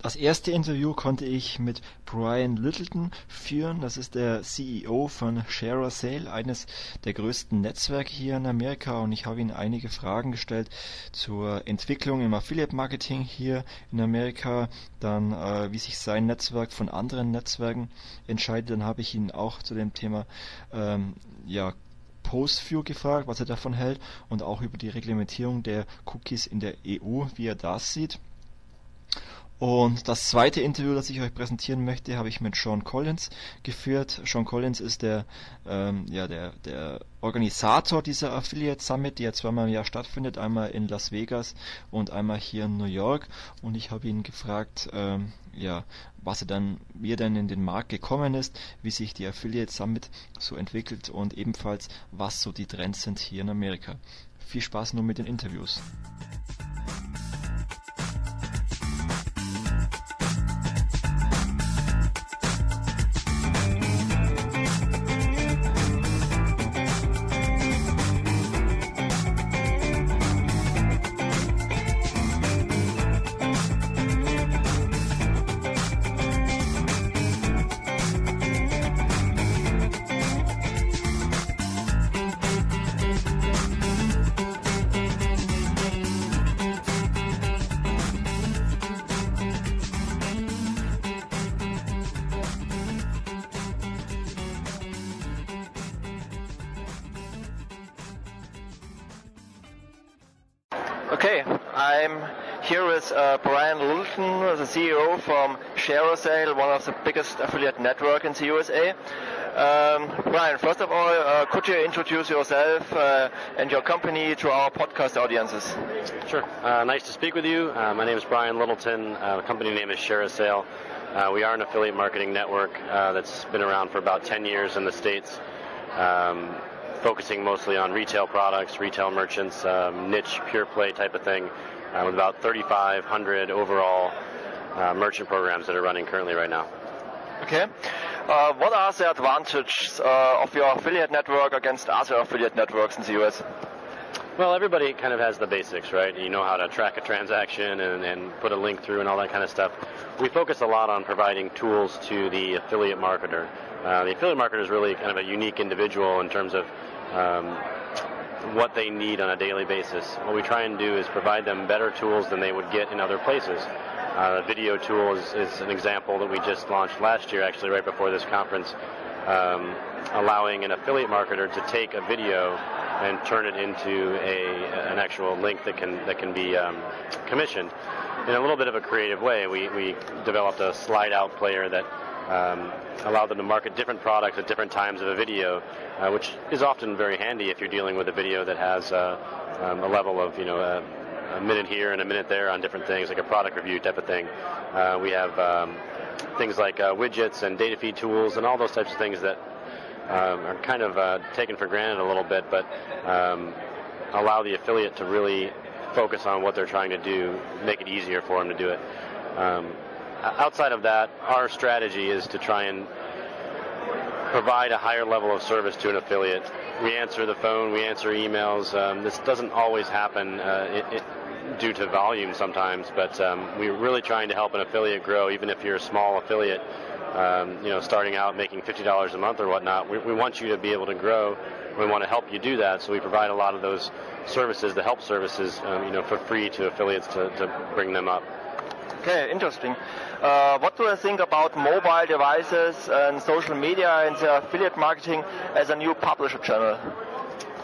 Das erste Interview konnte ich mit Brian Littleton führen. Das ist der CEO von ShareASale, eines der größten Netzwerke hier in Amerika. Und ich habe ihn einige Fragen gestellt zur Entwicklung im Affiliate Marketing hier in Amerika, dann äh, wie sich sein Netzwerk von anderen Netzwerken entscheidet. Dann habe ich ihn auch zu dem Thema ähm, ja, PostView gefragt, was er davon hält und auch über die Reglementierung der Cookies in der EU, wie er das sieht. Und das zweite Interview, das ich euch präsentieren möchte, habe ich mit Sean Collins geführt. Sean Collins ist der, ähm, ja, der, der Organisator dieser Affiliate Summit, die ja zweimal im Jahr stattfindet, einmal in Las Vegas und einmal hier in New York. Und ich habe ihn gefragt, ähm, ja, was er dann, wie er dann in den Markt gekommen ist, wie sich die Affiliate Summit so entwickelt und ebenfalls, was so die Trends sind hier in Amerika. viel Spaß nun mit den Interviews. Biggest affiliate network in the USA. Um, Brian, first of all, uh, could you introduce yourself uh, and your company to our podcast audiences? Sure. Uh, nice to speak with you. Uh, my name is Brian Littleton. Uh, the company name is ShareASale. Uh, we are an affiliate marketing network that's been around for about 10 years in the States. Um, focusing mostly on retail products, retail merchants, um, niche, pure play type of thing, with about 3,500 overall merchant programs that are running currently right now. Okay. Uh, what are the advantages uh, of your affiliate network against other affiliate networks in the US? Well, everybody kind of has the basics, right? You know how to track a transaction and, and put a link through and all that kind of stuff. We focus a lot on providing tools to the affiliate marketer. Uh, the affiliate marketer is really kind of a unique individual in terms of um, what they need on a daily basis. What we try and do is provide them better tools than they would get in other places. Uh, video tool is, is, an example that we just launched last year, actually, right before this conference, um, allowing an affiliate marketer to take a video and turn it into a, an actual link that can that can be um, commissioned in a little bit of a creative way. We, we developed a slide out player that um, them to market different products at different times of a video, uh, which is often very handy if you're dealing with a video that has uh, um, a level of, you know, a, a, minute here and a minute there on different things, like a product review type of thing. Uh, we have um, things like uh, widgets and data feed tools and all those types of things that um, are kind of uh, taken for granted a little bit, but um, allow the affiliate to really focus on what they're trying to do, make it easier for them to do it. Um, outside of that, our strategy is to try and provide a higher level of service to an affiliate. We answer the phone, we answer emails. Um, this doesn't always happen uh, it, it, due to volume sometimes, but um, we're really trying to help an affiliate grow, even if you're a small affiliate. Um, you know, starting out making $50 a month or whatnot, we, we want you to be able to grow. We want to help you do that, so we provide a lot of those services, the help services, um, you know, for free to affiliates to, to bring them up. Okay, interesting. Uh, what do I think about mobile devices and social media and affiliate marketing as a new publisher channel?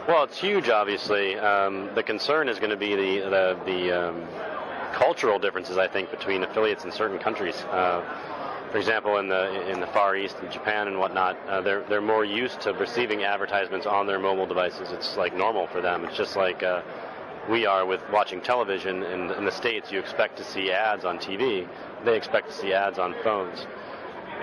Well, it's huge, obviously. Um, the concern is going to be the the, the um, cultural differences, I think, between affiliates in certain countries. Uh, for example, in the in the Far East, in Japan and whatnot, uh, they're they're more used to receiving advertisements on their mobile devices. It's like normal for them. It's just like uh, we are with watching television. In, in the States, you expect to see ads on TV. They expect to see ads on phones.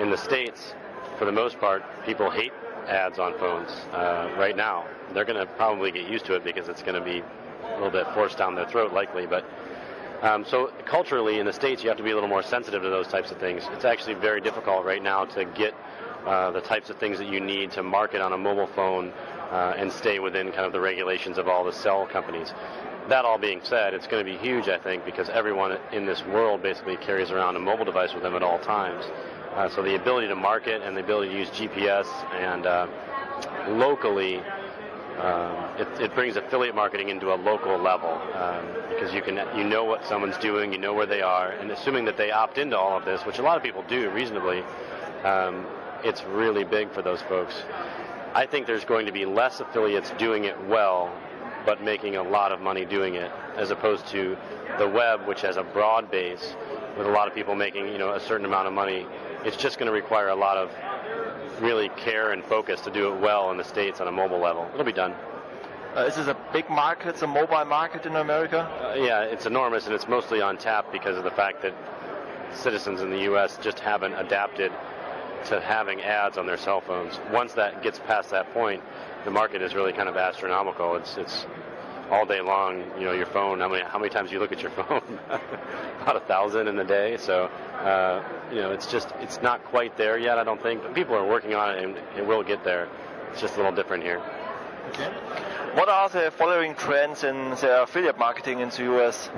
In the States, for the most part, people hate ads on phones uh, right now. They're going to probably get used to it because it's going to be a little bit forced down their throat, likely. But um, so culturally, in the states, you have to be a little more sensitive to those types of things. It's actually very difficult right now to get uh, the types of things that you need to market on a mobile phone uh, and stay within kind of the regulations of all the cell companies. That all being said, it's going to be huge, I think, because everyone in this world basically carries around a mobile device with them at all times. Uh, so the ability to market and the ability to use GPS and uh, locally, um, it, it, brings affiliate marketing into a local level um, because you can you know what someone's doing, you know where they are, and assuming that they opt into all of this, which a lot of people do reasonably, um, it's really big for those folks. I think there's going to be less affiliates doing it well, but making a lot of money doing it, as opposed to the web, which has a broad base with a lot of people making you know a certain amount of money. It's just going to require a lot of really care and focus to do it well in the states on a mobile level. It'll be done. Uh, is this a big market? It's a mobile market in America? Uh, yeah, it's enormous, and it's mostly on tap because of the fact that citizens in the U.S. just haven't adapted to having ads on their cell phones. Once that gets past that point, the market is really kind of astronomical. It's it's all day long, you know, your phone. How many how many times do you look at your phone? About a thousand in a day. So, uh, you know, it's just it's not quite there yet. I don't think, but people are working on it, and it will get there. It's just a little different here. Okay. What are the following trends in the affiliate marketing in the US?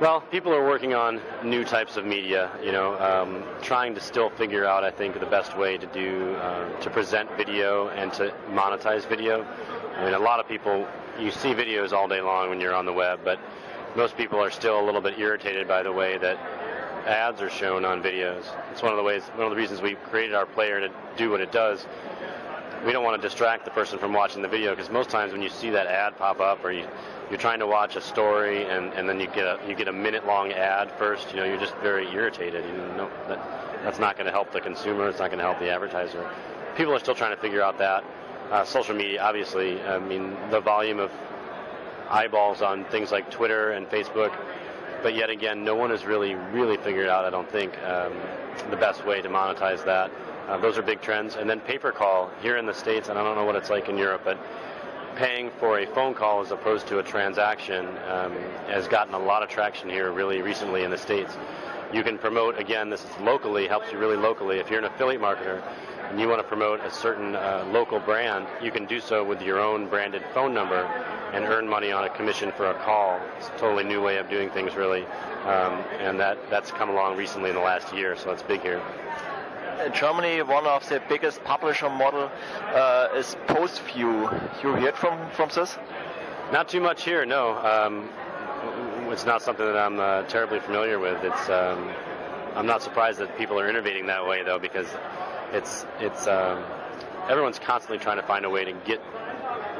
Well, people are working on new types of media, you know, um, trying to still figure out, I think, the best way to do, uh, to present video and to monetize video. I mean, a lot of people, you see videos all day long when you're on the web, but most people are still a little bit irritated by the way that ads are shown on videos. It's one of the ways, one of the reasons we created our player to do what it does. We don't want to distract the person from watching the video because most times when you see that ad pop up or you, you're trying to watch a story and, and then you get a you get a minute long ad first, you know, you're just very irritated. You know, that, that's not going to help the consumer. It's not going to help the advertiser. People are still trying to figure out that. Uh, social media, obviously, I mean, the volume of eyeballs on things like Twitter and Facebook, but yet again, no one has really, really figured out, I don't think, um, the best way to monetize that. Uh, those are big trends. And then paper call here in the States, and I don't know what it's like in Europe, but paying for a phone call as opposed to a transaction um, has gotten a lot of traction here really recently in the States. You can promote, again, this is locally, helps you really locally. If you're an affiliate marketer, and you want to promote a certain uh, local brand, you can do so with your own branded phone number and earn money on a commission for a call. It's a totally new way of doing things, really, um, and that that's come along recently in the last year, so it's big here. In Germany, one of the biggest publisher model uh, is PostView. You heard from from this? Not too much here, no. Um, it's not something that I'm uh, terribly familiar with. It's um, I'm not surprised that people are innovating that way, though, because it's it's um, everyone's constantly trying to find a way to get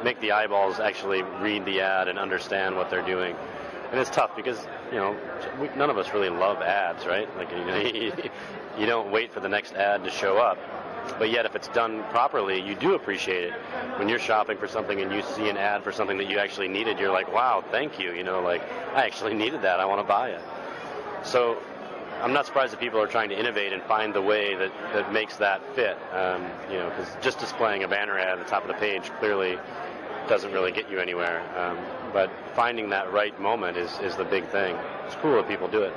make the eyeballs actually read the ad and understand what they're doing. And it's tough because you know none of us really love ads, right? Like you, know, you don't wait for the next ad to show up. But yet, if it's done properly, you do appreciate it. When you're shopping for something and you see an ad for something that you actually needed, you're like, "Wow, thank you!" You know, like I actually needed that. I want to buy it. So I'm not surprised that people are trying to innovate and find the way that, that makes that fit. Um, you know, because just displaying a banner ad at the top of the page clearly doesn't really get you anywhere. Um, but finding that right moment is, is the big thing. It's cool that people do it.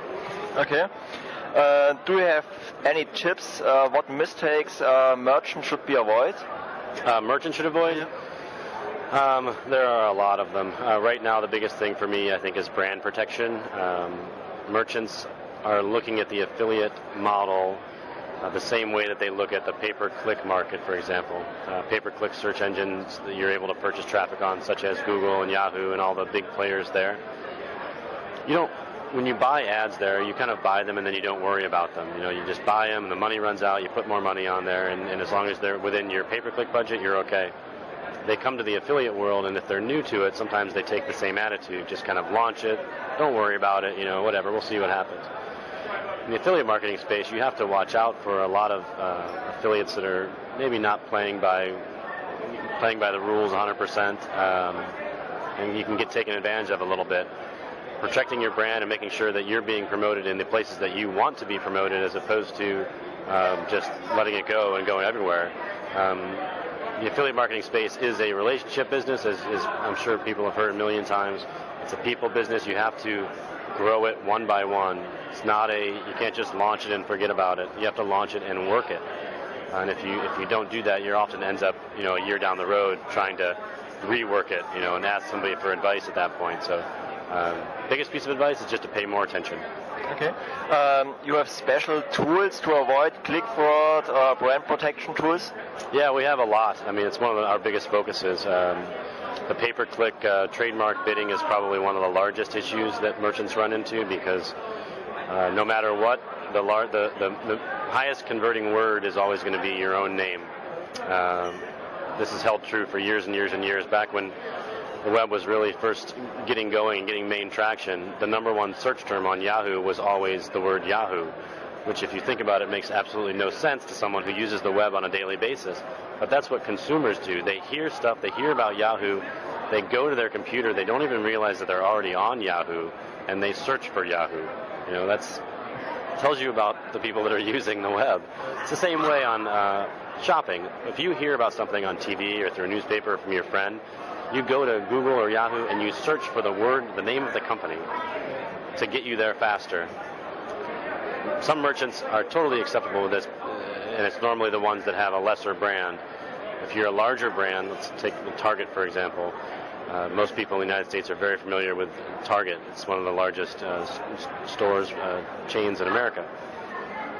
Okay. Uh, do you have any tips uh, what mistakes uh, merchants should be avoid? Uh, merchants should avoid? Um, there are a lot of them. Uh, right now, the biggest thing for me, I think, is brand protection. Um, merchants are looking at the affiliate model uh, the same way that they look at the pay-per-click market, for example. Uh, pay-per-click search engines that you're able to purchase traffic on, such as Google and Yahoo and all the big players there. You don't, when you buy ads there, you kind of buy them and then you don't worry about them. You know, you just buy them and the money runs out, you put more money on there, and, and as long as they're within your pay-per-click budget, you're okay. They come to the affiliate world, and if they're new to it, sometimes they take the same attitude, just kind of launch it, don't worry about it, you know, whatever, we'll see what happens in the affiliate marketing space, you have to watch out for a lot of uh, affiliates that are maybe not playing by playing by the rules 100%, um, and you can get taken advantage of a little bit. Protecting your brand and making sure that you're being promoted in the places that you want to be promoted, as opposed to um, just letting it go and going everywhere. Um, the affiliate marketing space is a relationship business, as, as I'm sure people have heard a million times. It's a people business. You have to grow it one by one. It's not a you can't just launch it and forget about it. You have to launch it and work it. And if you if you don't do that, you're often ends up you know a year down the road trying to rework it, you know, and ask somebody for advice at that point. So, um, biggest piece of advice is just to pay more attention. Okay. Um, you have special tools to avoid click fraud or brand protection tools? Yeah, we have a lot. I mean, it's one of our biggest focuses. Um, the pay-per-click uh, trademark bidding is probably one of the largest issues that merchants run into because uh, no matter what, the, lar- the, the, the, highest converting word is always going to be your own name. Um, this has held true for years and years and years. Back when the web was really first getting going and getting main traction, the number one search term on Yahoo was always the word Yahoo, which, if you think about it, makes absolutely no sense to someone who uses the web on a daily basis. But that's what consumers do. They hear stuff, they hear about Yahoo, they go to their computer, they don't even realize that they're already on Yahoo, and they search for Yahoo. You know, that's tells you about the people that are using the web. It's the same way on uh, shopping. If you hear about something on TV or through a newspaper from your friend, You go to Google or Yahoo and you search for the word, the name of the company to get you there faster. Some merchants are totally acceptable with this, and it's normally the ones that have a lesser brand. If you're a larger brand, let's take Target for example. Uh, most people in the United States are very familiar with Target. It's one of the largest uh, stores, uh, chains in America.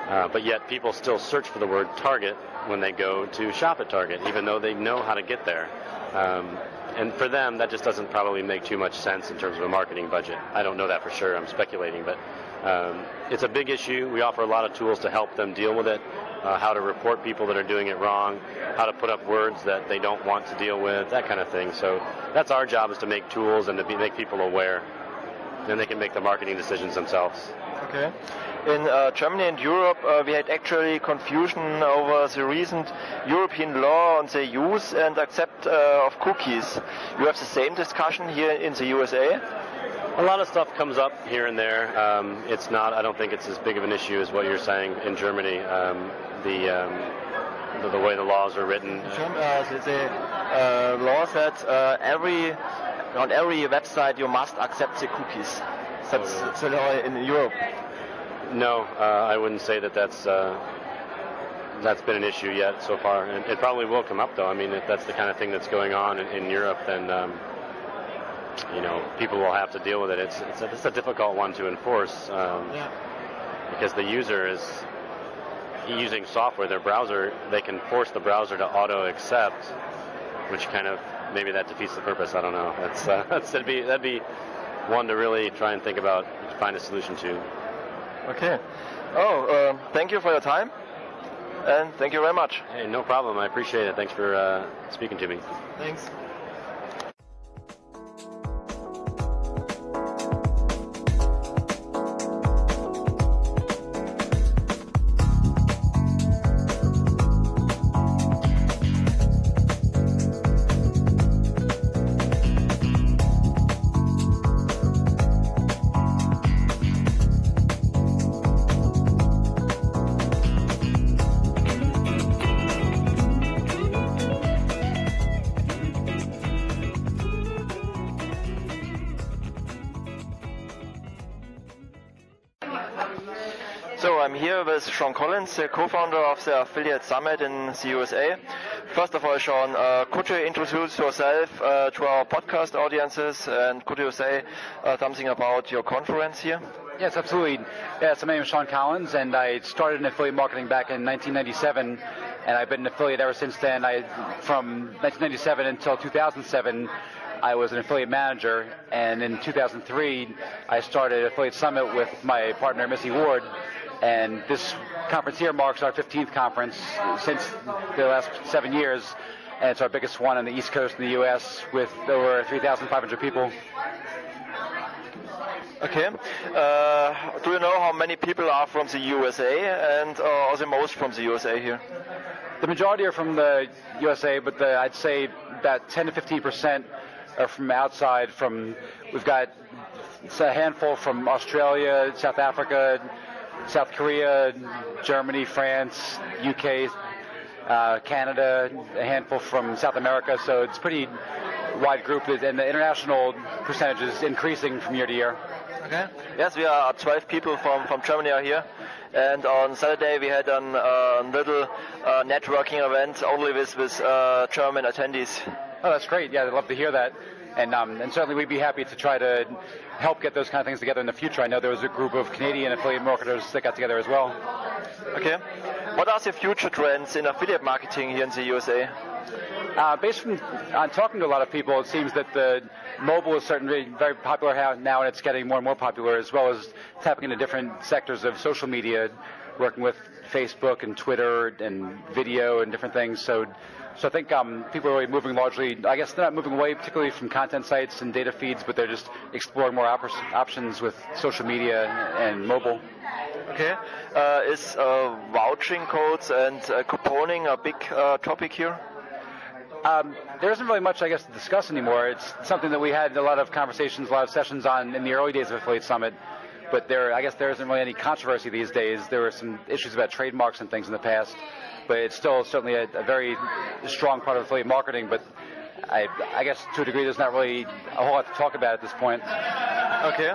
Uh, but yet people still search for the word Target when they go to shop at Target, even though they know how to get there. Um, and for them, that just doesn't probably make too much sense in terms of a marketing budget. I don't know that for sure. I'm speculating, but um, it's a big issue. We offer a lot of tools to help them deal with it. Uh, how to report people that are doing it wrong, how to put up words that they don't want to deal with, that kind of thing. So that's our job is to make tools and to be, make people aware. Then they can make the marketing decisions themselves. Okay. In uh, Germany and Europe, uh, we had actually confusion over the recent European law on the use and accept uh, of cookies. You have the same discussion here in the USA? A lot of stuff comes up here and there. Um, it's not, I don't think it's as big of an issue as what you're saying in Germany. Um, the, um, the, the way the laws are written. Uh, the, the uh, law that uh, every on every website you must accept the cookies. That's Oh, the law in Europe. No, uh, I wouldn't say that that's uh, that's been an issue yet so far. And it probably will come up though. I mean, if that's the kind of thing that's going on in, in Europe, then um, you know people will have to deal with it. It's it's a, it's a difficult one to enforce um, because the user is using software. Their browser, they can force the browser to auto accept, which kind of maybe that defeats the purpose. I don't know. That's uh, that's that'd be that'd be one to really try and think about, find a solution to. Okay. Oh, uh, thank you for your time, and thank you very much. Hey, no problem. I appreciate it. Thanks for uh, speaking to me. Thanks. Collins, the co-founder of the Affiliate Summit in the USA. First of all, Sean, uh, could you introduce yourself uh, to our podcast audiences and could you say uh, something about your conference here? Yes, absolutely. Yeah, so my name is Sean Collins, and I started in affiliate marketing back in 1997, and I've been an affiliate ever since then. I, from 1997 until 2007, I was an affiliate manager, and in 2003, I started Affiliate Summit with my partner Missy Ward, and this conference here marks our 15th conference since the last seven years, and it's our biggest one on the East Coast in the U.S. with over 3,500 people. Okay. Uh, do you know how many people are from the USA and uh, are the most from the USA here? The majority are from the USA, but the, I'd say about 10 to 15 percent are from outside. From we've got a handful from Australia, South Africa, South Korea, Germany, France, UK, uh, Canada, a handful from South America. So it's pretty wide group, and the international percentage is increasing from year to year. Okay. Yes, we are 12 people from, from Germany are here. And on Saturday we had a uh, little uh, networking event only with, with uh, German attendees. Oh, that's great. Yeah, I'd love to hear that. And, um, and certainly we'd be happy to try to help get those kind of things together in the future. I know there was a group of Canadian affiliate marketers that got together as well. Okay. What are the future trends in affiliate marketing here in the USA? Uh, based from on talking to a lot of people, it seems that the mobile is certainly very popular now, and it's getting more and more popular, as well as tapping into different sectors of social media, working with Facebook and Twitter and video and different things. So, so I think um, people are really moving largely. I guess they're not moving away particularly from content sites and data feeds, but they're just exploring more op- options with social media and mobile. Okay. Uh, is uh, vouching codes and uh, couponing a big uh, topic here? Um, there isn't really much, I guess, to discuss anymore. It's something that we had a lot of conversations, a lot of sessions on in the early days of Affiliate Summit. But there, I guess, there isn't really any controversy these days. There were some issues about trademarks and things in the past, but it's still certainly a, a very strong part of affiliate marketing. But I, I guess to a degree there's not really a whole lot to talk about at this point. Okay.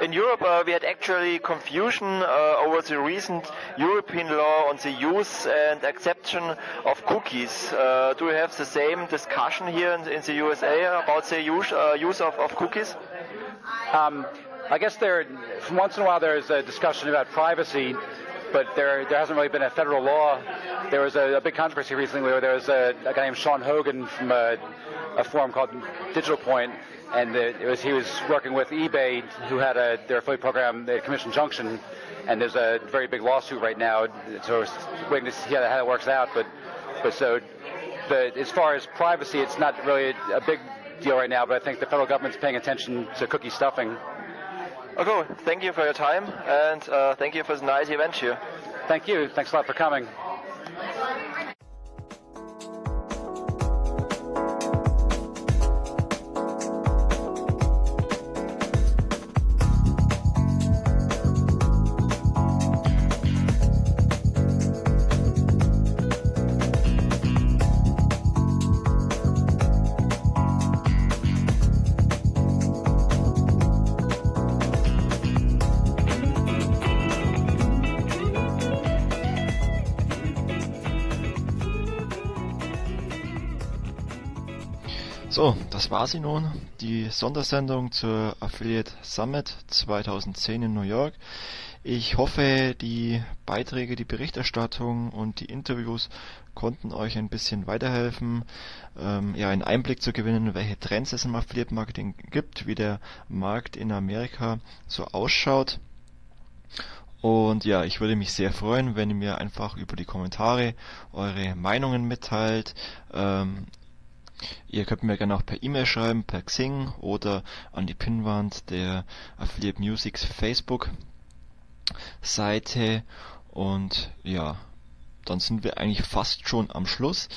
In Europe, uh, we had actually confusion uh, over the recent European law on the use and acceptance of cookies. Uh, do you have the same discussion here in, in the USA about the use, uh, use of, of, cookies? Um, I guess there, once in a while, there's a discussion about privacy, but there, there hasn't really been a federal law. There was a, a big controversy recently where there was a, a guy named Sean Hogan from a, a forum called Digital Point and it was he was working with eBay, who had a their affiliate program, the Commission Junction, and there's a very big lawsuit right now. So we're waiting to see how that works out. But but so as far as privacy, it's not really a big deal right now. But I think the federal government's paying attention to cookie stuffing. Okay, thank you for your time, and uh, thank you for the nice event here. Thank you. Thanks a lot for coming. War sie nun, die Sondersendung zur Affiliate Summit 2010 in New York. Ich hoffe, die Beiträge, die Berichterstattung und die Interviews konnten euch ein bisschen weiterhelfen, ähm, ja, einen Einblick zu gewinnen, welche Trends es im Affiliate Marketing gibt, wie der Markt in Amerika so ausschaut. Und ja, ich würde mich sehr freuen, wenn ihr mir einfach über die Kommentare eure Meinungen mitteilt, ähm, Ihr könnt mir gerne auch per E-Mail schreiben, per Xing oder an die Pinnwand der Affiliate Musics Facebook Seite und ja, dann sind wir eigentlich fast schon am Schluss.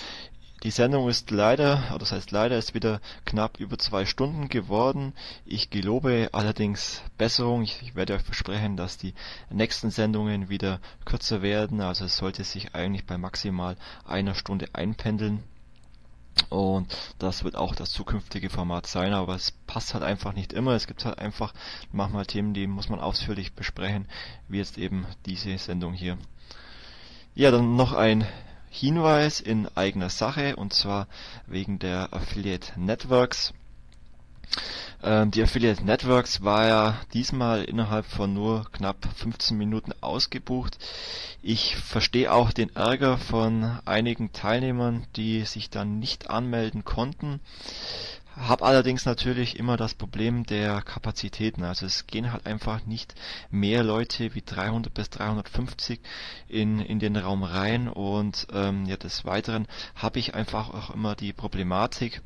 Die Sendung ist leider, das heißt leider, ist wieder knapp über zwei Stunden geworden. Ich gelobe allerdings Besserung. Ich, ich, werde euch versprechen, dass die nächsten Sendungen wieder kürzer werden. Also es sollte sich eigentlich bei maximal einer Stunde einpendeln. Und das wird auch das zukünftige Format sein, aber es passt halt einfach nicht immer. Es gibt halt einfach manchmal Themen, die muss man ausführlich besprechen, wie jetzt eben diese Sendung hier. Ja, dann noch ein Hinweis in eigener Sache und zwar wegen der Affiliate Networks. Ähm, die Affiliate Networks war ja diesmal innerhalb von nur knapp 15 Minuten ausgebucht. Ich verstehe auch den Ärger von einigen Teilnehmern, die sich dann nicht anmelden konnten. Hab allerdings natürlich immer das Problem der Kapazitäten. Also es gehen halt einfach nicht mehr Leute wie 300 bis 350 in, in den Raum rein und ähm, ja, des Weiteren habe ich einfach auch immer die Problematik,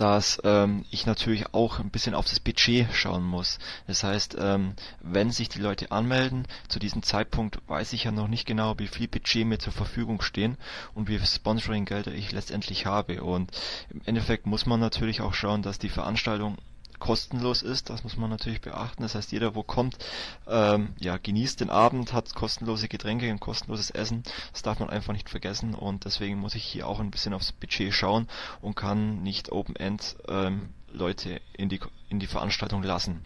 dass ähm, ich natürlich auch ein bisschen auf das Budget schauen muss. Das heißt, ähm, wenn sich die Leute anmelden, zu diesem Zeitpunkt weiß ich ja noch nicht genau, wie viel Budget mir zur Verfügung stehen und wie viel Sponsoring-Gelder ich letztendlich habe. Und im Endeffekt muss man natürlich auch schauen, dass die Veranstaltung kostenlos ist. Das muss man natürlich beachten. Das heißt, jeder, wo kommt, ähm, ja, genießt den Abend, hat kostenlose Getränke und kostenloses Essen. Das darf man einfach nicht vergessen und deswegen muss ich hier auch ein bisschen aufs Budget schauen und kann nicht Open End ähm, Leute in die in die Veranstaltung lassen.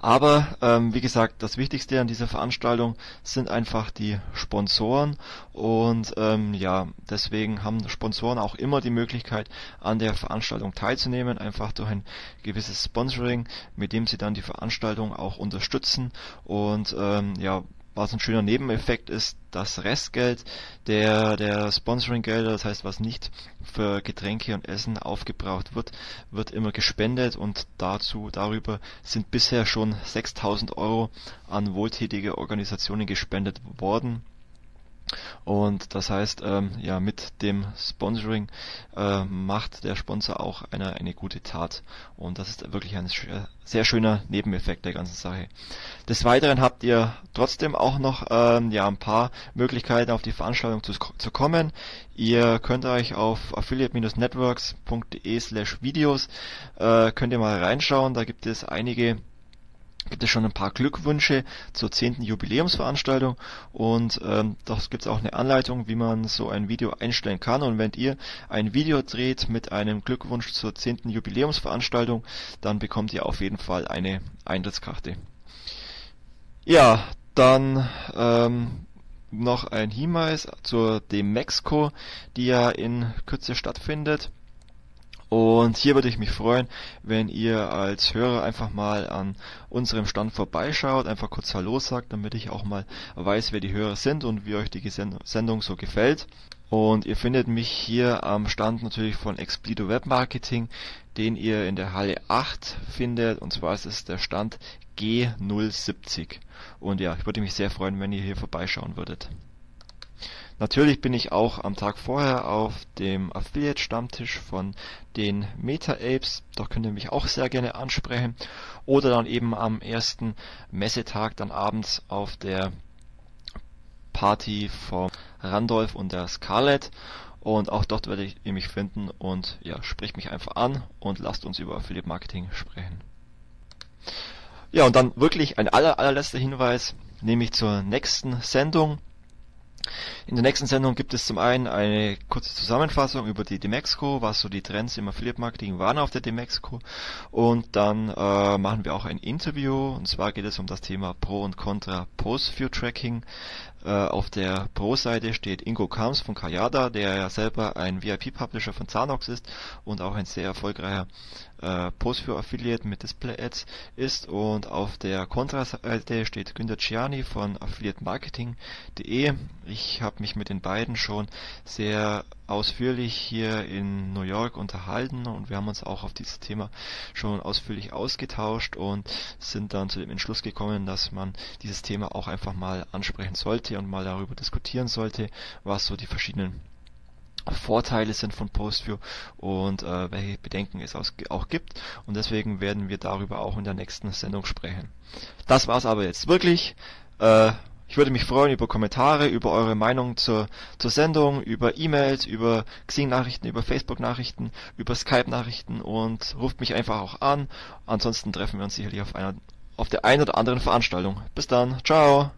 Aber ähm, wie gesagt, das Wichtigste an dieser Veranstaltung sind einfach die Sponsoren. Und ähm, ja, deswegen haben Sponsoren auch immer die Möglichkeit, an der Veranstaltung teilzunehmen, einfach durch ein gewisses Sponsoring, mit dem sie dann die Veranstaltung auch unterstützen. Und ähm, ja, was ein schöner Nebeneffekt ist, das Restgeld der, der Sponsoring-Gelder, das heißt, was nicht für Getränke und Essen aufgebraucht wird, wird immer gespendet und dazu, darüber sind bisher schon 6000 Euro an wohltätige Organisationen gespendet worden. Und das heißt, ähm, ja, mit dem Sponsoring äh, macht der Sponsor auch eine, eine gute Tat. Und das ist wirklich ein sehr schöner Nebeneffekt der ganzen Sache. Des Weiteren habt ihr trotzdem auch noch ähm, ja, ein paar Möglichkeiten auf die Veranstaltung zu, zu kommen. Ihr könnt euch auf affiliate-networks.de slash Videos äh, könnt ihr mal reinschauen. Da gibt es einige gibt es schon ein paar Glückwünsche zur 10. Jubiläumsveranstaltung und ähm, dort gibt es auch eine Anleitung, wie man so ein Video einstellen kann und wenn ihr ein Video dreht mit einem Glückwunsch zur 10. Jubiläumsveranstaltung, dann bekommt ihr auf jeden Fall eine Eintrittskarte. Ja, dann ähm, noch ein Hinweis zur Demexco, die ja in Kürze stattfindet. Und hier würde ich mich freuen, wenn ihr als Hörer einfach mal an unserem Stand vorbeischaut, einfach kurz Hallo sagt, damit ich auch mal weiß, wer die Hörer sind und wie euch die Sendung so gefällt. Und ihr findet mich hier am Stand natürlich von Explido Web Marketing, den ihr in der Halle 8 findet. Und zwar ist es der Stand G070. Und ja, ich würde mich sehr freuen, wenn ihr hier vorbeischauen würdet. Natürlich bin ich auch am Tag vorher auf dem Affiliate-Stammtisch von den Meta-Apes, da könnt ihr mich auch sehr gerne ansprechen. Oder dann eben am ersten Messetag dann abends auf der Party von Randolph und der Scarlett. Und auch dort werdet ihr mich finden und ja, spricht mich einfach an und lasst uns über Affiliate Marketing sprechen. Ja, und dann wirklich ein aller, allerletzter Hinweis, nämlich zur nächsten Sendung. In der nächsten Sendung gibt es zum einen eine kurze Zusammenfassung über die Demexco, was so die Trends im Affiliate Marketing waren auf der Demexco und dann äh, machen wir auch ein Interview und zwar geht es um das Thema Pro und Contra Post View Tracking. Äh, auf der Pro-Seite steht Ingo Kams von Kayada, der ja selber ein VIP-Publisher von Zanox ist und auch ein sehr erfolgreicher äh, Post für Affiliate mit Display Ads ist und auf der Kontraseite steht Günter Ciani von affiliatemarketing.de. Ich habe mich mit den beiden schon sehr ausführlich hier in New York unterhalten und wir haben uns auch auf dieses Thema schon ausführlich ausgetauscht und sind dann zu dem Entschluss gekommen, dass man dieses Thema auch einfach mal ansprechen sollte und mal darüber diskutieren sollte, was so die verschiedenen Vorteile sind von PostView und äh, welche Bedenken es auch gibt. Und deswegen werden wir darüber auch in der nächsten Sendung sprechen. Das war's aber jetzt wirklich. Äh, ich würde mich freuen über Kommentare, über eure Meinung zur, zur Sendung, über E-Mails, über Xing-Nachrichten, über Facebook-Nachrichten, über Skype-Nachrichten und ruft mich einfach auch an. Ansonsten treffen wir uns sicherlich auf einer auf der einen oder anderen Veranstaltung. Bis dann, ciao!